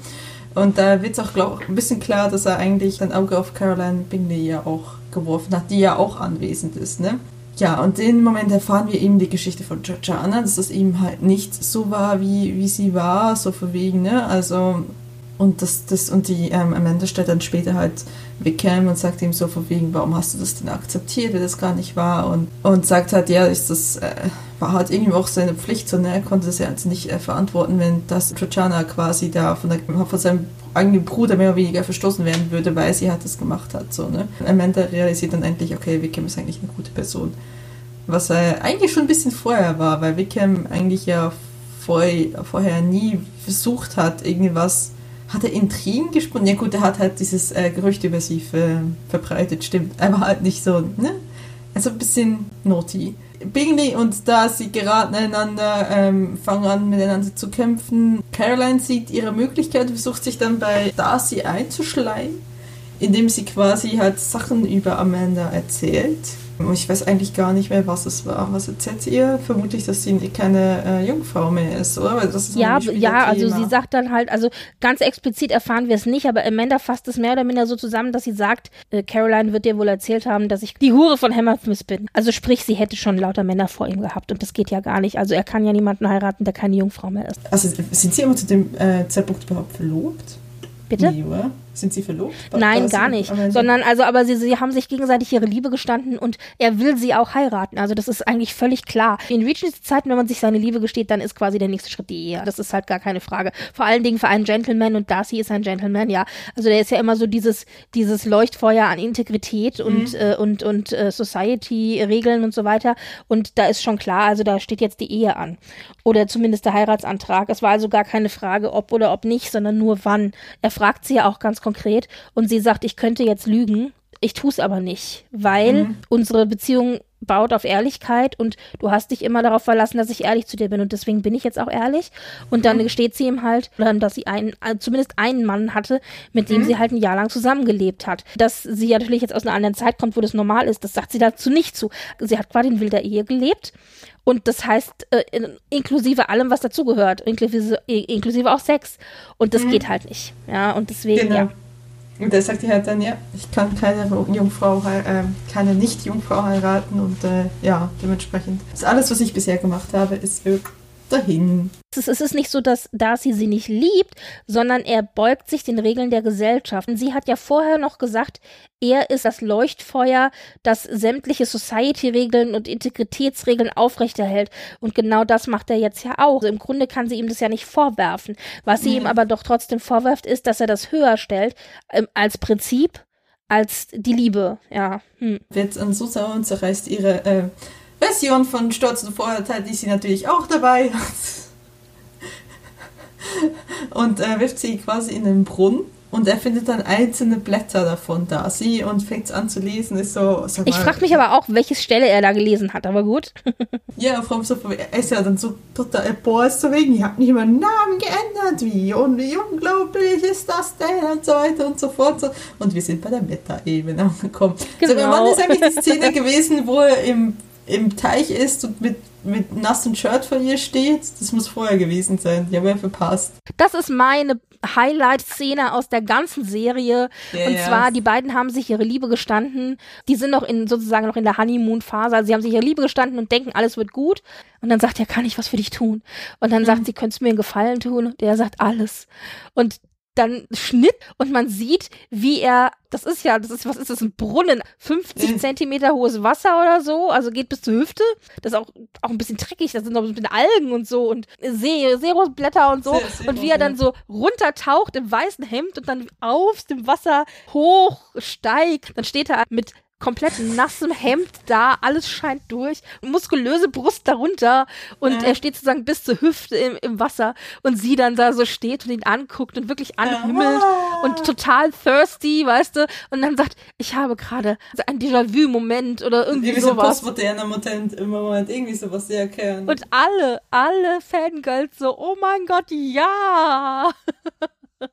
Und da wird es auch glaub, ein bisschen klar, dass er eigentlich sein Auge auf Caroline Bingley ja auch geworfen hat, die ja auch anwesend ist, ne. Ja, und in dem Moment erfahren wir eben die Geschichte von Georgiana, dass das eben halt nicht so war, wie, wie sie war, so verwegen, ne? Also, und das, das, und die ähm, Amanda stellt dann später halt Wickham und sagt ihm so verwegen, warum hast du das denn akzeptiert, wenn das gar nicht war? Und, und sagt halt, ja, ist das äh, war halt irgendwie auch seine Pflicht, so, ne? Er konnte das ja jetzt nicht äh, verantworten, wenn das Georgiana quasi da von, der, von seinem eigenen Bruder mehr oder weniger verstoßen werden würde, weil sie halt das gemacht hat, so, ne? Amanda realisiert dann endlich, okay, Wickham ist eigentlich eine gute Person was er eigentlich schon ein bisschen vorher war, weil Wickham eigentlich ja vor, vorher nie versucht hat, irgendwas. Hat er Intrigen gesponnen? Ja gut, er hat halt dieses äh, Gerücht über sie ver, verbreitet, stimmt. Aber halt nicht so, ne? Also ein bisschen naughty. Bingley und Darcy geraten einander, ähm, fangen an miteinander zu kämpfen. Caroline sieht ihre Möglichkeit, versucht sich dann bei Darcy einzuschleimen, indem sie quasi halt Sachen über Amanda erzählt Ich weiß eigentlich gar nicht mehr, was es war. Was erzählt sie ihr? Vermutlich, dass sie keine äh, Jungfrau mehr ist, oder? Ist ja, ja, also sie sagt dann halt, also ganz explizit erfahren wir es nicht, aber Amanda fasst es mehr oder minder so zusammen, dass sie sagt, äh, Caroline wird dir wohl erzählt haben, dass ich die Hure von Hammersmith bin. Also sprich, sie hätte schon lauter Männer vor ihm gehabt und das geht ja gar nicht. Also er kann ja niemanden heiraten, der keine Jungfrau mehr ist. Also sind sie immer zu dem äh, Zeitpunkt überhaupt verlobt? Bitte? Nee, oder? Sind sie verlobt? Nein, gar nicht. Sondern also, aber sie, sie haben sich gegenseitig ihre Liebe gestanden und er will sie auch heiraten. Also das ist eigentlich völlig klar. In Regency-Zeiten, wenn man sich seine Liebe gesteht, dann ist quasi der nächste Schritt die Ehe. Das ist halt gar keine Frage. Vor allen Dingen für einen Gentleman und Darcy ist ein Gentleman, ja. Also der ist ja immer so dieses, dieses Leuchtfeuer an Integrität und, mhm. äh, und, und äh, Society-Regeln und so weiter. Und da ist schon klar, also da steht jetzt die Ehe an. Oder zumindest der Heiratsantrag. Es war also gar keine Frage, ob oder ob nicht, sondern nur wann. Er fragt sie ja auch ganz konkret und sie sagt, ich könnte jetzt lügen, ich tue es aber nicht, weil mhm. unsere Beziehung baut auf Ehrlichkeit und du hast dich immer darauf verlassen, dass ich ehrlich zu dir bin und deswegen bin ich jetzt auch ehrlich. Und dann mhm. gesteht sie ihm halt, dass sie einen, äh, zumindest einen Mann hatte, mit dem mhm. sie halt ein Jahr lang zusammengelebt hat. Dass sie natürlich jetzt aus einer anderen Zeit kommt, wo das normal ist, das sagt sie dazu nicht zu. Sie hat quasi in wilder Ehe gelebt und das heißt, äh, inklusive allem, was dazugehört, inklusive, inklusive auch Sex. Und das mhm. geht halt nicht. Ja, und deswegen, genau. ja. Und der sagt halt dann, ja, ich kann keine Jungfrau, äh, keine Nicht-Jungfrau heiraten und äh, ja, dementsprechend. Das alles, was ich bisher gemacht habe, ist dahin. Es ist nicht so, dass Darcy sie nicht liebt, sondern er beugt sich den Regeln der Gesellschaft. Und sie hat ja vorher noch gesagt, er ist das Leuchtfeuer, das sämtliche Society-Regeln und Integritätsregeln aufrechterhält. Und genau das macht er jetzt ja auch. Also Im Grunde kann sie ihm das ja nicht vorwerfen. Was sie mhm. ihm aber doch trotzdem vorwirft, ist, dass er das höher stellt ähm, als Prinzip, als die Liebe. Ja. Hm. Dann so sauer und zerreißt ihre äh, Version von Stolz und Vorurteil, die sie natürlich auch dabei hat. Und äh, wirft sie quasi in den Brunnen. Und er findet dann einzelne Blätter davon da. Sie und fängt an zu lesen. Ist so, mal, ich frage mich aber auch, welche Stelle er da gelesen hat, aber gut. ja, so, er ist ja dann so total erbost, so wegen, ich habe nicht meinen Namen geändert, wie und wie unglaublich ist das denn und so weiter und so fort. Und wir sind bei der Meta-Ebene angekommen. Genau. So, wann ist eigentlich die Szene gewesen, wo er im im Teich ist und mit, mit nassem Shirt vor ihr steht. Das muss vorher gewesen sein. Die haben wir verpasst. Das ist meine Highlight-Szene aus der ganzen Serie. Ja, und zwar, ja. die beiden haben sich ihre Liebe gestanden. Die sind noch in, sozusagen noch in der Honeymoon-Phase. Also sie haben sich ihre Liebe gestanden und denken, alles wird gut. Und dann sagt er, kann ich was für dich tun? Und dann mhm. sagt sie, könntest du mir einen Gefallen tun? Und er sagt, alles. Und dann Schnitt und man sieht, wie er, das ist ja, das ist, was ist das, ein Brunnen, 50 mhm. Zentimeter hohes Wasser oder so, also geht bis zur Hüfte. Das ist auch, auch ein bisschen dreckig, da sind noch ein bisschen Algen und so und See, Seerosblätter und so. Sehr, sehr und wie er dann so runtertaucht im weißen Hemd und dann aus dem Wasser hochsteigt, dann steht er mit komplett nassem Hemd da, alles scheint durch, muskulöse Brust darunter und ja. er steht sozusagen bis zur Hüfte im, im, Wasser und sie dann da so steht und ihn anguckt und wirklich anhimmelt ja. und total thirsty, weißt du, und dann sagt, ich habe gerade ein Déjà-vu-Moment oder irgendwie, irgendwie sowas. so postmoderner Moment, im Moment, irgendwie sowas sehr erkennen. Und alle, alle Fangirls so, oh mein Gott, ja!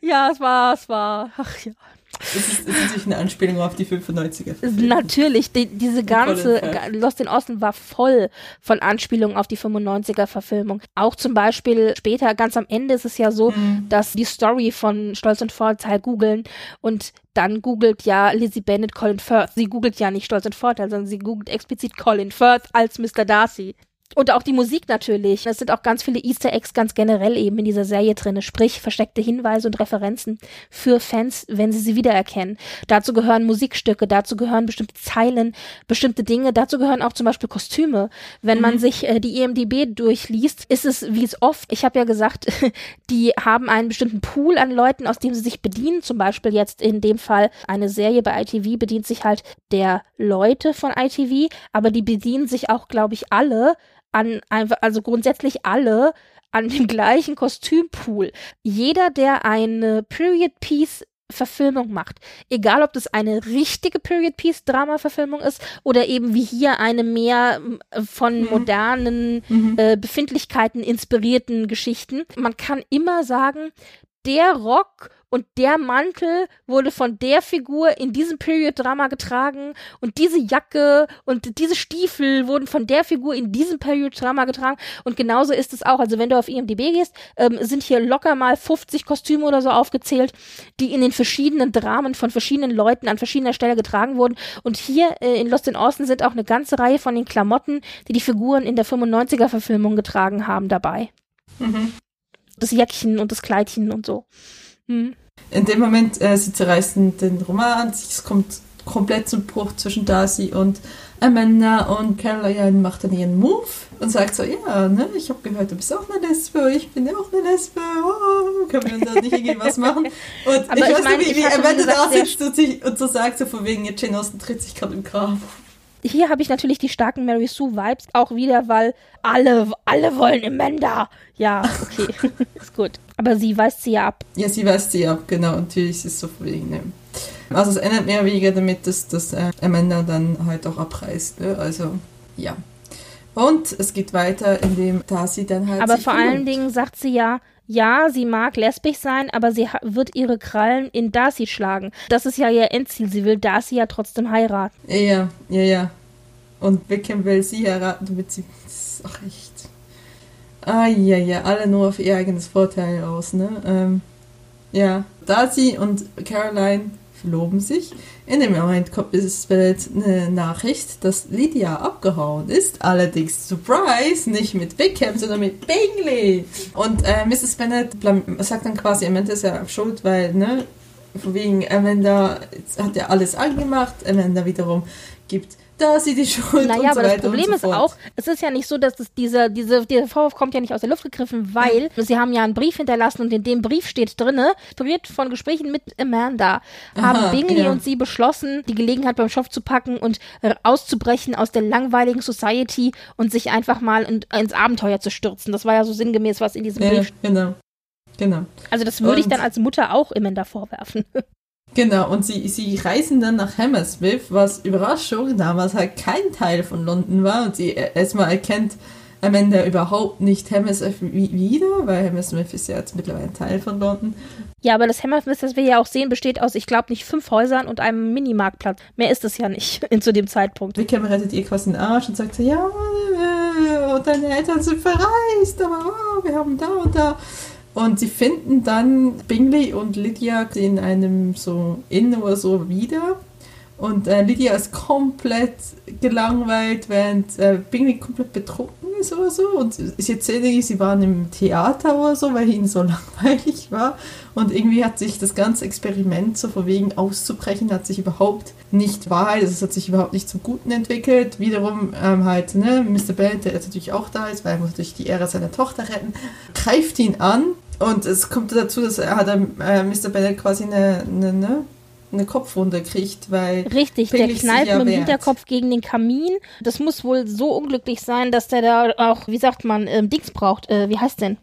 ja, es war, es war, ach ja. Es ist, ist natürlich eine Anspielung auf die 95er. Natürlich, die, diese ganze Lost in Austin war voll von Anspielungen auf die 95er Verfilmung. Auch zum Beispiel später, ganz am Ende ist es ja so, mhm. dass die Story von Stolz und Vorteil googeln und dann googelt ja Lizzie Bennett Colin Firth. Sie googelt ja nicht Stolz und Vorteil, sondern sie googelt explizit Colin Firth als Mr. Darcy. Und auch die Musik natürlich. Es sind auch ganz viele Easter Eggs ganz generell eben in dieser Serie drin, sprich versteckte Hinweise und Referenzen für Fans, wenn sie sie wiedererkennen. Dazu gehören Musikstücke, dazu gehören bestimmte Zeilen, bestimmte Dinge, dazu gehören auch zum Beispiel Kostüme. Wenn mhm. man sich äh, die EMDB durchliest, ist es wie es oft, ich habe ja gesagt, die haben einen bestimmten Pool an Leuten, aus dem sie sich bedienen. Zum Beispiel jetzt in dem Fall eine Serie bei ITV bedient sich halt der Leute von ITV, aber die bedienen sich auch, glaube ich, alle an einfach, also grundsätzlich alle an dem gleichen Kostümpool. Jeder, der eine Period Piece Verfilmung macht. Egal, ob das eine richtige Period Piece Drama Verfilmung ist oder eben wie hier eine mehr von mhm. modernen mhm. Äh, Befindlichkeiten inspirierten Geschichten. Man kann immer sagen, der Rock und der Mantel wurde von der Figur in diesem Period-Drama getragen und diese Jacke und diese Stiefel wurden von der Figur in diesem Period-Drama getragen und genauso ist es auch. Also wenn du auf IMDb gehst, ähm, sind hier locker mal 50 Kostüme oder so aufgezählt, die in den verschiedenen Dramen von verschiedenen Leuten an verschiedener Stelle getragen wurden und hier äh, in Lost in Austin sind auch eine ganze Reihe von den Klamotten, die die Figuren in der 95er Verfilmung getragen haben, dabei. Mhm. Das Jäckchen und das Kleidchen und so. Hm. In dem Moment, äh, sie zerreißen den Roman, es kommt komplett zum Bruch zwischen Darcy und Amanda und Caroline macht dann ihren Move und sagt so, ja, ne, ich habe gehört, du bist auch eine Lesbe, ich bin ja auch eine Lesbe, oh, können wir da nicht irgendwie was machen? Und Aber ich, ich weiß nicht, wie, wie Amanda da sitzt und, sich, und so sagt, so von wegen, Jane Austen tritt sich gerade im Grab. Hier habe ich natürlich die starken Mary Sue Vibes auch wieder, weil alle, alle wollen Amanda. Ja, okay, ist gut. Aber sie weist sie ja ab. Ja, sie weist sie ab, genau. Natürlich ist es so wegen dem. Also es endet mehr oder weniger damit, dass, dass äh, Amanda dann halt auch abreißt. Ne? Also, ja. Und es geht weiter, indem Darcy dann halt. Aber vor allen Dingen sagt sie ja, ja, sie mag lesbisch sein, aber sie wird ihre Krallen in Darcy schlagen. Das ist ja ihr Endziel. Sie will Darcy ja trotzdem heiraten. Ja, ja, ja. Und Wickham will sie heiraten, damit sie. Das ist auch echt. Ah, ja, ja, alle nur auf ihr eigenes Vorteil aus, ne? Ähm, ja, Darcy und Caroline verloben sich. In dem Moment kommt. Bennett eine Nachricht, dass Lydia abgehauen ist. Allerdings, Surprise, nicht mit Wickham, sondern mit Bingley. Und äh, Mrs. Bennett sagt dann quasi, Amanda ist ja schuld, weil, ne, von wegen Amanda hat ja alles angemacht. Amanda wiederum gibt da ist sie die Schuld. Naja, aber so das Problem so ist auch, es ist ja nicht so, dass das dieser, diese, dieser Vorwurf kommt ja nicht aus der Luft gegriffen, weil ja. sie haben ja einen Brief hinterlassen und in dem Brief steht drinne, inspiriert von Gesprächen mit Amanda, haben Aha, Bingley ja. und sie beschlossen, die Gelegenheit beim Schopf zu packen und auszubrechen aus der langweiligen Society und sich einfach mal in, ins Abenteuer zu stürzen. Das war ja so sinngemäß, was in diesem ja, Brief steht. Genau. Genau. Also das würde ich dann als Mutter auch Amanda vorwerfen. Genau, und sie, sie reisen dann nach Hammersmith, was Überraschung damals halt kein Teil von London war und sie erstmal erkennt Amanda überhaupt nicht Hammersmith wieder, weil Hammersmith ist ja jetzt mittlerweile ein Teil von London. Ja, aber das Hammersmith, das wir ja auch sehen, besteht aus, ich glaube, nicht fünf Häusern und einem Minimarktplatz. Mehr ist es ja nicht zu dem Zeitpunkt. Wickham rettet ihr quasi den Arsch und sagt so, ja, äh, und deine Eltern sind verreist, aber oh, wir haben da und da und sie finden dann Bingley und Lydia in einem so Inn oder so wieder. Und äh, Lydia ist komplett gelangweilt, während äh, Bingley komplett betrunken ist oder so. Und sie erzählt, sie waren im Theater oder so, weil ihnen so langweilig war. Und irgendwie hat sich das ganze Experiment so vor wegen auszubrechen, hat sich überhaupt nicht wahrheit, also es hat sich überhaupt nicht zum Guten entwickelt. Wiederum ähm, halt, ne, Mr. Bennett, der jetzt natürlich auch da ist, weil er muss natürlich die Ehre seiner Tochter retten, greift ihn an und es kommt dazu, dass er hat äh, Mr. Bennett quasi eine, eine, eine, Kopfwunde kriegt, weil. Richtig, der knallt mit dem Hinterkopf gegen den Kamin. Das muss wohl so unglücklich sein, dass der da auch, wie sagt man, ähm, Dings braucht. Äh, wie heißt denn?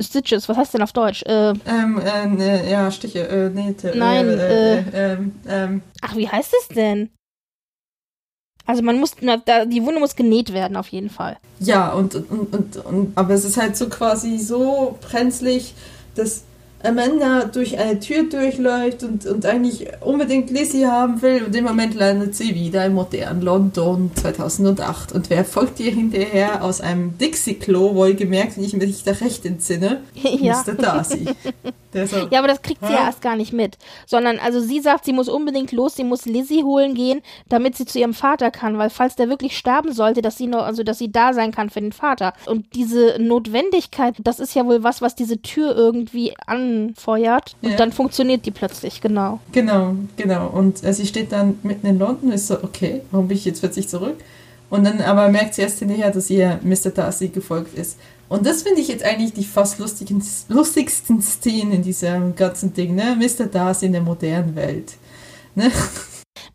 Stitches, was heißt denn auf Deutsch? Äh, ähm, äh, ne, ja, Stiche, äh, Nähte. Nein, äh, äh, ähm, ähm. Ach, wie heißt es denn? Also man muss, na, da, die Wunde muss genäht werden auf jeden Fall. Ja, und, und, und, und, aber es ist halt so quasi so brenzlig, dass Amanda durch eine Tür durchläuft und, und eigentlich unbedingt Lizzie haben will und im Moment landet sie wieder im modernen London 2008. Und wer folgt ihr hinterher aus einem Dixie-Klo, wohlgemerkt, wenn ich mich da recht entsinne? Ja. Mr. Darcy. So, ja, aber das kriegt sie ja erst gar nicht mit. Sondern, also sie sagt, sie muss unbedingt los, sie muss Lizzie holen gehen, damit sie zu ihrem Vater kann, weil falls der wirklich sterben sollte, dass sie noch, also dass sie da sein kann für den Vater. Und diese Notwendigkeit, das ist ja wohl was, was diese Tür irgendwie an anfeuert und ja. dann funktioniert die plötzlich, genau. Genau, genau. Und äh, sie steht dann mitten in London und ist so, okay, warum bin ich jetzt plötzlich zurück? Und dann aber merkt sie erst hinterher, dass ihr Mr. Darcy gefolgt ist. Und das finde ich jetzt eigentlich die fast lustigen, lustigsten Szenen in diesem ganzen Ding, ne? Mr. Darcy in der modernen Welt. Ne?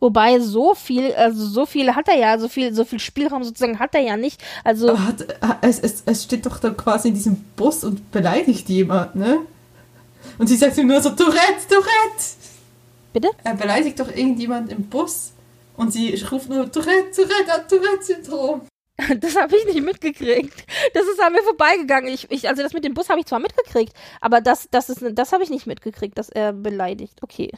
Wobei so viel, also so viel hat er ja, so viel, so viel Spielraum sozusagen hat er ja nicht. Also hat, es, es, es steht doch da quasi in diesem Bus und beleidigt jemand, ne? Und sie sagt ihm nur so, Tourette, Tourette. Bitte? Er beleidigt doch irgendjemand im Bus und sie ruft nur Tourette, Tourette, Tourette-Syndrom. Das habe ich nicht mitgekriegt. Das ist an mir vorbeigegangen. Ich, ich, also das mit dem Bus habe ich zwar mitgekriegt, aber das, das das habe ich nicht mitgekriegt, dass er beleidigt. Okay.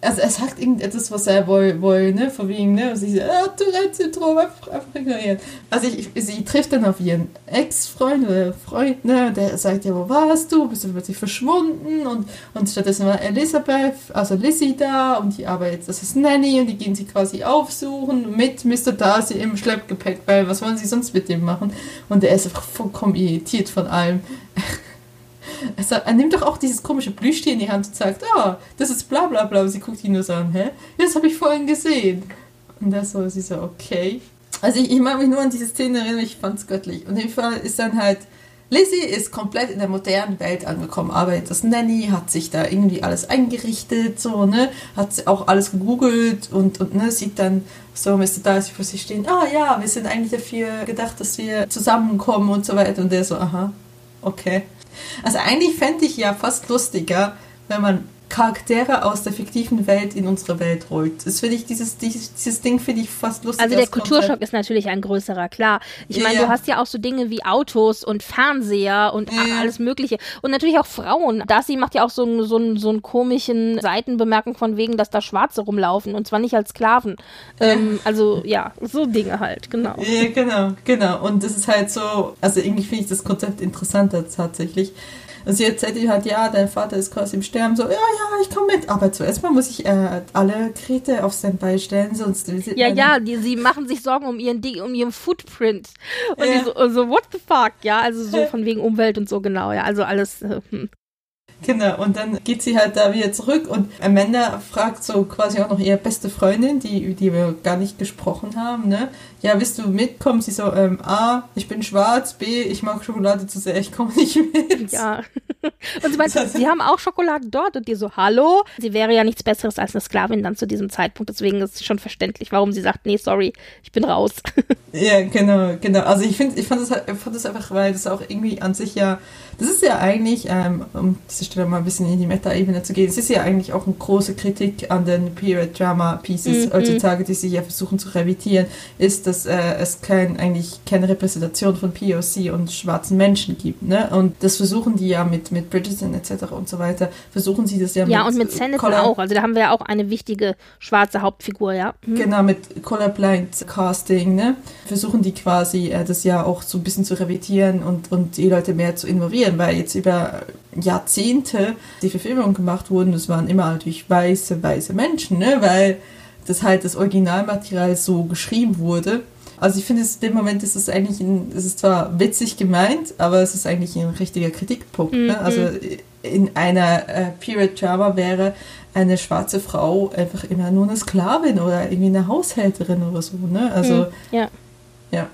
Also er sagt irgendetwas, was er wohl, wohl ne, von wegen, ne, sie sagt, ah, Tourette-Syndrom, einfach, einfach ignorieren. Also ich, ich, sie trifft dann auf ihren Ex-Freund oder Freund, ne, der sagt ja, wo warst du? Bist du plötzlich verschwunden? Und, und stattdessen war Elisabeth, also Lizzie da und die arbeitet, das ist Nanny und die gehen sie quasi aufsuchen mit Mr. Darcy im Schleppgepäck, weil was wollen sie sonst mit dem machen? Und er ist einfach vollkommen irritiert von allem. Er, sagt, er nimmt doch auch dieses komische Plüschtier in die Hand und sagt, ah, oh, das ist bla bla bla. Und sie guckt ihn nur so an, hä? Das habe ich vorhin gesehen. Und das so, sie so, okay. Also ich, ich mag mich nur an diese Szene erinnern, ich fand es göttlich. Und in dem Fall ist dann halt, Lizzie ist komplett in der modernen Welt angekommen, arbeitet als Nanny, hat sich da irgendwie alles eingerichtet, so, ne, hat auch alles gegoogelt und, und ne, sieht dann so Mr. Darcy vor sich stehen, ah ja, wir sind eigentlich dafür gedacht, dass wir zusammenkommen und so weiter. Und der so, aha, okay. Also eigentlich fände ich ja fast lustiger, wenn man Charaktere aus der fiktiven Welt in unsere Welt holt. Das finde ich, dieses, dieses, dieses Ding finde ich fast lustig. Also der Kulturschock ist natürlich ein größerer, klar. Ich meine, ja. du hast ja auch so Dinge wie Autos und Fernseher und ja. alles Mögliche. Und natürlich auch Frauen. Darcy macht ja auch so einen, so einen, so einen komischen Seitenbemerkung von wegen, dass da Schwarze rumlaufen und zwar nicht als Sklaven. Ähm, also ja, so Dinge halt, genau. Ja, genau, genau. Und das ist halt so, also irgendwie finde ich das Konzept interessanter tatsächlich. Und sie erzählt ihm halt, ja, dein Vater ist quasi im Sterben, so, ja, ja, ich komme mit. Aber zuerst mal muss ich äh, alle Geräte auf Standby stellen, sonst... Ja, ja, die, sie machen sich Sorgen um ihren, um ihren Footprint. Und ja. die so, so, what the fuck, ja, also so von wegen Umwelt und so, genau, ja, also alles... Äh, hm. Genau, und dann geht sie halt da wieder zurück und Amanda fragt so quasi auch noch ihre beste Freundin, die, die wir gar nicht gesprochen haben, ne? Ja, willst du mitkommen? Sie so, ähm, A, ich bin schwarz, B, ich mag Schokolade zu sehr, ich komme nicht mit. Ja. Und sie meint, sie haben auch Schokolade dort und die so, hallo? Sie wäre ja nichts Besseres als eine Sklavin dann zu diesem Zeitpunkt, deswegen ist es schon verständlich, warum sie sagt, nee, sorry, ich bin raus. Ja, genau, genau. Also ich finde, ich fand das, halt, fand das einfach, weil das auch irgendwie an sich ja, das ist ja eigentlich, ähm, um diese Stelle mal ein bisschen in die Meta-Ebene zu gehen, es ist ja eigentlich auch eine große Kritik an den Period-Drama-Pieces mhm. heutzutage, die sich ja versuchen zu revidieren, ist, dass äh, es kein, eigentlich keine Repräsentation von POC und schwarzen Menschen gibt. Ne? Und das versuchen die ja mit, mit Bridgerton etc. und so weiter, versuchen sie das ja, ja mit... Ja, und mit Sanditon auch. Also da haben wir ja auch eine wichtige schwarze Hauptfigur, ja. Mhm. Genau, mit Colorblind Casting, ne? Versuchen die quasi äh, das ja auch so ein bisschen zu revidieren und, und die Leute mehr zu involvieren, weil jetzt über Jahrzehnte die Verfilmungen gemacht wurden, das waren immer natürlich weiße, weiße Menschen, ne? Weil das halt das Originalmaterial so geschrieben wurde. Also ich finde, in dem Moment ist es eigentlich, ein, es ist zwar witzig gemeint, aber es ist eigentlich ein richtiger Kritikpunkt. Ne? Mhm. Ne? Also in einer äh, Period Drama wäre eine schwarze Frau einfach immer nur eine Sklavin oder irgendwie eine Haushälterin oder so. Ne? Also mhm. ja. ja,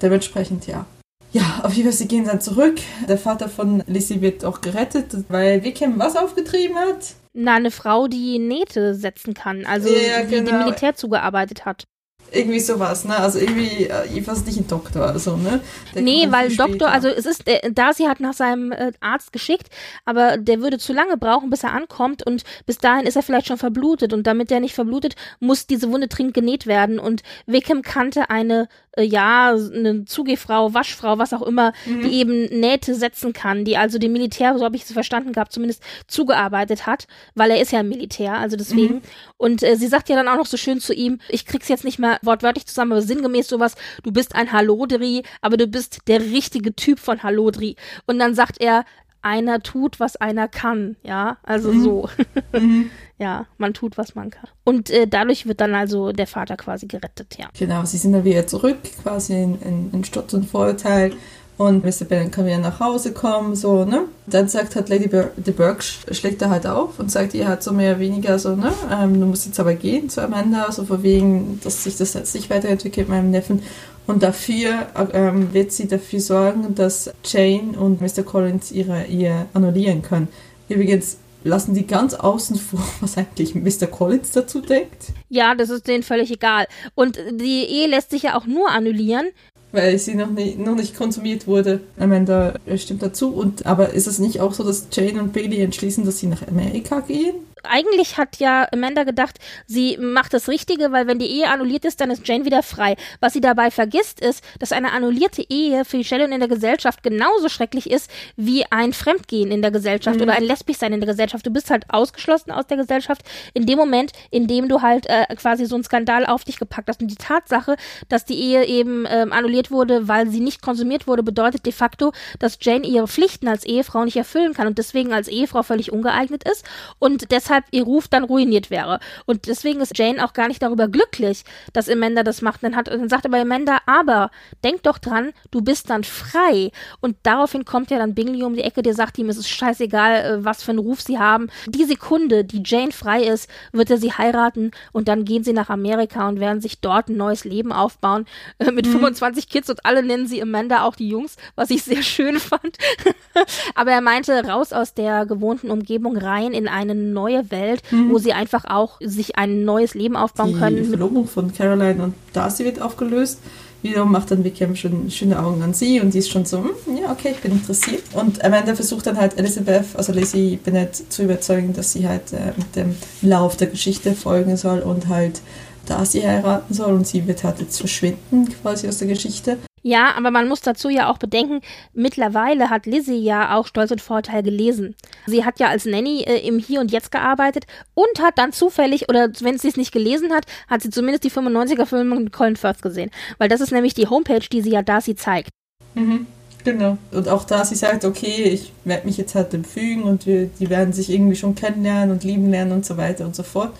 dementsprechend ja. Ja, auf jeden Fall, sie gehen dann zurück. Der Vater von Lizzie wird auch gerettet, weil Wickham was aufgetrieben hat? Na, eine Frau, die Nähte setzen kann, also ja, die genau. dem Militär zugearbeitet hat. Irgendwie sowas, ne? Also irgendwie, äh, ich weiß nicht ein Doktor, also, ne? Der nee, weil Doktor, also es ist, äh, Darcy hat nach seinem äh, Arzt geschickt, aber der würde zu lange brauchen, bis er ankommt und bis dahin ist er vielleicht schon verblutet und damit der nicht verblutet, muss diese Wunde dringend genäht werden und Wickham kannte eine äh, ja, eine Zugehfrau, Waschfrau, was auch immer, mhm. die eben Nähte setzen kann, die also dem Militär, so habe ich es verstanden gehabt, zumindest zugearbeitet hat, weil er ist ja Militär, also deswegen. Mhm. Und äh, sie sagt ja dann auch noch so schön zu ihm, ich krieg's jetzt nicht mehr wortwörtlich zusammen, aber sinngemäß sowas, du bist ein Hallodri, aber du bist der richtige Typ von Hallodri. Und dann sagt er, einer tut, was einer kann, ja, also mhm. so. Mhm. ja, man tut, was man kann. Und äh, dadurch wird dann also der Vater quasi gerettet, ja. Genau, sie sind dann wieder zurück, quasi in, in, in Sturz und Vorurteil. Und Mr. Bennet kann wieder nach Hause kommen, so, ne? Dann sagt halt Lady Bur de Burke, schlägt er halt auf und sagt ihr halt so mehr oder weniger so, ne? Ähm, du musst jetzt aber gehen zu Amanda, so vor wegen, dass sich das jetzt nicht weiterentwickelt mit meinem Neffen. Und dafür ähm, wird sie dafür sorgen, dass Jane und Mr. Collins ihre Ehe annullieren können. Übrigens lassen die ganz außen vor, was eigentlich Mr. Collins dazu denkt. Ja, das ist denen völlig egal. Und die Ehe lässt sich ja auch nur annullieren, weil sie noch nicht, noch nicht konsumiert wurde. Amanda stimmt dazu. Und, aber ist es nicht auch so, dass Jane und Bailey entschließen, dass sie nach Amerika gehen? Eigentlich hat ja Amanda gedacht, sie macht das Richtige, weil wenn die Ehe annulliert ist, dann ist Jane wieder frei. Was sie dabei vergisst, ist, dass eine annullierte Ehe für Shellon in der Gesellschaft genauso schrecklich ist wie ein Fremdgehen in der Gesellschaft mhm. oder ein Lesbischsein in der Gesellschaft. Du bist halt ausgeschlossen aus der Gesellschaft in dem Moment, in dem du halt äh, quasi so einen Skandal auf dich gepackt hast. Und die Tatsache, dass die Ehe eben ähm, annulliert wurde, weil sie nicht konsumiert wurde, bedeutet de facto, dass Jane ihre Pflichten als Ehefrau nicht erfüllen kann und deswegen als Ehefrau völlig ungeeignet ist und deshalb ihr Ruf dann ruiniert wäre. Und deswegen ist Jane auch gar nicht darüber glücklich, dass Amanda das macht. Dann, hat, dann sagt aber Amanda, aber denk doch dran, du bist dann frei. Und daraufhin kommt ja dann Bingley um die Ecke, der sagt ihm, es ist scheißegal, äh, was für einen Ruf sie haben. Die Sekunde, die Jane frei ist, wird er sie heiraten und dann gehen sie nach Amerika und werden sich dort ein neues Leben aufbauen äh, mit mhm. 25 Kids und alle nennen sie Amanda, auch die Jungs, was ich sehr schön fand. aber er meinte, raus aus der gewohnten Umgebung rein in eine neue Welt, mhm. wo sie einfach auch sich ein neues Leben aufbauen die können. Die Verlobung von Caroline und Darcy wird aufgelöst. Wiederum macht dann Wickham schon schöne Augen an sie und die ist schon so, hm, ja, okay, ich bin interessiert. Und Amanda versucht dann halt Elizabeth, also Lizzie Bennett, zu überzeugen, dass sie halt äh, mit dem Lauf der Geschichte folgen soll und halt Darcy heiraten soll und sie wird halt jetzt verschwinden quasi aus der Geschichte. Ja, aber man muss dazu ja auch bedenken, mittlerweile hat Lizzie ja auch Stolz und Vorteil gelesen. Sie hat ja als Nanny äh, im Hier und Jetzt gearbeitet und hat dann zufällig, oder wenn sie es nicht gelesen hat, hat sie zumindest die 95er-Filme mit Colin Firth gesehen. Weil das ist nämlich die Homepage, die sie ja Darcy zeigt. Mhm, genau. Und auch Darcy sagt, okay, ich werde mich jetzt halt dem fügen und wir, die werden sich irgendwie schon kennenlernen und lieben lernen und so weiter und so fort.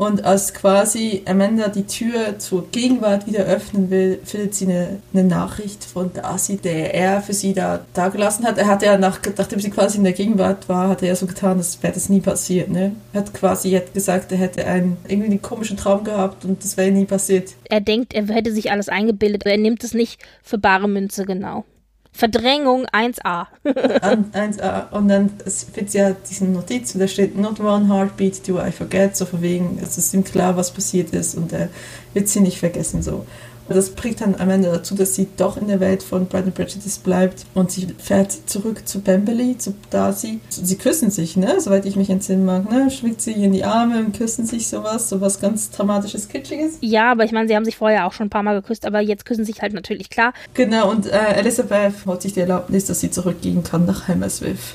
Und als quasi Amanda die Tür zur Gegenwart wieder öffnen will, findet sie eine, eine Nachricht von Darcy, der er für sie da dagelassen hat. Er hat ja, nach, nachdem sie quasi in der Gegenwart war, hat er ja so getan, als wäre das nie passiert. Ne? Er hat quasi hat gesagt, er hätte einen irgendwie einen komischen Traum gehabt und das wäre nie passiert. Er denkt, er hätte sich alles eingebildet, aber er nimmt es nicht für bare Münze genau. Verdrängung 1a. 1a. Und dann wird ja diesen Notiz, da steht Not one heartbeat do I forget, so von wegen, es ist ihm klar, was passiert ist und er wird sie nicht vergessen, so. Das bringt dann am Ende dazu, dass sie doch in der Welt von and Prejudice bleibt und sie fährt zurück zu Pemberley, zu Darcy. Sie küssen sich, ne? Soweit ich mich entsinnen mag, ne? Schwingt sie in die Arme und küssen sich sowas, sowas ganz dramatisches, kitschiges. Ja, aber ich meine, sie haben sich vorher auch schon ein paar Mal geküsst, aber jetzt küssen sich halt natürlich klar. Genau, und äh, Elizabeth holt sich die Erlaubnis, dass sie zurückgehen kann nach Hammersmith.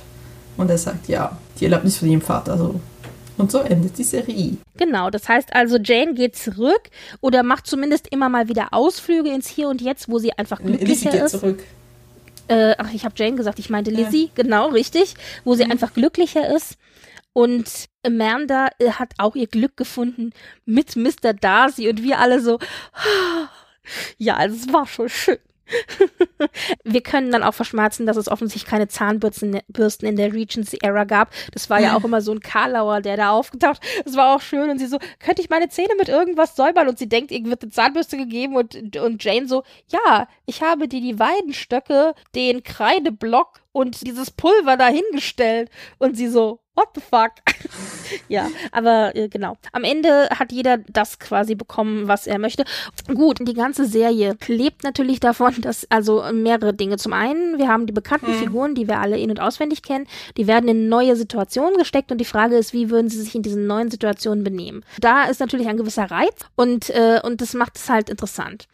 Und er sagt, ja, die Erlaubnis von ihrem Vater, also und so endet die Serie. Genau, das heißt also, Jane geht zurück oder macht zumindest immer mal wieder Ausflüge ins Hier und Jetzt, wo sie einfach glücklicher Lizzie geht ist. zurück. Äh, ach, ich habe Jane gesagt, ich meinte Lizzie, ja. genau, richtig, wo sie mhm. einfach glücklicher ist. Und Amanda äh, hat auch ihr Glück gefunden mit Mr. Darcy und wir alle so, ja, also es war schon schön. Wir können dann auch verschmerzen, dass es offensichtlich keine Zahnbürsten in der Regency-Era gab. Das war ja auch immer so ein Karlauer, der da aufgetaucht. Das war auch schön. Und sie so, könnte ich meine Zähne mit irgendwas säubern? Und sie denkt, ihr wird eine Zahnbürste gegeben. Und, und Jane so, ja, ich habe dir die Weidenstöcke, den Kreideblock und dieses Pulver dahingestellt. Und sie so, what the fuck? ja, aber äh, genau. Am Ende hat jeder das quasi bekommen, was er möchte. Gut, die ganze Serie lebt natürlich davon, dass also mehrere Dinge. Zum einen, wir haben die bekannten hm. Figuren, die wir alle in- und auswendig kennen. Die werden in neue Situationen gesteckt und die Frage ist, wie würden sie sich in diesen neuen Situationen benehmen? Da ist natürlich ein gewisser Reiz und, äh, und das macht es halt interessant.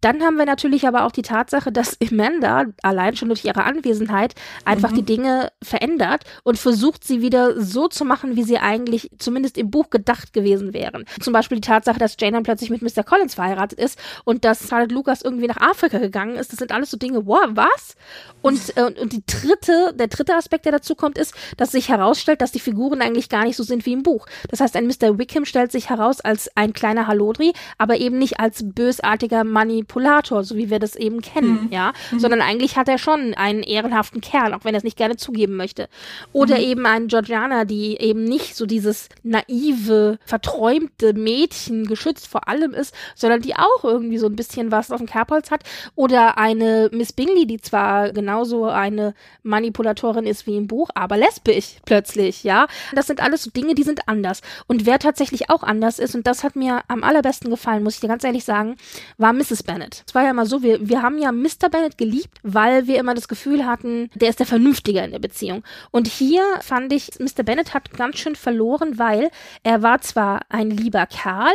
Dann haben wir natürlich aber auch die Tatsache, dass Amanda allein schon durch ihre Anwesenheit einfach mhm. die Dinge verändert und versucht, sie wieder so zu machen, wie sie eigentlich zumindest im Buch gedacht gewesen wären. Zum Beispiel die Tatsache, dass Jane dann plötzlich mit Mr. Collins verheiratet ist und dass Scarlett Lucas irgendwie nach Afrika gegangen ist. Das sind alles so Dinge, wow, was? Und, äh, und die dritte, der dritte Aspekt, der dazu kommt, ist, dass sich herausstellt, dass die Figuren eigentlich gar nicht so sind wie im Buch. Das heißt, ein Mr. Wickham stellt sich heraus als ein kleiner Halodri, aber eben nicht als bösartiger Money Manipulator, so wie wir das eben kennen, mhm. ja, mhm. sondern eigentlich hat er schon einen ehrenhaften Kerl, auch wenn er es nicht gerne zugeben möchte. Oder mhm. eben einen Georgiana, die eben nicht so dieses naive, verträumte Mädchen geschützt vor allem ist, sondern die auch irgendwie so ein bisschen was auf dem Kerbholz hat. Oder eine Miss Bingley, die zwar genauso eine Manipulatorin ist wie im Buch, aber lesbisch plötzlich, ja. Das sind alles so Dinge, die sind anders. Und wer tatsächlich auch anders ist, und das hat mir am allerbesten gefallen, muss ich dir ganz ehrlich sagen, war Mrs. Bennett. Bennett. Es war ja immer so, wir, wir haben ja Mr. Bennett geliebt, weil wir immer das Gefühl hatten, der ist der Vernünftige in der Beziehung. Und hier fand ich, Mr. Bennett hat ganz schön verloren, weil er war zwar ein lieber Kerl,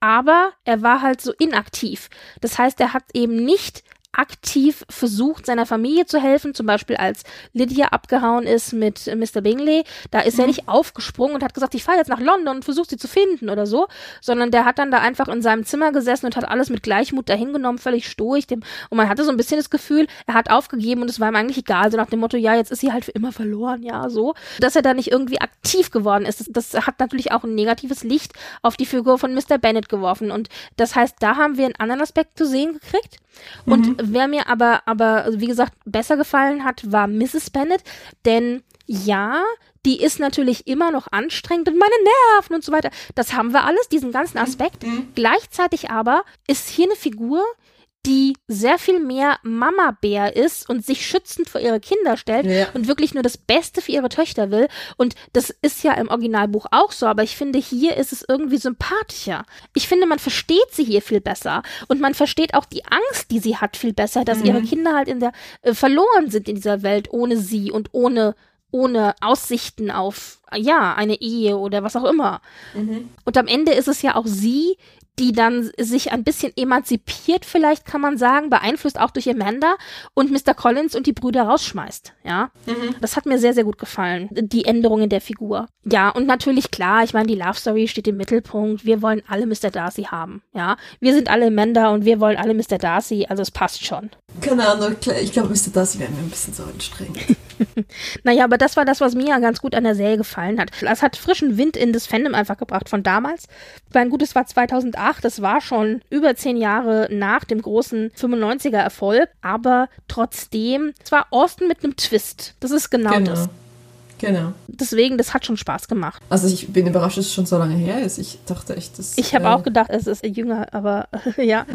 aber er war halt so inaktiv. Das heißt, er hat eben nicht aktiv versucht, seiner Familie zu helfen, zum Beispiel als Lydia abgehauen ist mit Mr. Bingley, da ist mhm. er nicht aufgesprungen und hat gesagt, ich fahre jetzt nach London und versuche sie zu finden oder so, sondern der hat dann da einfach in seinem Zimmer gesessen und hat alles mit Gleichmut dahingenommen, völlig stoisch, dem, und man hatte so ein bisschen das Gefühl, er hat aufgegeben und es war ihm eigentlich egal, so nach dem Motto, ja, jetzt ist sie halt für immer verloren, ja, so. Dass er da nicht irgendwie aktiv geworden ist, das, das hat natürlich auch ein negatives Licht auf die Figur von Mr. Bennett geworfen und das heißt, da haben wir einen anderen Aspekt zu sehen gekriegt und mhm. wer mir aber, aber, wie gesagt, besser gefallen hat, war Mrs. Bennett, denn ja, die ist natürlich immer noch anstrengend und meine Nerven und so weiter. Das haben wir alles, diesen ganzen Aspekt. Mhm. Gleichzeitig aber ist hier eine Figur, die sehr viel mehr Mama-Bär ist und sich schützend vor ihre Kinder stellt ja. und wirklich nur das Beste für ihre Töchter will. Und das ist ja im Originalbuch auch so, aber ich finde, hier ist es irgendwie sympathischer. Ich finde, man versteht sie hier viel besser und man versteht auch die Angst, die sie hat, viel besser, dass mhm. ihre Kinder halt in der äh, verloren sind in dieser Welt ohne sie und ohne ohne Aussichten auf ja eine Ehe oder was auch immer. Mhm. Und am Ende ist es ja auch sie, die dann sich ein bisschen emanzipiert, vielleicht kann man sagen, beeinflusst auch durch Amanda und Mr. Collins und die Brüder rausschmeißt. Ja, mhm. das hat mir sehr, sehr gut gefallen, die Änderungen der Figur. Ja, und natürlich klar, ich meine, die Love Story steht im Mittelpunkt. Wir wollen alle Mr. Darcy haben. Ja, wir sind alle Amanda und wir wollen alle Mr. Darcy, also es passt schon. Keine Ahnung, ich glaube, Mr. Darcy wäre mir ein bisschen so anstrengend. naja, aber das war das, was mir ganz gut an der Serie gefallen hat. Es hat frischen Wind in das Fandom einfach gebracht von damals. Mein Gutes war 2008, das war schon über zehn Jahre nach dem großen 95er Erfolg, aber trotzdem, es war Austin mit einem Twist. Das ist genau, genau. das. Genau. Deswegen, das hat schon Spaß gemacht. Also ich bin überrascht, dass es schon so lange her ist. Ich dachte echt, dass. Ich habe äh, auch gedacht, es ist jünger, aber ja.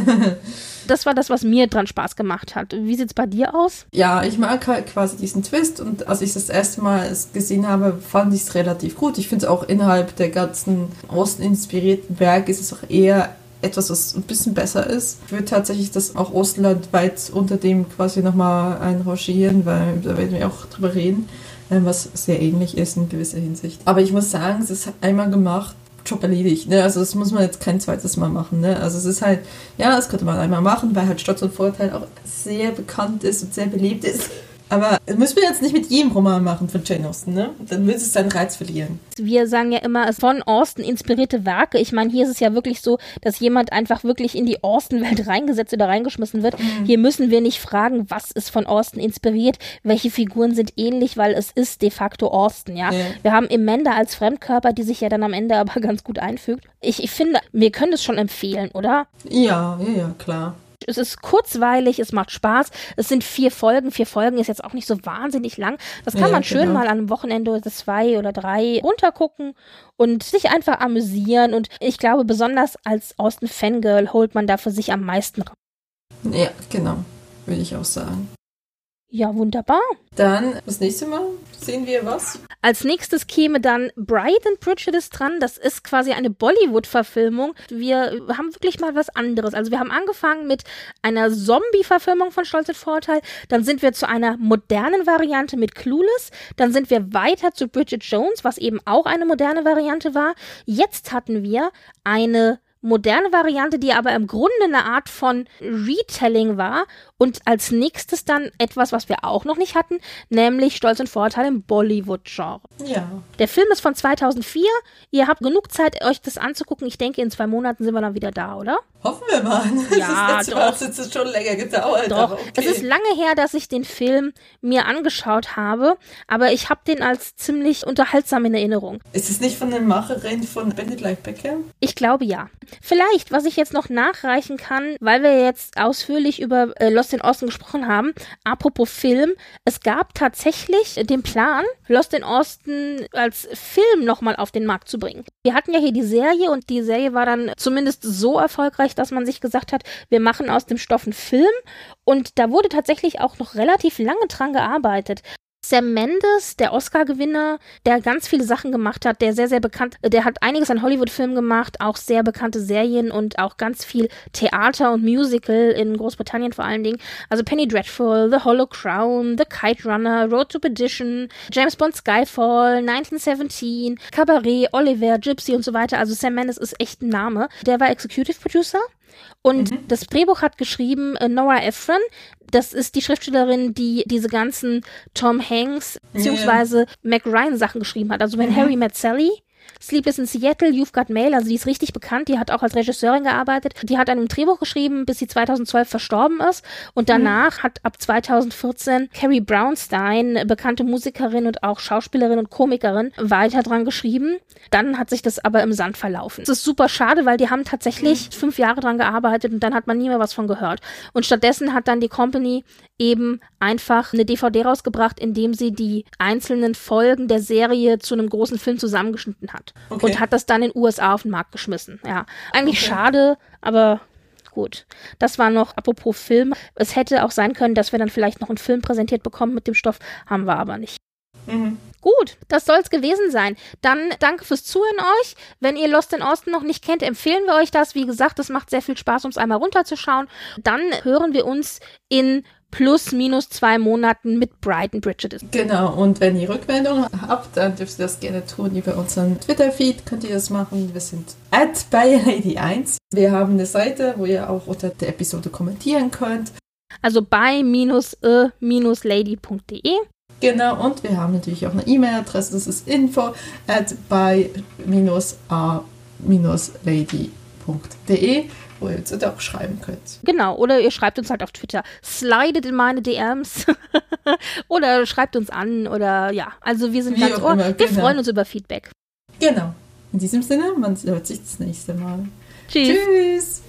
das war das, was mir dran Spaß gemacht hat. Wie sieht es bei dir aus? Ja, ich mag halt quasi diesen Twist und als ich das erste Mal es gesehen habe, fand ich es relativ gut. Ich finde es auch innerhalb der ganzen Osten-inspirierten Werke ist es auch eher etwas, was ein bisschen besser ist. Ich würde tatsächlich das auch Ostland weit unter dem quasi nochmal einrangieren, weil da werden wir auch drüber reden. Ähm, was sehr ähnlich ist in gewisser Hinsicht. Aber ich muss sagen, es ist einmal gemacht, Job erledigt. Ne? Also das muss man jetzt kein zweites Mal machen. Ne? Also es ist halt, ja, das könnte man einmal machen, weil halt Stolz und Vorteil auch sehr bekannt ist und sehr beliebt ist. Aber das müssen wir jetzt nicht mit jedem Roman machen von Jane Austen, ne? Dann wird es seinen Reiz verlieren. Wir sagen ja immer, es von Austen inspirierte Werke. Ich meine, hier ist es ja wirklich so, dass jemand einfach wirklich in die Austen-Welt reingesetzt oder reingeschmissen wird. Mhm. Hier müssen wir nicht fragen, was ist von Austen inspiriert, welche Figuren sind ähnlich, weil es ist de facto Austen, ja. ja. Wir haben Amanda als Fremdkörper, die sich ja dann am Ende aber ganz gut einfügt. Ich, ich finde, wir können es schon empfehlen, oder? Ja, ja, ja, klar. Es ist kurzweilig, es macht Spaß. Es sind vier Folgen. Vier Folgen ist jetzt auch nicht so wahnsinnig lang. Das kann ja, man schön genau. mal an einem Wochenende oder zwei oder drei runtergucken und sich einfach amüsieren. Und ich glaube, besonders als Austin Fangirl holt man da für sich am meisten raus. Ja, genau. Würde ich auch sagen. Ja, wunderbar. Dann das nächste Mal sehen wir was. Als nächstes käme dann Bride and Prejudice dran. Das ist quasi eine Bollywood-Verfilmung. Wir haben wirklich mal was anderes. Also wir haben angefangen mit einer Zombie-Verfilmung von Stolz und Vorteil. Dann sind wir zu einer modernen Variante mit Clueless. Dann sind wir weiter zu Bridget Jones, was eben auch eine moderne Variante war. Jetzt hatten wir eine moderne Variante, die aber im Grunde eine Art von Retelling war und als nächstes dann etwas, was wir auch noch nicht hatten, nämlich Stolz und Vorteil im Bollywood-Genre. Ja. Der Film ist von 2004. Ihr habt genug Zeit, euch das anzugucken. Ich denke, in zwei Monaten sind wir dann wieder da, oder? Hoffen wir mal. Ja, das ist doch. Mal, es schon länger gedauert. Doch. Okay. Es ist lange her, dass ich den Film mir angeschaut habe, aber ich habe den als ziemlich unterhaltsam in Erinnerung. Ist es nicht von der Macherin von Bandit Life Beckham? Ich glaube ja. Vielleicht, was ich jetzt noch nachreichen kann, weil wir jetzt ausführlich über äh, Lost in Austin gesprochen haben, apropos Film, es gab tatsächlich den Plan, Lost in Austin als Film nochmal auf den Markt zu bringen. Wir hatten ja hier die Serie und die Serie war dann zumindest so erfolgreich, dass man sich gesagt hat, wir machen aus dem Stoff einen Film und da wurde tatsächlich auch noch relativ lange dran gearbeitet. Sam Mendes, der Oscar-Gewinner, der ganz viele Sachen gemacht hat, der sehr, sehr bekannt, der hat einiges an Hollywood-Filmen gemacht, auch sehr bekannte Serien und auch ganz viel Theater und Musical in Großbritannien vor allen Dingen. Also Penny Dreadful, The Hollow Crown, The Kite Runner, Road to Perdition, James Bond Skyfall, 1917, Cabaret, Oliver, Gypsy und so weiter. Also Sam Mendes ist echt ein Name. Der war Executive Producer und mhm. das Drehbuch hat geschrieben äh, Nora Ephron. Das ist die Schriftstellerin, die diese ganzen Tom Hanks bzw. Yeah. Mac Ryan Sachen geschrieben hat. Also wenn mhm. Harry Met Sally Sleepless in Seattle, You've Got Mail, also die ist richtig bekannt, die hat auch als Regisseurin gearbeitet. Die hat an einem Drehbuch geschrieben, bis sie 2012 verstorben ist. Und danach mhm. hat ab 2014 Carrie Brownstein, bekannte Musikerin und auch Schauspielerin und Komikerin, weiter dran geschrieben. Dann hat sich das aber im Sand verlaufen. Das ist super schade, weil die haben tatsächlich mhm. fünf Jahre dran gearbeitet und dann hat man nie mehr was von gehört. Und stattdessen hat dann die Company eben einfach eine DVD rausgebracht, in dem sie die einzelnen Folgen der Serie zu einem großen Film zusammengeschnitten hat. Okay. Und hat das dann in den USA auf den Markt geschmissen. Ja, eigentlich okay. schade, aber gut. Das war noch apropos Film. Es hätte auch sein können, dass wir dann vielleicht noch einen Film präsentiert bekommen mit dem Stoff, haben wir aber nicht. Mhm. Gut, das soll es gewesen sein. Dann danke fürs Zuhören euch. Wenn ihr Lost in Austin noch nicht kennt, empfehlen wir euch das. Wie gesagt, es macht sehr viel Spaß, um es einmal runterzuschauen. Dann hören wir uns in plus minus zwei Monaten mit Brighton Bridget ist. Genau, und wenn ihr Rückmeldungen habt, dann dürft ihr das gerne tun über unseren Twitter-Feed, könnt ihr das machen. Wir sind at bylady1. Wir haben eine Seite, wo ihr auch unter der Episode kommentieren könnt. Also by-e-lady.de. Genau, und wir haben natürlich auch eine E-Mail-Adresse, das ist info at by-a-lady.de wo ihr uns auch schreiben könnt. Genau, oder ihr schreibt uns halt auf Twitter. Slidet in meine DMs. oder schreibt uns an oder ja. Also wir sind Wie ganz ohr. Immer, wir genau. freuen uns über Feedback. Genau. In diesem Sinne, man hört sich das nächste Mal. Tschüss. Tschüss.